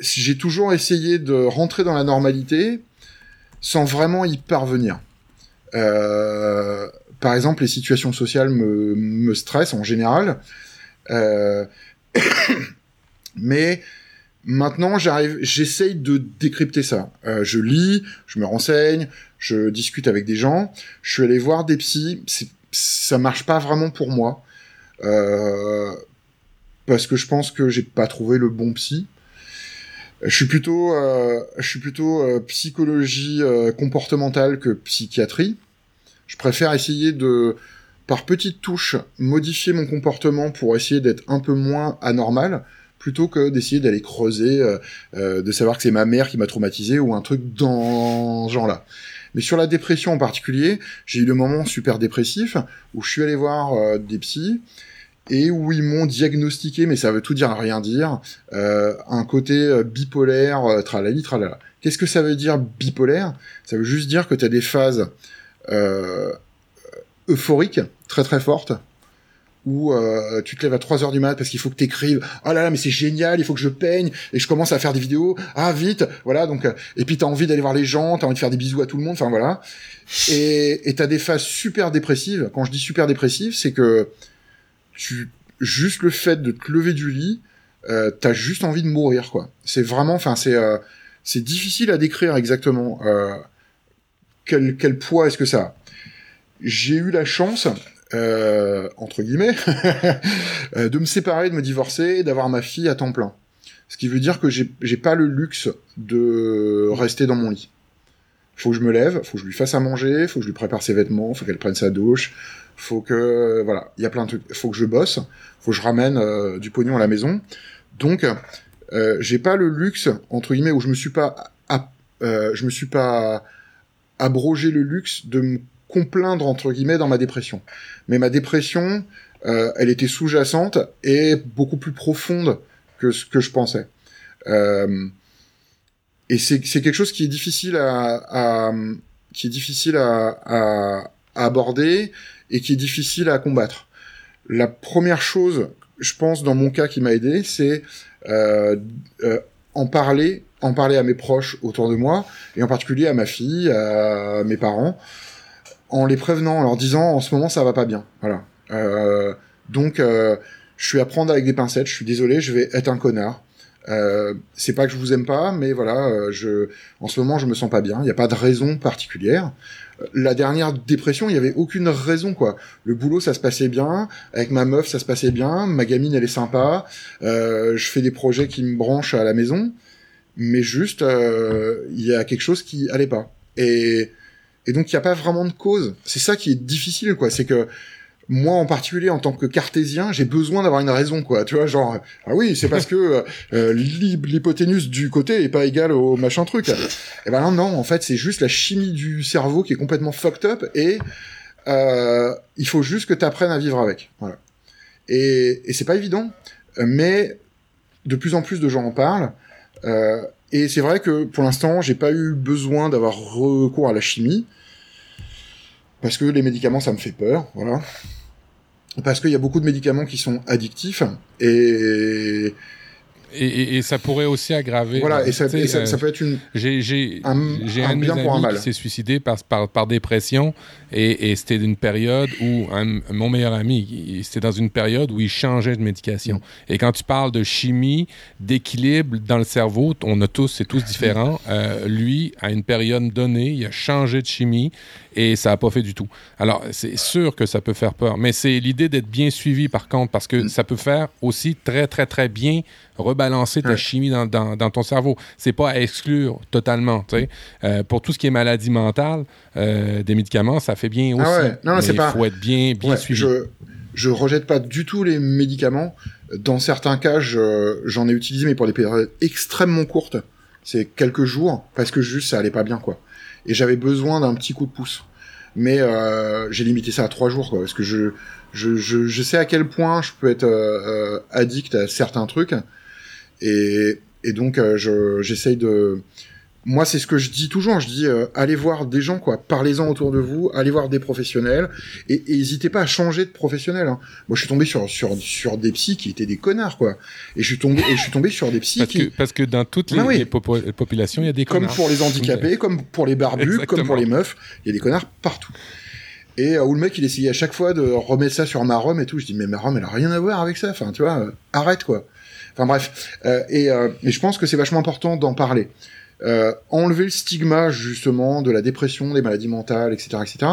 j'ai toujours essayé de rentrer dans la normalité sans vraiment y parvenir. Euh, par exemple, les situations sociales me, stressent en général. Euh, mais maintenant, j'arrive, j'essaye de décrypter ça. Euh, je lis, je me renseigne, je discute avec des gens. Je suis allé voir des psys. Ça marche pas vraiment pour moi. Parce que je pense que j'ai pas trouvé le bon psy. Je suis plutôt, euh, euh, psychologie euh, comportementale que psychiatrie. Je préfère essayer de, par petites touches, modifier mon comportement pour essayer d'être un peu moins anormal, plutôt que d'essayer d'aller creuser, de savoir que c'est ma mère qui m'a traumatisé ou un truc dans ce genre-là. Mais sur la dépression en particulier, j'ai eu le moment super dépressif où je suis allé voir des psys et où ils m'ont diagnostiqué, mais ça veut tout dire à rien dire, euh, un côté euh, bipolaire, euh, tralali, tralala. Qu'est-ce que ça veut dire bipolaire? Ça veut juste dire que tu as des phases euh, euphoriques, très très fortes, où euh, tu te lèves à 3 heures du mat parce qu'il faut que tu écrives « Oh là là, mais c'est génial, il faut que je peigne, et je commence à faire des vidéos, ah vite !» Voilà, donc... et puis t'as envie d'aller voir les gens, t'as envie de faire des bisous à tout le monde, enfin voilà. Et t'as des phases super dépressives. Quand je dis super dépressives, c'est que tu juste le fait de te lever du lit, euh, t'as juste envie de mourir quoi. C'est vraiment, enfin c'est euh, c'est difficile à décrire exactement euh, quel quel poids est-ce que ça a. J'ai eu la chance euh, entre guillemets euh, de me séparer, de me divorcer, d'avoir ma fille à temps plein. Ce qui veut dire que j'ai j'ai pas le luxe de rester dans mon lit. Faut que je me lève, faut que je lui fasse à manger, faut que je lui prépare ses vêtements, faut qu'elle prenne sa douche, faut que voilà, il y a plein de trucs. Faut que je bosse, faut que je ramène euh, du pognon à la maison. Donc, euh, j'ai pas le luxe entre guillemets où je me suis pas, euh, je me suis pas abrogé le luxe de me complaindre entre guillemets dans ma dépression. Mais ma dépression, euh, elle était sous-jacente et beaucoup plus profonde que ce que je pensais. Et c'est quelque chose qui est difficile à, à qui est difficile à, à, aborder et qui est difficile à combattre. La première chose, je pense, dans mon cas qui m'a aidé, c'est euh, euh, en parler, en parler à mes proches autour de moi, et en particulier à ma fille, à mes parents, en les prévenant, en leur disant en ce moment ça va pas bien. Voilà. Euh, donc, euh, je suis à prendre avec des pincettes. Je suis désolé, je vais être un connard. Euh, c'est pas que je vous aime pas, mais voilà, euh, je, en ce moment, je me sens pas bien. Il n'y a pas de raison particulière la dernière dépression, il y avait aucune raison quoi. Le boulot, ça se passait bien, avec ma meuf, ça se passait bien, ma gamine, elle est sympa, euh, je fais des projets qui me branchent à la maison, mais juste, euh, il y a quelque chose qui allait pas. Et, et donc, il n'y a pas vraiment de cause. C'est ça qui est difficile, quoi. C'est que moi en particulier en tant que cartésien, j'ai besoin d'avoir une raison quoi, tu vois, genre ah oui, c'est parce que euh, l'hypoténuse du côté est pas égale au machin truc. Et eh ben non en fait, c'est juste la chimie du cerveau qui est complètement fucked up et euh, il faut juste que tu apprennes à vivre avec. Voilà. Et, c'est pas évident, mais de plus en plus de gens en parlent. Euh, et c'est vrai que pour l'instant, j'ai pas eu besoin d'avoir recours à la chimie parce que les médicaments ça me fait peur, voilà. Parce qu'il y a beaucoup de médicaments qui sont addictifs et et, et, ça pourrait aussi aggraver. Voilà, et ça, ça, ça, peut être une. J'ai un, un, bien pour un mal. qui s'est suicidé par, par, par, dépression et, et c'était une période où un, mon meilleur ami, c'était dans une période où il changeait de médication. Mm. Et quand tu parles de chimie, d'équilibre dans le cerveau, on a tous, c'est tous différents. Euh, lui, à une période donnée, il a changé de chimie et ça n'a pas fait du tout. Alors, c'est sûr que ça peut faire peur, mais c'est l'idée d'être bien suivi par contre, parce que mm. ça peut faire aussi très, très, très bien rebalancer ta chimie dans, dans, ton cerveau. C'est pas à exclure totalement. Euh, pour tout ce qui est maladie mentale, euh, des médicaments, ça fait bien ah aussi. Non, il faut être bien, bien suivi. Je, je rejette pas du tout les médicaments. Dans certains cas, j'en ai utilisé, mais pour des périodes extrêmement courtes. C'est quelques jours, parce que juste ça allait pas bien, quoi. et j'avais besoin d'un petit coup de pouce. Mais euh, j'ai limité ça à trois jours, quoi, parce que je, je, je, je sais à quel point je peux être euh, addict à certains trucs, et, et donc je, j'essaye de moi, c'est ce que je dis toujours. Je dis, euh, allez voir des gens, quoi. Parlez-en autour de vous. Allez voir des professionnels. Et, n'hésitez pas à changer de professionnel. Hein. Moi, je suis tombé sur, sur, sur des psys qui étaient des connards, quoi. Et je suis tombé, et je suis tombé sur des psys parce qui... Que, parce que dans toutes les, ah populations, il y a des connards. Comme pour les handicapés, comme pour les barbus, comme pour les meufs. Il y a des connards partout. Et euh, où le mec, il essayait à chaque fois de remettre ça sur ma Rome et tout. Je dis, mais ma Rome, elle a rien à voir avec ça. Enfin, tu vois, euh, arrête, quoi. Enfin, bref. et, et je pense que c'est vachement important d'en parler. Euh, enlever le stigma justement de la dépression, des maladies mentales, etc., etc.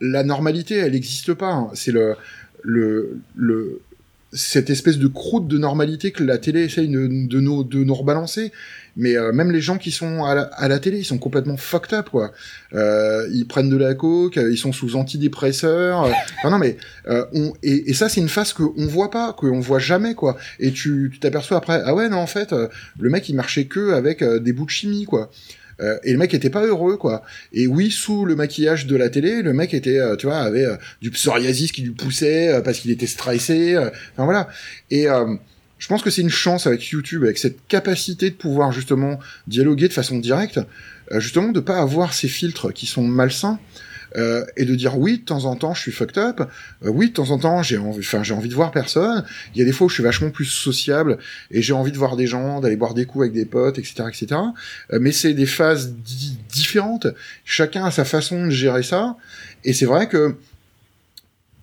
la normalité, elle n'existe pas. Hein. C'est le, le, le, cette espèce de croûte de normalité que la télé essaye de, nous, de nous rebalancer. Mais euh, même les gens qui sont à la, télé, ils sont complètement fucked up, quoi. Euh, ils prennent de la coke, ils sont sous antidépresseurs. Euh, non, mais on, et, ça, c'est une face qu'on voit pas, qu'on voit jamais, quoi. Et tu t'aperçois après, ah ouais, non, en fait, le mec, il marchait que avec des bouts de chimie, quoi. Euh, et le mec était pas heureux, quoi. Et oui, sous le maquillage de la télé, le mec était, euh, tu vois, avait euh, du psoriasis qui lui poussait parce qu'il était stressé. enfin voilà. Et je pense que c'est une chance avec YouTube, avec cette capacité de pouvoir justement dialoguer de façon directe, justement de pas avoir ces filtres qui sont malsains euh, et de dire oui de temps en temps je suis fucked up, euh, oui de temps en temps j'ai envie, enfin j'ai envie de voir personne. Il y a des fois où je suis vachement plus sociable et j'ai envie de voir des gens, d'aller boire des coups avec des potes, etc., etc. Euh, mais c'est des phases différentes. Chacun a sa façon de gérer ça. Et c'est vrai que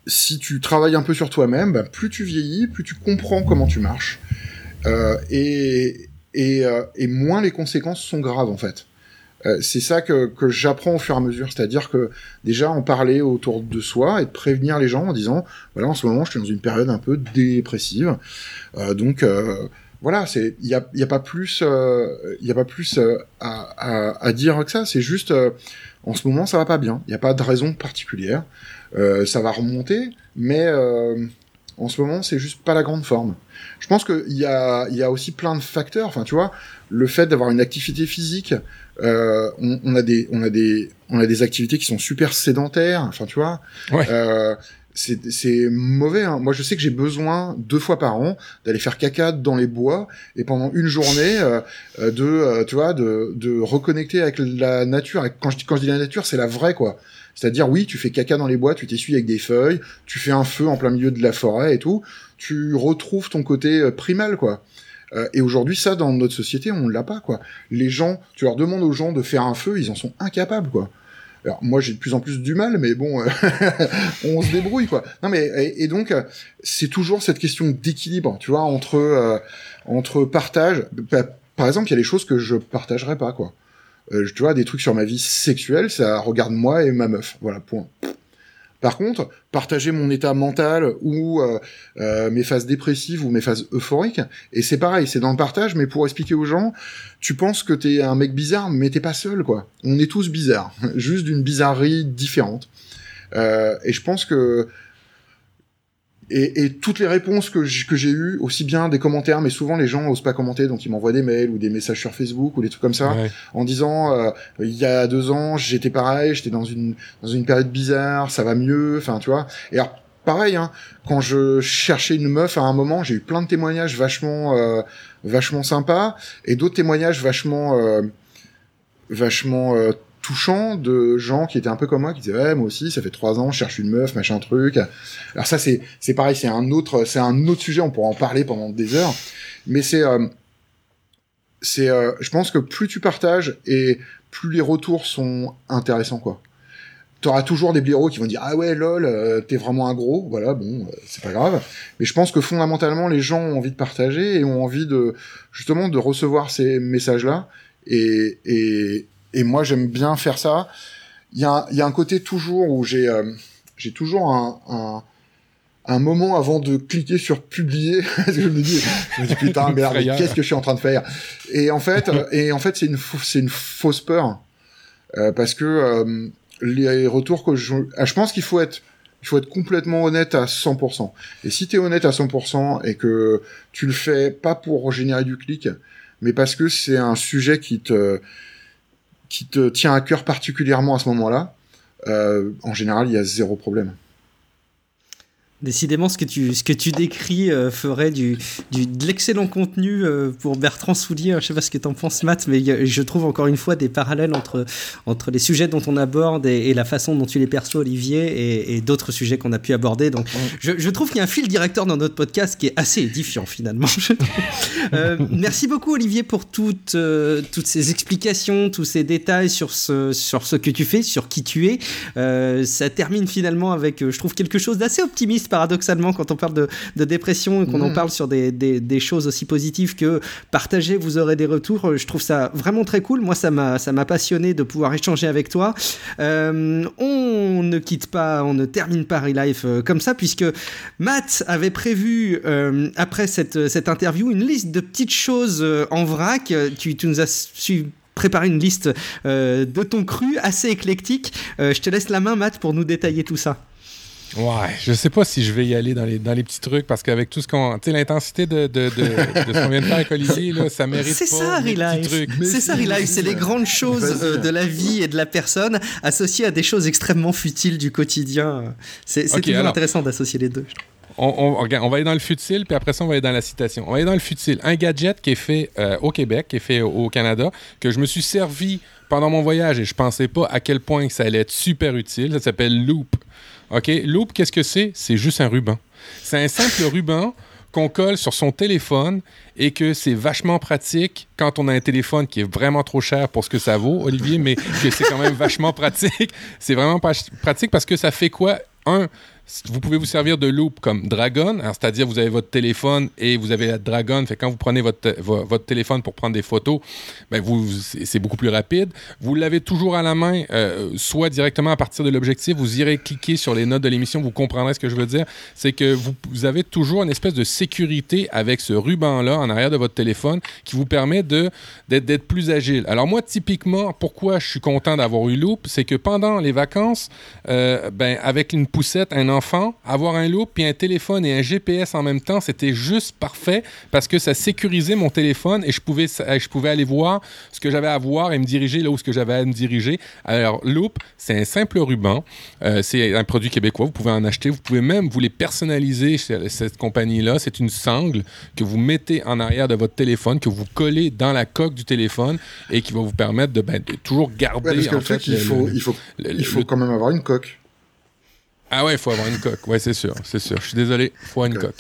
si tu travailles un peu sur toi-même, bah, plus tu vieillis, plus tu comprends comment tu marches. Euh, et, et, euh, et moins les conséquences sont graves en fait. Euh, c'est ça que, que j'apprends au fur et à mesure, c'est-à-dire que déjà en parler autour de soi et de prévenir les gens en disant voilà en ce moment je suis dans une période un peu dépressive, euh, donc euh, voilà c'est il y a, pas plus y a pas plus à, à, à, dire que ça, c'est juste en ce moment ça va pas bien, il n'y a pas de raison particulière, ça va remonter, mais en ce moment, c'est juste pas la grande forme. Je pense qu'il y a, y a aussi plein de facteurs. Enfin, tu vois, le fait d'avoir une activité physique, euh, on, on, a des, on a des, on a des activités qui sont super sédentaires. Enfin, tu vois. Euh, c'est mauvais. Hein. Moi, je sais que j'ai besoin deux fois par an d'aller faire caca dans les bois et pendant une journée euh, euh de, euh, tu vois, de, de reconnecter avec la nature. Quand je, quand je dis la nature, c'est la vraie, quoi. C'est-à-dire, oui, tu fais caca dans les bois, tu t'essuies avec des feuilles, tu fais un feu en plein milieu de la forêt et tout. Tu retrouves ton côté euh, primal, quoi. Euh, et aujourd'hui, ça, dans notre société, on l'a pas, quoi. Les gens, tu leur demandes aux gens de faire un feu, ils en sont incapables, quoi. Alors moi j'ai de plus en plus du mal, mais bon, euh, on se débrouille quoi. Non mais et, donc c'est toujours cette question d'équilibre, tu vois, entre euh, entre partage. Par exemple, il y a des choses que je partagerai pas quoi. tu vois, des trucs sur ma vie sexuelle, ça regarde moi et ma meuf. Voilà, point. Par contre, partager mon état mental ou euh, euh, mes phases dépressives ou mes phases euphoriques, et c'est pareil, c'est dans le partage, mais pour expliquer aux gens, tu penses que t'es un mec bizarre, mais t'es pas seul, quoi. On est tous bizarres, juste d'une bizarrerie différente. Euh, et je pense que et, et, toutes les réponses que j'ai eues, aussi bien des commentaires, mais souvent les gens osent pas commenter, donc ils m'envoient des mails ou des messages sur Facebook ou des trucs comme ça, en disant euh, il y a deux ans j'étais pareil, j'étais dans une dans une période bizarre, ça va mieux, enfin tu vois. Et alors pareil, hein, quand je cherchais une meuf à un moment, j'ai eu plein de témoignages vachement euh, vachement sympas et d'autres témoignages vachement euh, vachement euh, touchant de gens qui étaient un peu comme moi, qui disaient ouais moi aussi ça fait trois ans je cherche une meuf machin truc. Alors ça c'est c'est pareil c'est un autre c'est un autre sujet on pourra en parler pendant des heures, mais c'est euh, c'est euh, je pense que plus tu partages et plus les retours sont intéressants quoi. T'auras toujours des blaireaux qui vont dire ah ouais lol euh, t'es vraiment un gros voilà bon c'est pas grave mais je pense que fondamentalement les gens ont envie de partager et ont envie de justement de recevoir ces messages là et, et, et moi, j'aime bien faire ça. Il y a, y a un côté toujours où j'ai euh, j'ai toujours un, un, un, moment avant de cliquer sur publier. je me dis, je me dis putain merde, qu'est-ce que je suis en train de faire? Et en fait, et en fait, c'est une c'est une fausse peur euh, parce que euh, les retours que je ah, je pense qu'il faut être il faut être complètement honnête à 100%. Et si tu es honnête à 100% et que tu le fais pas pour générer du clic, mais parce que c'est un sujet qui te qui te tient à cœur particulièrement à ce moment-là, en général, il y a zéro problème. Décidément, ce que tu, ce que tu décris euh, ferait du, du, de l'excellent contenu euh, pour Bertrand Soulier. Je sais pas ce que tu en penses, Matt, mais je trouve encore une fois des parallèles entre, entre les sujets dont on aborde et, la façon dont tu les perçois, Olivier, et, d'autres sujets qu'on a pu aborder. Donc, je, je trouve qu'il y a un fil directeur dans notre podcast qui est assez édifiant, finalement. euh, merci beaucoup, Olivier, pour toutes, toutes ces explications, tous ces détails sur ce, sur ce que tu fais, sur qui tu es. ça termine finalement avec, je trouve, quelque chose d'assez optimiste paradoxalement quand on parle de, dépression et qu'on en mm. parle sur des, choses aussi positives que partager, vous aurez des retours. Je trouve ça vraiment très cool. Moi, ça m'a, ça m'a passionné de pouvoir échanger avec toi. Euh, on ne quitte pas, on ne termine pas Relife euh, comme ça, puisque Matt avait prévu, euh, après cette, cette interview, une liste de petites choses en vrac. Tu, tu nous as su préparer une liste de ton cru assez éclectique. je te laisse la main, Matt, pour nous détailler tout ça. Ouais, je sais pas si je vais y aller dans les, dans les petits trucs parce qu'avec tout ce qu'on. Tu sais, l'intensité de, de, de, de, ce qu'on vient de faire avec Olivier, là, ça mérite C'est ça, Relife. C'est ça, Relife. C'est les grandes choses euh, de la vie et de la personne associées à des choses extrêmement futiles du quotidien. C'est toujours intéressant d'associer les deux, On, on, on, va aller dans le futile, puis après ça, on va aller dans la citation. On va aller dans le futile. Un gadget qui est fait euh, au Québec, qui est fait au, Canada, que je me suis servi pendant mon voyage et je pensais pas à quel point ça allait être super utile. Ça s'appelle Loop. OK? Loop, qu'est-ce que c'est? C'est juste un ruban. C'est un simple ruban qu'on colle sur son téléphone et que c'est vachement pratique quand on a un téléphone qui est vraiment trop cher pour ce que ça vaut, Olivier, mais que c'est quand même vachement pratique. C'est vraiment pratique parce que ça fait quoi? Un, vous pouvez vous servir de loop comme Dragon, c'est-à-dire vous avez votre téléphone et vous avez la Dragon, fait quand vous prenez votre, votre téléphone pour prendre des photos, ben vous, c'est beaucoup plus rapide. Vous l'avez toujours à la main, euh, soit directement à partir de l'objectif, vous irez cliquer sur les notes de l'émission, vous comprendrez ce que je veux dire. C'est que vous, vous, avez toujours une espèce de sécurité avec ce ruban-là en arrière de votre téléphone qui vous permet d'être plus agile. Alors moi, typiquement, pourquoi je suis content d'avoir eu Loop, c'est que pendant les vacances, euh, ben, avec une poussette, un enfant, avoir un loop puis un téléphone et un GPS en même temps, c'était juste parfait parce que ça sécurisait mon téléphone et je pouvais, je pouvais aller voir ce que j'avais à voir et me diriger là où ce que j'avais à me diriger. Alors, Loop, c'est un simple ruban. Euh, c'est un produit québécois. Vous pouvez en acheter. Vous pouvez même vous les personnaliser chez cette compagnie-là. C'est une sangle que vous mettez en arrière de votre téléphone, que vous collez dans la coque du téléphone et qui va vous permettre de, ben, toujours garder. parce que en fait, il faut, il faut, il faut quand même avoir une coque. Ah ouais, il faut avoir une coque. Ouais, c'est sûr, c'est sûr. Je suis désolé, il faut avoir une coque.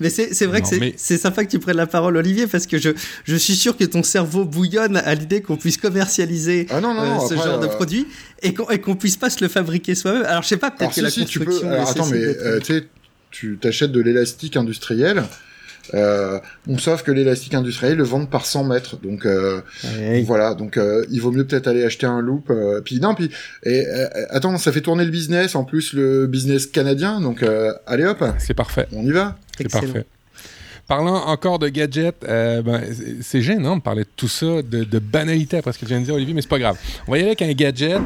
Mais c'est vrai que c'est sympa que tu prennes la parole, Olivier, parce que je, je suis sûr que ton cerveau bouillonne à l'idée qu'on puisse commercialiser ah non, non, euh, ce genre de euh, produit et qu'on qu puisse pas se le fabriquer soi-même. Alors, je sais pas, peut-être que la construction... Tu peux... attends, mais euh, tu sais, tu t'achètes de l'élastique industriel euh, sauf que l'élastique industriel le vendent par 100 mètres, donc euh, voilà, donc euh, il vaut mieux peut-être aller acheter un loop. Euh, puis non, puis et euh, attends, ça fait tourner le business, en plus le business canadien, donc allez hop, c'est parfait, on y va, c'est parfait. Parlant encore de gadgets, ben, c'est gênant de parler de tout ça, de, de, banalité après ce que tu viens de dire, Olivier, mais c'est pas grave. On va y aller avec un gadget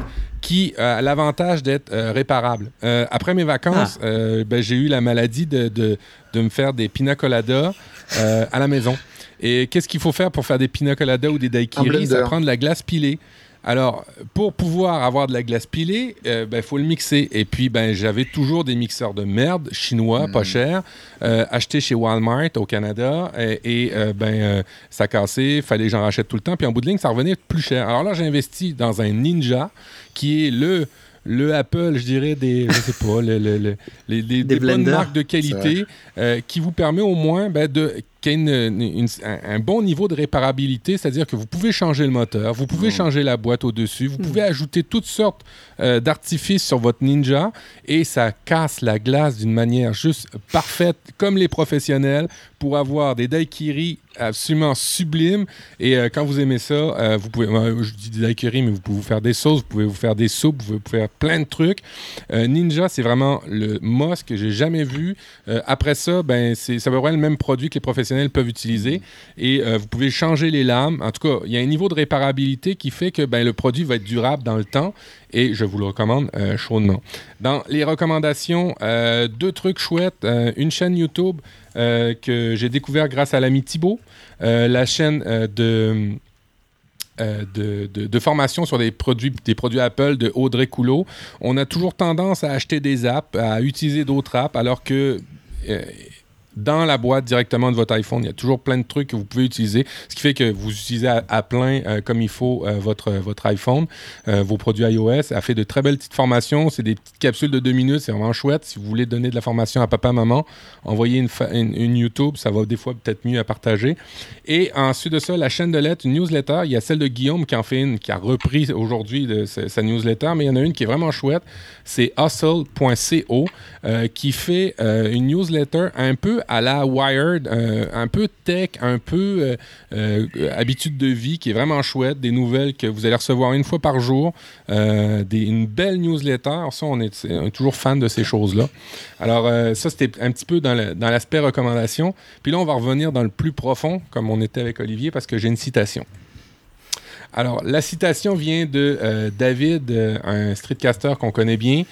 qui a l'avantage d'être réparable. après mes vacances, ah. ben, j'ai eu la maladie de, de, de me faire des pina coladas euh, à la maison. Et qu'est-ce qu'il faut faire pour faire des pina coladas ou des daiquiris? Ça prend de la glace pilée. Alors, pour pouvoir avoir de la glace pilée, il euh, ben, faut le mixer. Et puis, ben, j'avais toujours des mixeurs de merde chinois, pas hmm. chers, euh, achetés chez Walmart au Canada. Et, ben, ça cassait, fallait que j'en rachète tout le temps. Puis en bout de ligne, ça revenait plus cher. Alors là, j'ai investi dans un Ninja, qui est le le Apple, je dirais, des, je sais pas, les, des, bonnes marques de qualité euh, qui vous permet au moins ben, de qui a un bon niveau de réparabilité, c'est-à-dire que vous pouvez changer le moteur, vous pouvez mmh. changer la boîte au-dessus, vous mmh. pouvez ajouter toutes sortes euh, d'artifices sur votre Ninja et ça casse la glace d'une manière juste parfaite, comme les professionnels, pour avoir des daiquiris absolument sublimes. Et euh, quand vous aimez ça, euh, vous pouvez, je dis des daiquiris, mais vous pouvez vous faire des sauces, vous pouvez vous faire des soupes, vous pouvez faire plein de trucs. Ninja, c'est vraiment le MOS que j'ai jamais vu. après ça, ben, c'est ça va être le même produit que les professionnels peuvent utiliser. Et euh, vous pouvez changer les lames. En tout cas, il y a un niveau de réparabilité qui fait que ben, le produit va être durable dans le temps et je vous le recommande euh, chaudement. Dans les recommandations, euh, deux trucs chouettes. une chaîne YouTube que j'ai découvert grâce à l'ami Thibaut, la chaîne de de, de, formation sur des produits, des produits Apple de Audrey Coulot. On a toujours tendance à acheter des apps, à utiliser d'autres apps, alors que dans la boîte directement de votre iPhone. Il y a toujours plein de trucs que vous pouvez utiliser, ce qui fait que vous utilisez à, plein euh, comme il faut euh, votre, votre iPhone, euh, vos produits iOS. Elle fait de très belles petites formations. C'est des petites capsules de deux minutes. C'est vraiment chouette. Si vous voulez donner de la formation à papa, maman, envoyez une, une, YouTube. Ça va des fois peut-être mieux à partager. Et ensuite de ça, la chaîne de lettres, une newsletter. Il y a celle de Guillaume qui en fait une, qui a repris aujourd'hui sa newsletter, mais il y en a une qui est vraiment chouette. C'est hustle.co qui fait une newsletter un peu à la Wired, euh, un peu tech, un peu euh, euh, habitude de vie qui est vraiment chouette, des nouvelles que vous allez recevoir une fois par jour, une belle newsletter. Ça, on est, toujours fan de ces choses-là. Alors, ça, c'était un petit peu dans l'aspect recommandation. Puis là, on va revenir dans le plus profond, comme on était avec Olivier, parce que j'ai une citation. Alors, la citation vient de David, un streetcaster qu'on connaît bien,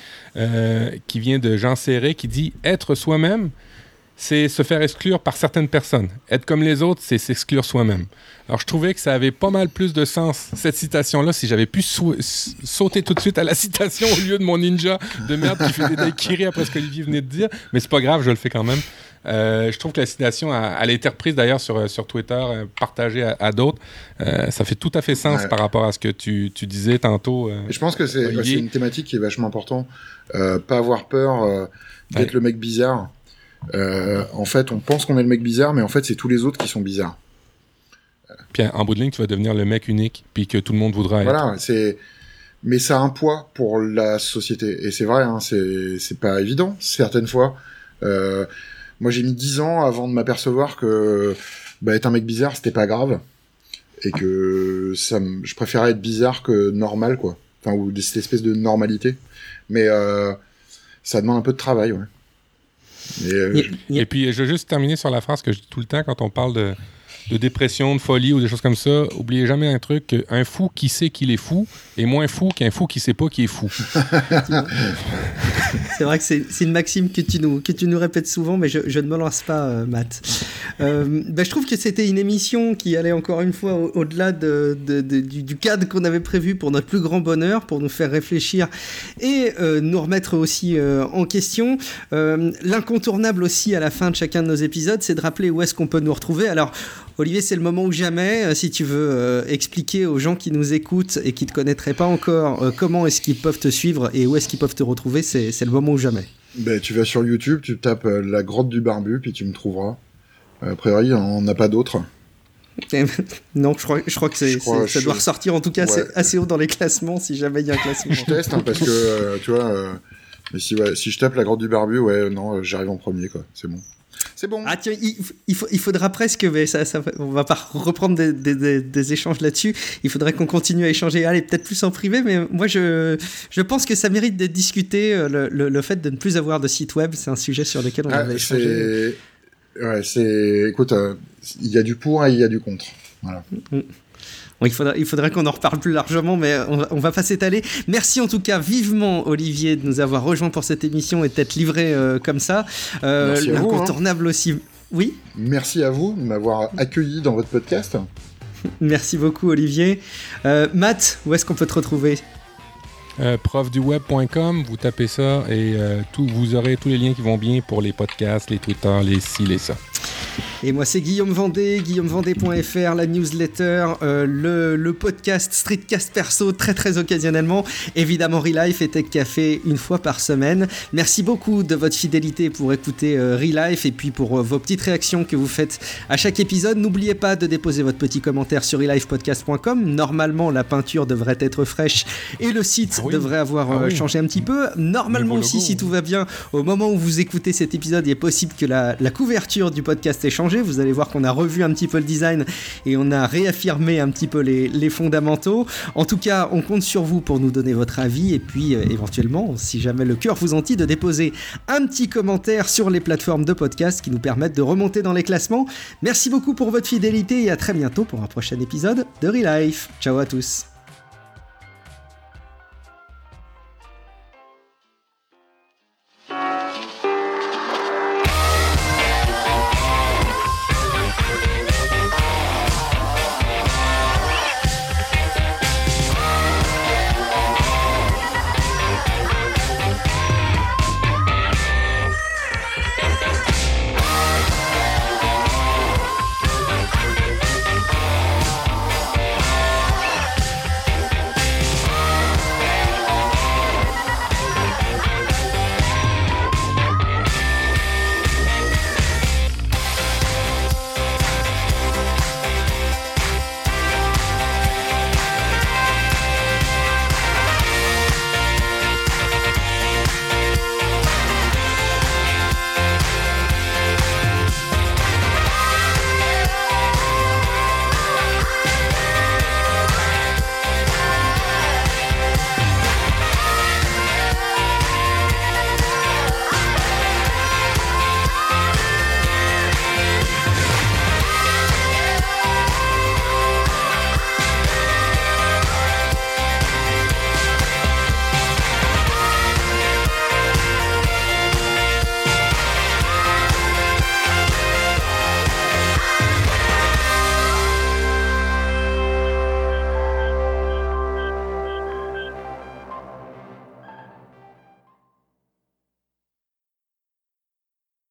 qui vient de Jean Serré, qui dit Être soi-même, c'est se faire exclure par certaines personnes. Être comme les autres, c'est s'exclure soi-même. Alors, je trouvais que ça avait pas mal plus de sens, cette citation-là, si j'avais pu sauter tout de suite à la citation au lieu de mon ninja de merde qui fait des daiquiris après ce qu'Olivier venait de dire. Mais c'est pas grave, je le fais quand même. Euh, je trouve que la citation, a, elle a été reprise d'ailleurs sur, sur Twitter, euh, partagée à, d'autres. Euh, ça fait tout à fait sens par rapport à ce que tu, tu disais tantôt. je pense que c'est une thématique qui est vachement importante. pas avoir peur d'être le mec bizarre. Euh, en fait, on pense qu'on est le mec bizarre, mais en fait, c'est tous les autres qui sont bizarres. Puis en bout de ligne, tu vas devenir le mec unique, puis que tout le monde voudra être. Voilà, c'est. Mais ça a un poids pour la société, et c'est vrai, hein, c'est pas évident certaines fois. Euh, moi, j'ai mis dix ans avant de m'apercevoir que bah, être un mec bizarre, c'était pas grave, et que ça, je préférais être bizarre que normal, quoi. Enfin, ou cette espèce de normalité. Mais euh, ça demande un peu de travail, ouais. Euh, et, puis, je veux juste terminer sur la phrase que je dis tout le temps quand on parle de, de dépression, de folie ou des choses comme ça, oubliez jamais un truc, un fou qui sait qu'il est fou est moins fou qu'un fou qui sait pas qu'il est fou. c'est vrai que c'est une maxime que tu, nous, que tu nous répètes souvent, mais je, ne me lance pas, euh, Matt. Euh, ben, je trouve que c'était une émission qui allait encore une fois au-delà de, du, cadre qu'on avait prévu pour notre plus grand bonheur, pour nous faire réfléchir et euh, nous remettre aussi en question. L'incontournable aussi à la fin de chacun de nos épisodes, c'est de rappeler où est-ce qu'on peut nous retrouver. Alors, Olivier, c'est le moment ou jamais. Euh, si tu veux euh, expliquer aux gens qui nous écoutent et qui ne te connaîtraient pas encore euh, comment est-ce qu'ils peuvent te suivre et où est-ce qu'ils peuvent te retrouver, c'est le moment ou jamais. Ben, tu vas sur YouTube, tu tapes la grotte du barbu, puis tu me trouveras. A priori, on n'a pas d'autres. non, je crois, je crois que ça doit ressortir en tout cas assez haut dans les classements si jamais il y a un classement. je teste hein, parce que tu vois, mais si, si je tape la grotte du barbu, ouais, non, j'arrive en premier quoi, c'est bon. C'est bon. Ah tiens, il, il, faudra presque, mais ça, ça, on va pas reprendre des, des, échanges là-dessus. Il faudrait qu'on continue à échanger. Allez, peut-être plus en privé, mais moi je, je pense que ça mérite d'être discuté. Euh, le, le, fait de ne plus avoir de site web, c'est un sujet sur lequel on ah, avait échangé. Ouais, c'est. Écoute, euh, il y a du pour et il y a du contre. Voilà. Mm il faudrait, il qu'on en reparle plus largement, mais on va, va pas s'étaler. Merci en tout cas vivement, Olivier, de nous avoir rejoint pour cette émission et d'être livré euh, comme ça. Euh, hein. L'incontournable aussi. Oui? Merci à vous de m'avoir accueilli dans votre podcast. Merci beaucoup, Olivier. Euh, Matt, où est-ce qu'on peut te retrouver? Profduweb.com, vous tapez ça et tout, vous aurez tous les liens qui vont bien pour les podcasts, les Twitter, les ci, les ça. Et moi, c'est Guillaume Vendée, guillaumevendée.fr, la newsletter, euh, le, le, podcast Streetcast Perso, très très occasionnellement. Évidemment, Relife et Tech Café une fois par semaine. Merci beaucoup de votre fidélité pour écouter euh, Relife et puis pour euh, vos petites réactions que vous faites à chaque épisode. N'oubliez pas de déposer votre petit commentaire sur relifepodcast.com. Normalement, la peinture devrait être fraîche et le site ah devrait avoir ah changé un petit peu. Normalement aussi, si tout va bien, au moment où vous écoutez cet épisode, il est possible que la, la couverture du podcast ait changé vous allez voir qu'on a revu un petit peu le design et on a réaffirmé un petit peu les, fondamentaux. En tout cas, on compte sur vous pour nous donner votre avis et puis euh, éventuellement, si jamais le cœur vous en dit, de déposer un petit commentaire sur les plateformes de podcast qui nous permettent de remonter dans les classements. Merci beaucoup pour votre fidélité et à très bientôt pour un prochain épisode de Relife. Ciao à tous.